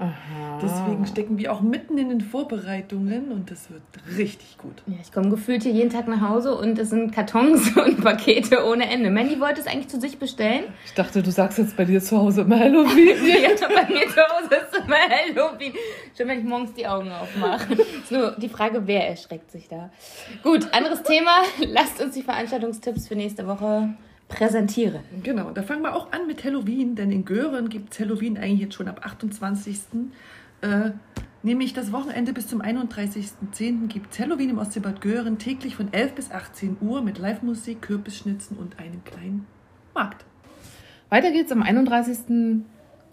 Deswegen stecken wir auch mitten in den Vorbereitungen und das wird richtig gut. Ja, ich komme gefühlt hier jeden Tag nach Hause und es sind Kartons und Pakete ohne Ende. Mandy wollte es eigentlich zu sich bestellen. Ich dachte, du sagst jetzt bei dir zu Hause immer Halloween. Ja, bei mir zu Hause ist immer Halloween. Schon wenn ich morgens die Augen aufmache. Ist nur die Frage, wer erschreckt sich da. Gut, anderes Thema. Lasst uns die Veranstaltungstipps für nächste Woche präsentieren. Genau, da fangen wir auch an mit Halloween, denn in Göhren gibt es Halloween eigentlich jetzt schon ab 28. Äh, nämlich das Wochenende bis zum 31.10. gibt es Halloween im Ostseebad Göhren täglich von 11 bis 18 Uhr mit Live-Musik, Kürbisschnitzen und einem kleinen Markt. Weiter geht's am 31.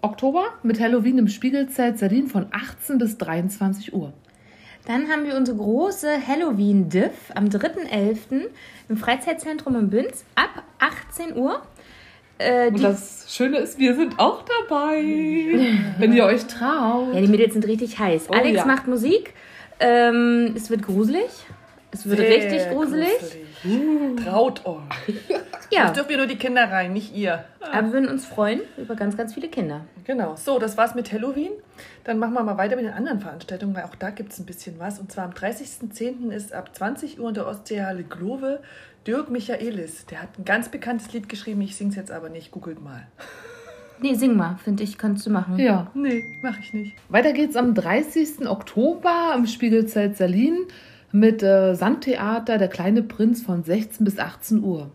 Oktober mit Halloween im Spiegelzelt Sardin von 18 bis 23 Uhr. Dann haben wir unsere große Halloween-Diff am 3.11. im Freizeitzentrum in Bünz ab 18 Uhr. Äh, Und das Schöne ist, wir sind auch dabei, wenn ihr euch traut. ja, die Mädels sind richtig heiß. Oh Alex ja. macht Musik. Ähm, es wird gruselig. Es wird richtig gruselig. Traut euch. Ja, Jetzt dürfen wir nur die Kinder rein, nicht ihr. aber wir würden uns freuen über ganz, ganz viele Kinder. Genau, so, das war's mit Halloween. Dann machen wir mal weiter mit den anderen Veranstaltungen, weil auch da gibt es ein bisschen was. Und zwar am 30.10. ist ab 20 Uhr in der Ostseehalle Glove Dirk Michaelis. Der hat ein ganz bekanntes Lied geschrieben, ich sing's jetzt aber nicht, googelt mal. Nee, sing mal, finde ich, kannst du machen. Ja. Nee, mach ich nicht. Weiter geht's am 30. Oktober im Spiegelzelt Salin mit äh, Sandtheater Der kleine Prinz von 16 bis 18 Uhr.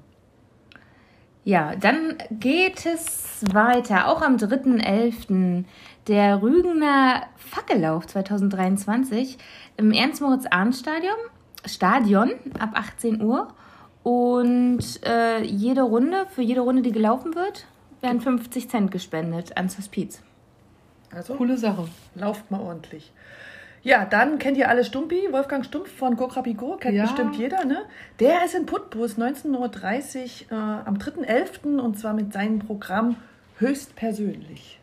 Ja, dann geht es weiter, auch am 3.11. Der Rügener Fackellauf 2023 im Ernst-Moritz-Arndt-Stadion Stadion ab 18 Uhr. Und äh, jede Runde, für jede Runde, die gelaufen wird, werden 50 Cent gespendet ans Hospiz. Also, Coole Sache. lauft mal ordentlich. Ja, dann kennt ihr alle Stumpi, Wolfgang Stumpf von Gokrabigo, kennt Ja. bestimmt jeder, ne? Der ist in Putbus 19.30 Uhr äh, am 3.11. und zwar mit seinem Programm Höchstpersönlich.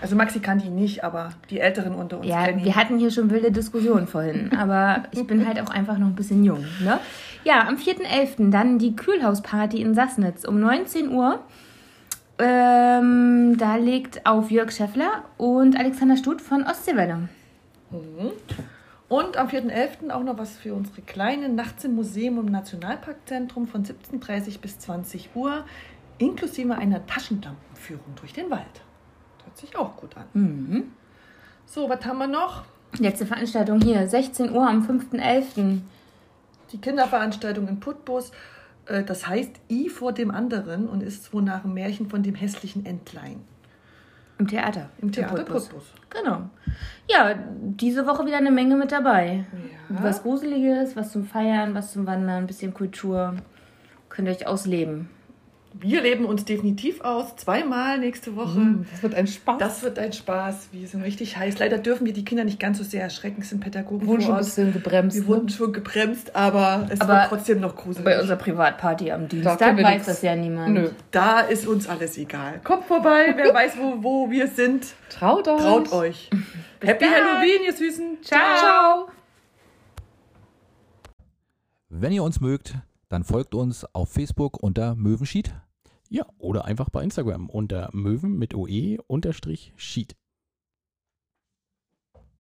Also Maxi kannte ihn nicht, aber die Älteren unter uns Ja, kennen ihn. wir hatten hier schon wilde Diskussionen vorhin, aber ich bin halt auch einfach noch ein bisschen jung. Ne? Ja, am 4.11. dann die Kühlhausparty in Sassnitz um 19 Uhr. Ähm, da legt auf Jörg Scheffler und Alexander Stutt von Ostseewelle. Und am 4.11. auch noch was für unsere Kleinen. Nachts im Museum im Nationalparkzentrum von 17.30 bis 20 Uhr, inklusive einer Taschenlampenführung durch den Wald. Hört sich auch gut an. Mhm. So, was haben wir noch? Letzte Veranstaltung hier, 16 Uhr am 5.11. Die Kinderveranstaltung in Putbus, das heißt I vor dem anderen und ist wohl nach einem Märchen von dem hässlichen Entlein. Im Theater. Im Theater. Putbus. Genau. Ja, diese Woche wieder eine Menge mit dabei. Ja. Was Gruseliges, was zum Feiern, was zum Wandern, ein bisschen Kultur. Könnt ihr euch ausleben. Wir leben uns definitiv aus, zweimal nächste Woche. Hm, Das wird ein Spaß. Das wird ein Spaß, wie es so richtig heißt. Leider dürfen wir die Kinder nicht ganz so sehr erschrecken, es sind Pädagogen wurden schon vor ein Ort. bisschen gebremst. Wir ne? wurden schon gebremst, aber es Aber wird trotzdem noch gruselig. Bei unserer Privatparty am Dienstag wir weiß nix. das ja niemand. Nö. Da ist uns alles egal. Kommt vorbei, wer weiß, wo, wo wir sind. Traut euch. Traut euch. Happy dann. Halloween, ihr Süßen. Ciao. Wenn ihr uns mögt, dann folgt uns auf Facebook unter Möwenschied. Ja, oder einfach bei Instagram unter Möwen mit OE unterstrich Sheet.